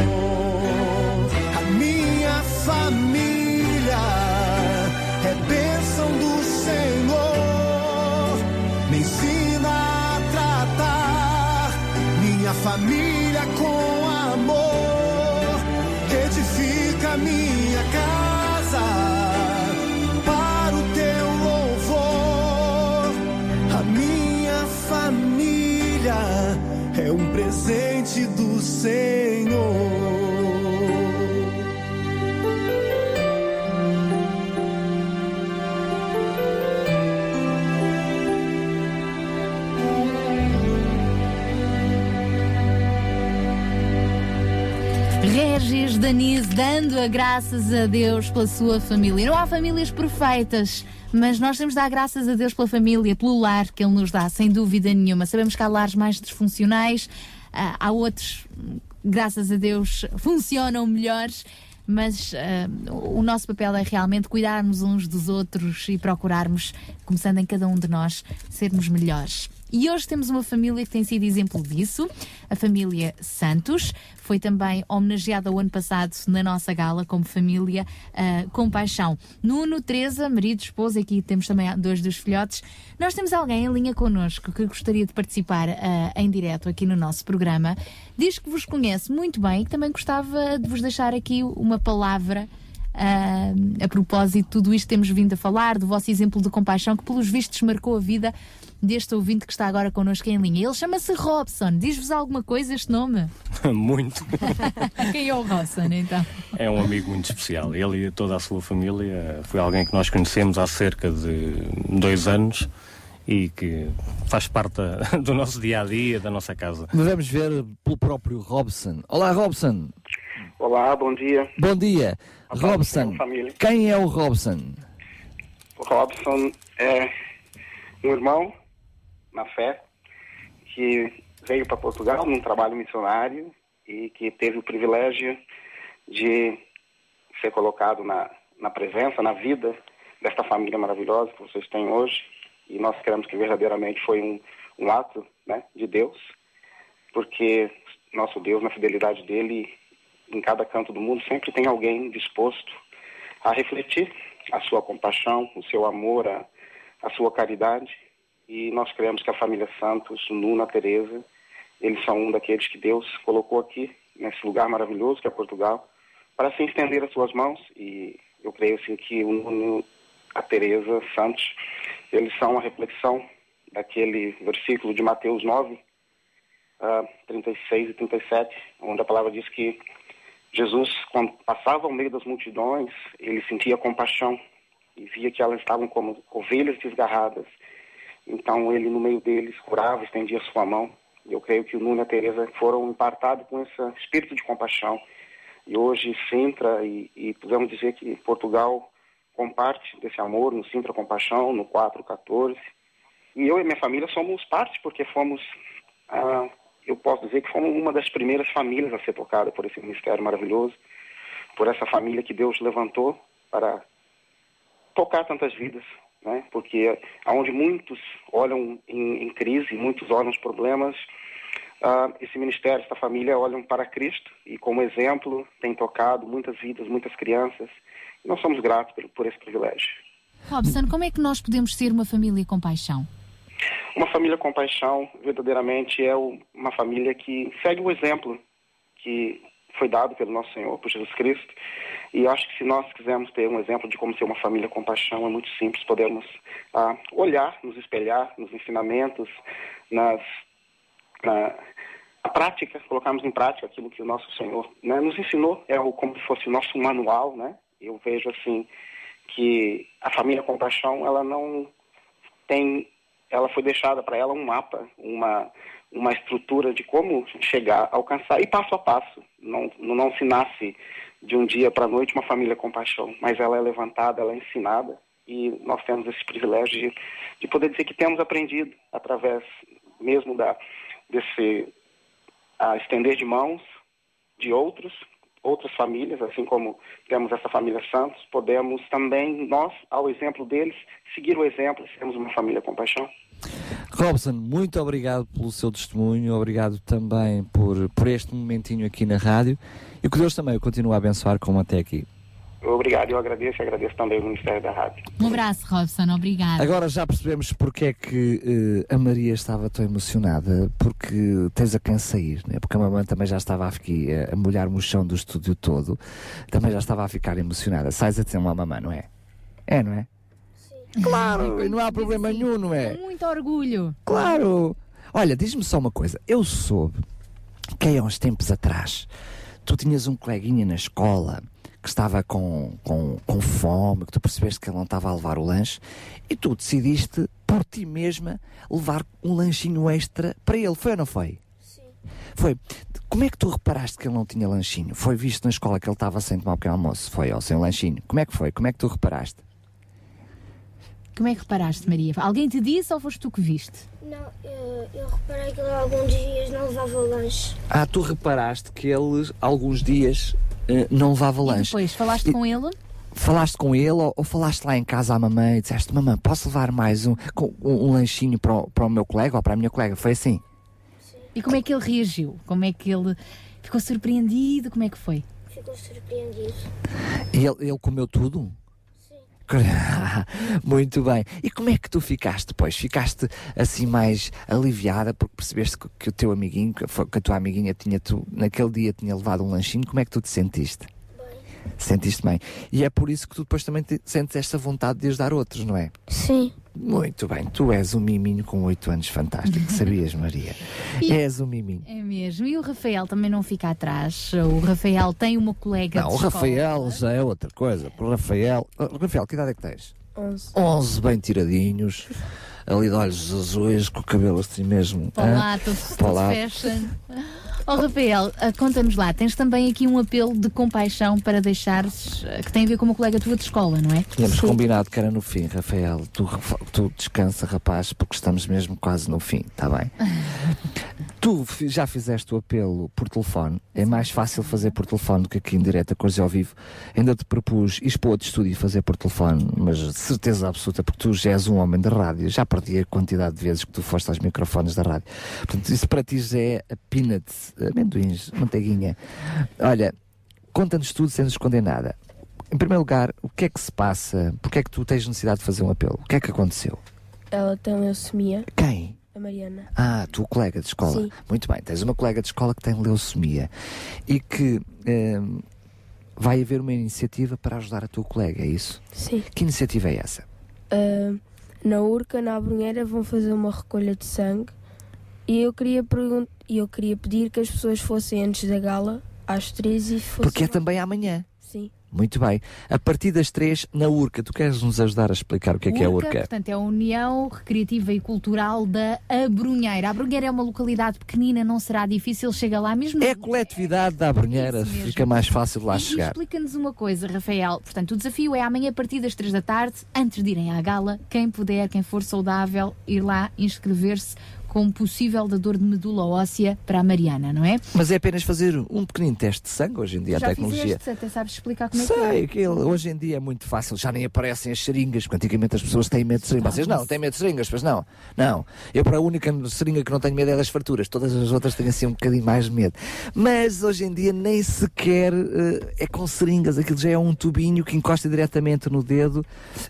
Regis Danise dando a graças a Deus pela sua família. Não há famílias perfeitas, mas nós temos de dar graças a Deus pela família, pelo lar que Ele nos dá, sem dúvida nenhuma. Sabemos que há lares mais disfuncionais, há outros, graças a Deus, funcionam melhores. Mas ah, o nosso papel é realmente cuidarmos uns dos outros e procurarmos, começando em cada um de nós, sermos melhores. E hoje temos uma família que tem sido exemplo disso, a família Santos. Foi também homenageada o ano passado na nossa gala como família ah, com paixão. Nuno, Teresa, marido, esposa, aqui temos também dois dos filhotes. Nós temos alguém em linha connosco que gostaria de participar ah, em direto aqui no nosso programa. Diz que vos conhece muito bem e também gostava de vos deixar aqui uma palavra ah, a propósito de tudo isto temos vindo a falar, do vosso exemplo de compaixão, que pelos vistos marcou a vida deste ouvinte que está agora connosco em linha. Ele chama-se Robson. Diz-vos alguma coisa este nome? Muito. Quem é o Robson, então? É um amigo muito especial. Ele e toda a sua família foi alguém que nós conhecemos há cerca de dois anos e que faz parte do nosso dia a dia, da nossa casa. Mas vamos ver pelo próprio Robson. Olá, Robson. Olá, bom dia. Bom dia. Robson, família. quem é o Robson? O Robson é um irmão na fé que veio para Portugal num trabalho missionário e que teve o privilégio de ser colocado na, na presença, na vida desta família maravilhosa que vocês têm hoje. E nós queremos que verdadeiramente foi um, um ato né, de Deus, porque nosso Deus, na fidelidade dele, em cada canto do mundo, sempre tem alguém disposto a refletir a sua compaixão, o seu amor, a, a sua caridade. E nós cremos que a família Santos, Nuna, Teresa, eles são um daqueles que Deus colocou aqui, nesse lugar maravilhoso que é Portugal, para se estender as suas mãos. E eu creio assim que o Nuno, a Teresa Santos, eles são a reflexão daquele versículo de Mateus 9, ah, 36 e 37, onde a palavra diz que Jesus, quando passava ao meio das multidões, ele sentia compaixão e via que elas estavam como ovelhas desgarradas. Então ele, no meio deles, curava, estendia sua mão. Eu creio que o Nuno e a Teresa foram impartados com esse espírito de compaixão. E hoje, Sintra, e, e podemos dizer que Portugal comparte desse amor no Sintra Compaixão, no 414. E eu e minha família somos parte, porque fomos, ah, eu posso dizer que fomos uma das primeiras famílias a ser tocada por esse ministério maravilhoso, por essa família que Deus levantou para tocar tantas vidas, né? Porque aonde muitos olham em, em crise, muitos olham os problemas, ah, esse ministério, essa família olham para Cristo e como exemplo tem tocado muitas vidas, muitas crianças. E nós somos gratos por, por esse privilégio. Robson, como é que nós podemos ser uma família com paixão? Uma família com paixão, verdadeiramente, é uma família que segue o exemplo que foi dado pelo nosso Senhor, por Jesus Cristo. E acho que se nós quisermos ter um exemplo de como ser uma família com paixão, é muito simples. Podemos ah, olhar, nos espelhar nos ensinamentos, nas, na, na prática, colocarmos em prática aquilo que o nosso Senhor né, nos ensinou. É como se fosse o nosso manual, né? Eu vejo assim que a família com paixão, ela não tem ela foi deixada para ela um mapa, uma, uma estrutura de como chegar, alcançar, e passo a passo. Não, não, se nasce de um dia para a noite uma família com paixão, mas ela é levantada, ela é ensinada, e nós temos esse privilégio de, de poder dizer que temos aprendido através mesmo da, desse a estender de mãos de outros, outras famílias, assim como temos essa família Santos, podemos também, nós, ao exemplo deles, seguir o exemplo e sermos uma família com paixão. Robson, muito obrigado pelo seu testemunho, obrigado também por, por este momentinho aqui na rádio e que Deus também o continue a abençoar como até aqui. Obrigado, eu agradeço e agradeço também o Ministério da Rádio. Um abraço, Robson, obrigado. Agora já percebemos porque é que eh, a Maria estava tão emocionada, porque tens a quem sair, né? porque a mamãe também já estava aqui eh, a molhar-me o chão do estúdio todo, também já estava a ficar emocionada. Sais a dizer uma mamãe, não é? É, não é? Claro, e não há problema nenhum, não é? Com muito orgulho. Claro! Olha, diz-me só uma coisa. Eu soube que há uns tempos atrás tu tinhas um coleguinha na escola que estava com, com, com fome, que tu percebeste que ele não estava a levar o lanche e tu decidiste por ti mesma levar um lanchinho extra para ele. Foi ou não foi? Foi. Como é que tu reparaste que ele não tinha lanchinho? Foi visto na escola que ele estava sem tomar o pequeno almoço? Foi, ou sem lanchinho? Como é que foi? Como é que tu reparaste? Como é que reparaste, Maria? Alguém te disse ou foste tu que viste? Não, eu, eu reparei que ele alguns dias não levava lanche. Ah, tu reparaste que ele, alguns dias, eh, não levava E lanche. depois, falaste E- com ele? Falaste com ele ou, ou falaste lá em casa à mamãe e disseste, mamãe, posso levar mais um, um, um lanchinho para o, para o meu colega ou para a minha colega? Foi assim? E como é que ele reagiu? Como é que ele ficou surpreendido? Como é que foi? Ficou surpreendido. E ele, ele comeu tudo? Muito bem. E como é que tu ficaste depois? Ficaste assim mais aliviada porque percebeste que, que o teu amiguinho, que, a tua amiguinha tinha tu, naquele dia tinha levado um lanchinho? Como é que tu te sentiste? Sentiste bem. E é por isso que tu depois também te- sentes esta vontade de ajudar outros, não é? Sim. Muito bem. Tu és um miminho com 8 anos fantástico. Sabias, Maria? E- És um miminho. É mesmo. E o Rafael também não fica atrás. O Rafael tem uma colega Não, de o escola. Rafael já é outra coisa. O Rafael. Oh, Rafael, que idade é que tens? 11. 11 bem tiradinhos, ali de olhos azuis, com o cabelo assim mesmo. Para hã? lá, tudo, Para tudo lá. fashion. Oh, Rafael, ah, conta-nos lá, tens também aqui um apelo de compaixão para deixares, ah, que tem a ver com uma colega tua de escola, não é? Tínhamos combinado que era no fim, Rafael. Tu, tu descansa, rapaz, porque estamos mesmo quase no fim, está bem? tu já fizeste o apelo por telefone. É mais fácil fazer por telefone do que aqui em direto, a coisa ao vivo. Ainda te propus para outro estúdio e fazer por telefone, mas de certeza absoluta, porque tu já és um homem da rádio. Já perdi a quantidade de vezes que tu foste aos microfones da rádio. Portanto, isso para ti já é a peanuts, amendoins, manteiguinha. Olha, conta-nos tudo sem nos esconder nada. Em primeiro lugar, o que é que se passa? Porquê é que tu tens necessidade de fazer um apelo? O que é que aconteceu? Ela tem leucemia. Quem? A Mariana. Ah, tu colega de escola. Sim. Muito bem, tens uma colega de escola que tem leucemia e que hum, vai haver uma iniciativa para ajudar a tua colega, é isso? Sim. Que iniciativa é essa? Ah, na Urca, na Abrunheira, vão fazer uma recolha de sangue. E eu queria, pergun- e eu queria pedir que as pessoas fossem antes da gala, às três e fossem. Porque é também amanhã. Sim. Muito bem. A partir das três, na URCA, tu queres nos ajudar a explicar o que é que é a URCA? Portanto, é a União Recreativa e Cultural da Abrunheira. A Abrunheira é uma localidade pequenina, não será difícil, chega lá mesmo. É a coletividade da Abrunheira, fica mais fácil lá E chegar. explica-nos uma coisa, Rafael. Portanto, o desafio é amanhã a partir das 3 da tarde, antes de irem à gala, quem puder, quem for saudável, ir lá inscrever-se como possível dador de medula óssea para a Mariana, não é? Mas é apenas fazer um pequenino teste de sangue hoje em dia, a Já tecnologia. fizeste, até sabes explicar como é que Sei, é. aquilo, hoje em dia é muito fácil, já nem aparecem as seringas, porque antigamente as pessoas têm medo de seringas. Vocês não, têm medo de seringas, pois não. Não. Eu, para a única seringa que não tenho medo é das farturas, todas as outras têm assim um bocadinho mais de medo. Mas hoje em dia nem sequer eh, é com seringas, aquilo já é um tubinho que encosta diretamente no dedo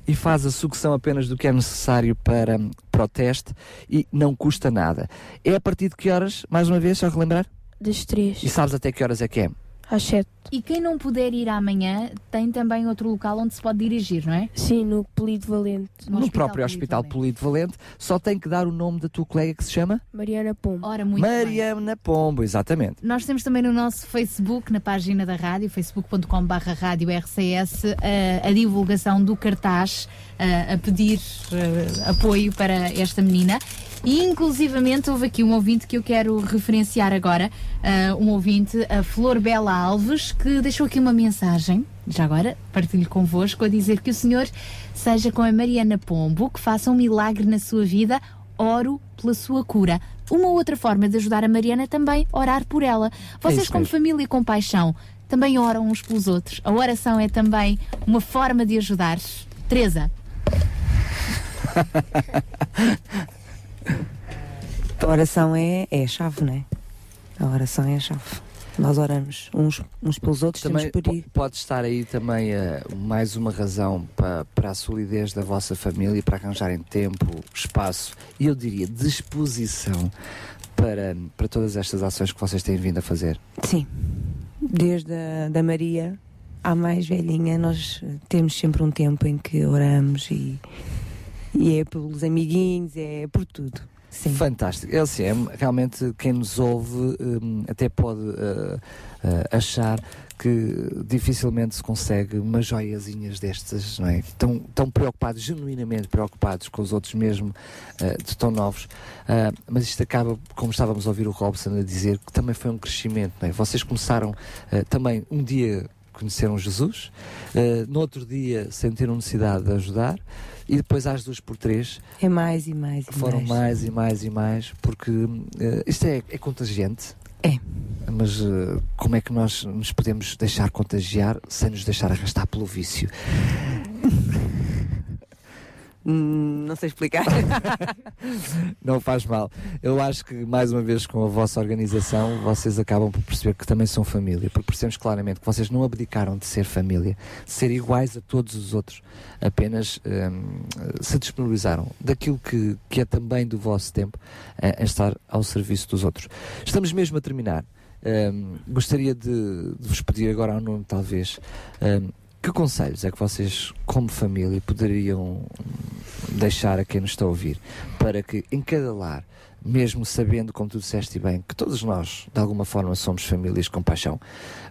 e faz a sucção apenas do que é necessário para, para o teste e não custa nada. É a partir de que horas, mais uma vez, só relembrar? Das três. E sabes até que horas é que é? Às sete. E quem não puder ir amanhã, tem também outro local onde se pode dirigir, não é? Sim, no Polido Valente. No, próprio Hospital Polido Valente, só tem que dar o nome da tua colega que se chama? Mariana Pombo. Ora, muito bem. Mariana Pombo, exatamente. Nós temos também no nosso Facebook, na página da rádio, facebook.com.br rádio RCS, a, a divulgação do cartaz a, a pedir eh, apoio para esta menina. E inclusivamente houve aqui um ouvinte que eu quero referenciar agora, eh, um ouvinte, a Flor Bela Alves, que deixou aqui uma mensagem, já agora partilho convosco, a dizer que o senhor seja com a Mariana Pombo, que faça um milagre na sua vida, oro pela sua cura. Uma outra forma de ajudar a Mariana é também orar por ela. Vocês, isso como família com paixão, também oram uns pelos outros. A oração é também uma forma de ajudar. Teresa, A oração é, é a chave, não é? A oração é a chave. Nós oramos uns, uns pelos outros, Também temos por ir. po- pode estar aí também eh, mais uma razão para, para a solidez da vossa família, para arranjarem tempo, espaço e eu diria disposição para, para todas estas ações que vocês têm vindo a fazer. Sim. Desde a da Maria à mais velhinha, nós eh, temos sempre um tempo em que oramos e, e é pelos amiguinhos, é por tudo. Fantástico. LCM, realmente, quem nos ouve hum, até pode uh, uh, achar que dificilmente se consegue umas joiazinhas destas, não é? Tão, tão preocupados, genuinamente preocupados com os outros mesmo, uh, de tão novos. Uh, mas isto acaba, como estávamos a ouvir o Robson a dizer, que também foi um crescimento, não é? Vocês começaram uh, também um dia conheceram Jesus, uh, no outro dia sentiram necessidade de ajudar e depois às duas por três É mais e mais e foram mais. mais e mais e mais, porque eh, isto é, é contagiante. É. Mas eh, como é que nós nos podemos deixar contagiar sem nos deixar arrastar pelo vício? Hum, não sei explicar. Não faz mal. Eu acho que, mais uma vez, com a vossa organização, vocês acabam por perceber que também são família, porque percebemos claramente que vocês não abdicaram de ser família, de ser iguais a todos os outros, apenas hum, se disponibilizaram daquilo que, que é também do vosso tempo eh, em estar ao serviço dos outros. Estamos mesmo a terminar. Hum, gostaria de, de vos pedir agora ao nome, talvez. Que conselhos é que vocês, como família, poderiam deixar a quem nos está a ouvir para que em cada lar, mesmo sabendo, como tu disseste bem, que todos nós, de alguma forma, somos famílias com paixão,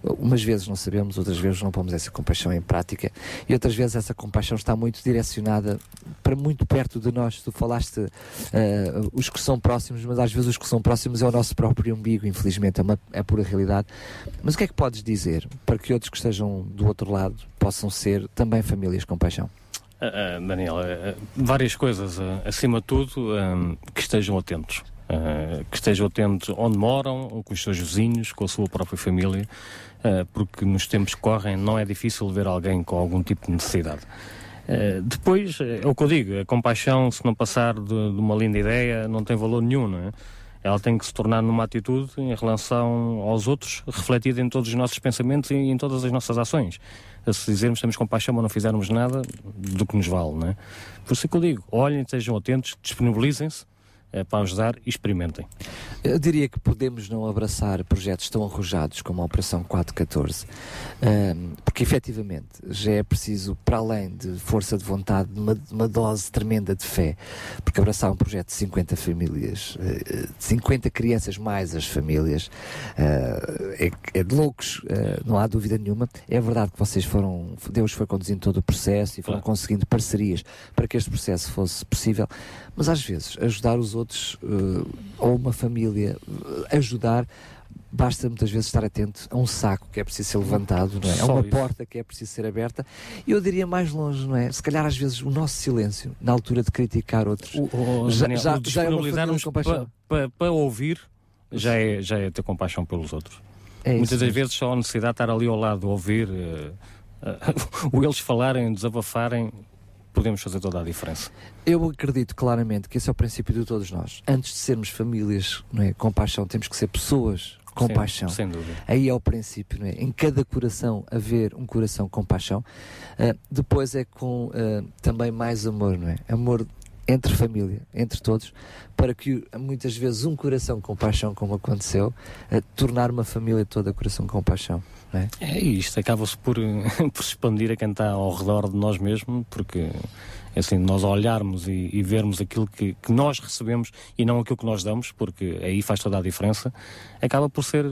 umas vezes não sabemos, outras vezes não pomos essa compaixão em prática e outras vezes essa compaixão está muito direcionada para muito perto de nós. Tu falaste eh, os que são próximos, mas às vezes os que são próximos é o nosso próprio umbigo, infelizmente, é, uma, é pura realidade. Mas o que é que podes dizer para que outros que estejam do outro lado possam ser também famílias com paixão? Ah, ah, Daniel, ah, ah, várias coisas. acima de tudo, que estejam atentos. Que estejam atentos onde moram, com os seus vizinhos, com a sua própria família, porque nos tempos que correm não é difícil ver alguém com algum tipo de necessidade. Depois, é o que eu digo, a compaixão, se não passar de, de uma linda ideia, não tem valor nenhum, não é? Ela tem que se tornar numa atitude em relação aos outros, refletida em todos os nossos pensamentos e em todas as nossas ações. Se dizermos que temos compaixão, mas não fizermos nada, do que nos vale, não é? Por isso é que eu digo, olhem, estejam atentos, disponibilizem-se para ajudar e experimentem. Eu diria que podemos não abraçar projetos tão arrojados como a Operação 414, ahm, porque efetivamente já é preciso, para além de força de vontade, uma, uma dose tremenda de fé, porque abraçar um projeto de 50 famílias, eh, 50 crianças mais as famílias, eh, é, é de loucos, eh, não há dúvida nenhuma. É verdade que vocês foram, Deus foi conduzindo todo o processo e foram conseguindo parcerias para que este processo fosse possível, mas às vezes ajudar os outros eh, ou uma família eh, ajudar basta muitas vezes estar atento a um saco que é preciso ser levantado, não é? A Só uma isso. porta que é preciso ser aberta. E eu diria mais longe, não é? Se calhar às vezes o nosso silêncio, na altura de criticar outros, Oh, já, Daniel, já, o já é uma disponibilizarmos família com paixão. para ouvir já é, já é ter compaixão pelos outros. É isso Muitas das mesmo. vezes só a necessidade de estar ali ao lado, ouvir, eh, o eles falarem, desabafarem, podemos fazer toda a diferença. Eu acredito claramente que esse é o princípio de todos nós. Antes de sermos famílias não é, com paixão, temos que ser pessoas com paixão. sem dúvida. Aí é o princípio, não é? Em cada coração haver um coração com paixão. Ah, depois é com ah, também mais amor, não é? Amor entre família, entre todos, para que muitas vezes um coração com paixão, como aconteceu, ah, tornar uma família toda coração com paixão. É? É isto, acaba-se por, por expandir a está ao redor de nós mesmos, porque assim, nós olharmos e, e vermos aquilo que, que nós recebemos e não aquilo que nós damos, porque aí faz toda a diferença, acaba por ser,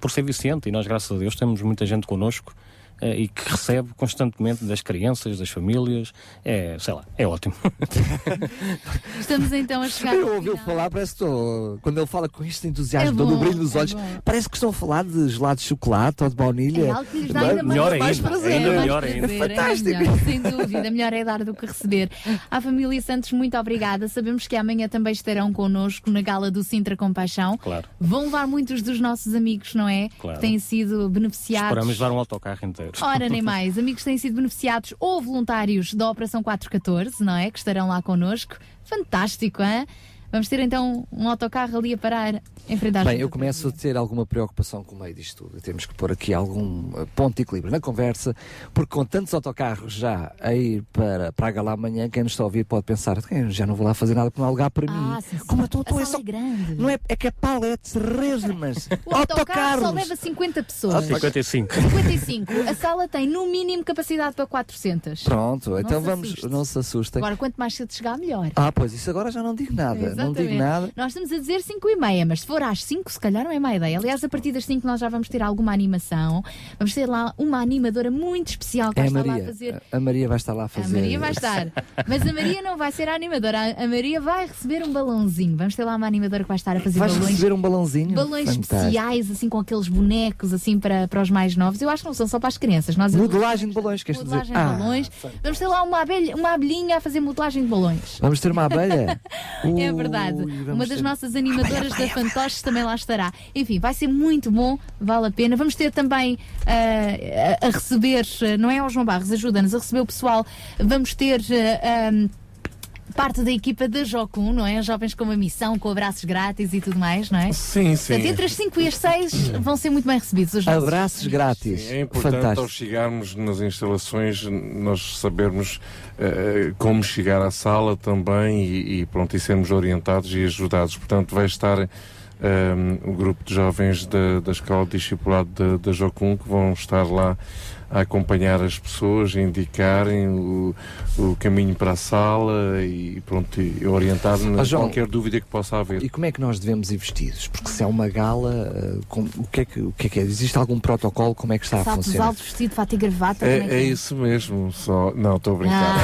por ser viciante. E nós, graças a Deus, temos muita gente connosco e que recebe constantemente das crianças, das famílias. É, sei lá, é ótimo. Estamos então a chegar. Eu ouvi falar, parece que estou. Quando ele fala com este entusiasmo, É todo o bom, brilho nos é olhos, bom. parece que estão a falar de gelado de chocolate ou de baunilha. É algo que lhes dá ainda mais, Melhor mais ainda, prazer. ainda mais melhor prazer, ainda. é Fantástico. melhor, sem dúvida, melhor é dar do que receber. À família Santos, muito obrigada. Sabemos que amanhã também estarão connosco na gala do Sintra Compaixão. Claro. Vão levar muitos dos nossos amigos, não é? Claro. Que têm sido beneficiados. Esperamos levar um autocarro inteiro. Ora, nem mais. Amigos têm sido beneficiados ou voluntários da Operação 414, não é? Que estarão lá connosco. Fantástico, hein? Vamos ter então um autocarro ali a parar em frente às Bem, eu começo a ter alguma preocupação com o meio disto tudo. Temos que pôr aqui algum eh, ponto de equilíbrio na conversa, porque com tantos autocarros já a ir para, para a gala amanhã, quem nos está a ouvir pode pensar, "Eu já não vou lá fazer nada porque não há lugar para mim. Ah, sim, sim. Como eu estou, A é só. é grande. Não é, é que é paletes, resmas, O autocarro só leva 50 pessoas. 55. 55. A sala tem no mínimo capacidade para 400. Pronto, então se vamos, assuste. não se assustem. Agora, quanto mais cedo chegar, melhor. Ah, pois isso agora já não digo nada. Exato. Não digo nada. Nós estamos a dizer 5 e meia, mas se for às 5, se calhar não é má ideia. Aliás, a partir das 5 nós já vamos ter alguma animação. Vamos ter lá uma animadora muito especial que É vai estar lá a Maria. fazer. A Maria vai estar lá a fazer. A Maria vai estar. Mas a Maria não vai ser a animadora. A Maria vai receber um balãozinho. Vamos ter lá uma animadora que vai estar a fazer Vais balões. receber um balãozinho? Balões Fantástico. especiais, assim, com aqueles bonecos, assim, para, para os mais novos. Eu acho que não são só para as crianças. Nós Modelagem de balões, queres dizer? modelagem de Ah, balões. Vamos ter lá uma, abelha, uma abelhinha a fazer modelagem de balões. Vamos ter uma abelha? É verdade. Vamos Uma das ter- nossas animadoras da Fantoches também lá estará. Enfim, vai ser muito bom, vale a pena. Vamos ter também ah, a, a receber, ah, não é ao João Barros, ajuda-nos a receber o pessoal. Vamos ter. ah, ah, Parte da equipa da Jocum, não é? Jovens com uma missão, com abraços grátis e tudo mais, não é? Sim, sim. Portanto, entre as 5 e as 6 vão ser muito bem recebidos. Os nossos- Abraços grátis. É importante ao Fantástico. chegarmos nas instalações nós sabermos eh, como chegar à sala também e, e pronto, e sermos orientados e ajudados. Portanto, vai estar eh, o grupo de jovens da, da Escola de Discipulado da, da Jocum que vão estar lá a acompanhar as pessoas, a indicarem o, o caminho para a sala e pronto, e orientar nas João, qualquer dúvida que possa haver. E como é que nós devemos ir vestidos? Porque se é uma gala, eh, com- o, que é que, o que é que é? Existe algum protocolo? Como é que está a Saltos funcionar? altos, vestido, fato e gravata. É, é que é isso mesmo, só. Não, estou a brincar.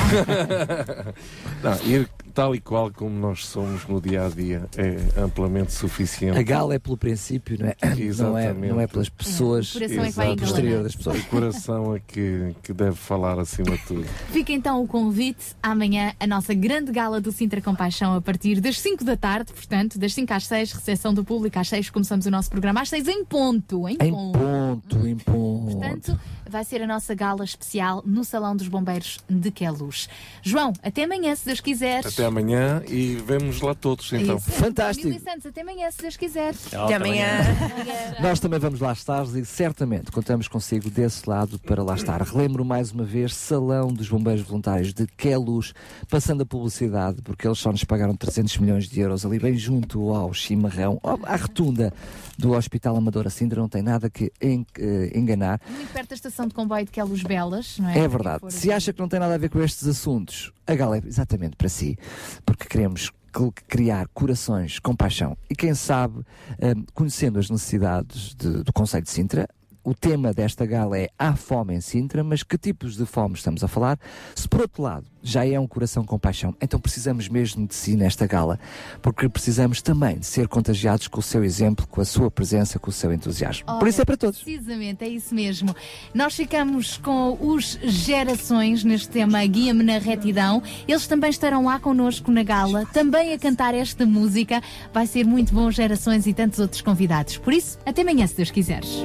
não, ir tal e qual como nós somos no dia a dia é amplamente suficiente. A gala é pelo princípio, não é? Não é, Exatamente. não é pelas pessoas O coração é exterior das pessoas. O coração é que, que deve falar acima de tudo. Fica então o convite amanhã, a nossa grande gala do Sintra Compaixão, a partir das 5 da tarde, portanto, das 5 às 6, recepção do público às 6, começamos o nosso programa às 6 em ponto. Em, Em ponto. ponto, em ponto. Portanto, vai ser a nossa gala especial no Salão dos Bombeiros de Queluz. João, até amanhã, se Deus quiseres. Até amanhã e vemos lá todos então. Isso. Fantástico. Santos, até amanhã, se Deus quiser. Até amanhã. Nós também vamos lá estar e certamente contamos consigo desse lado para lá estar. Relembro mais uma vez, Salão dos Bombeiros Voluntários de Queluz, passando a publicidade, porque eles só nos pagaram 300 milhões de euros ali bem junto ao chimarrão, à retunda do Hospital Amadora Sintra, não tem nada que en- eh, enganar. Muito perto da estação de comboio de Queluz Belas, não é? É verdade. Se acha que não tem nada a ver com estes assuntos, a gala é exatamente para si, porque queremos criar corações com paixão e quem sabe, hum, conhecendo as necessidades de- do Conselho de Sintra, o tema desta gala é Há fome em Sintra, mas que tipos de fome estamos a falar? Se por outro lado já é um coração com paixão, então precisamos mesmo de si nesta gala, porque precisamos também de ser contagiados com o seu exemplo, com a sua presença, com o seu entusiasmo. por isso é para todos. Precisamente, é isso mesmo. Nós ficamos com os Gerações neste tema Guia-me na Retidão. Eles também estarão lá connosco na gala, também a cantar esta música. Vai ser muito bom, Gerações e tantos outros convidados. Por isso, até amanhã, se Deus quiseres.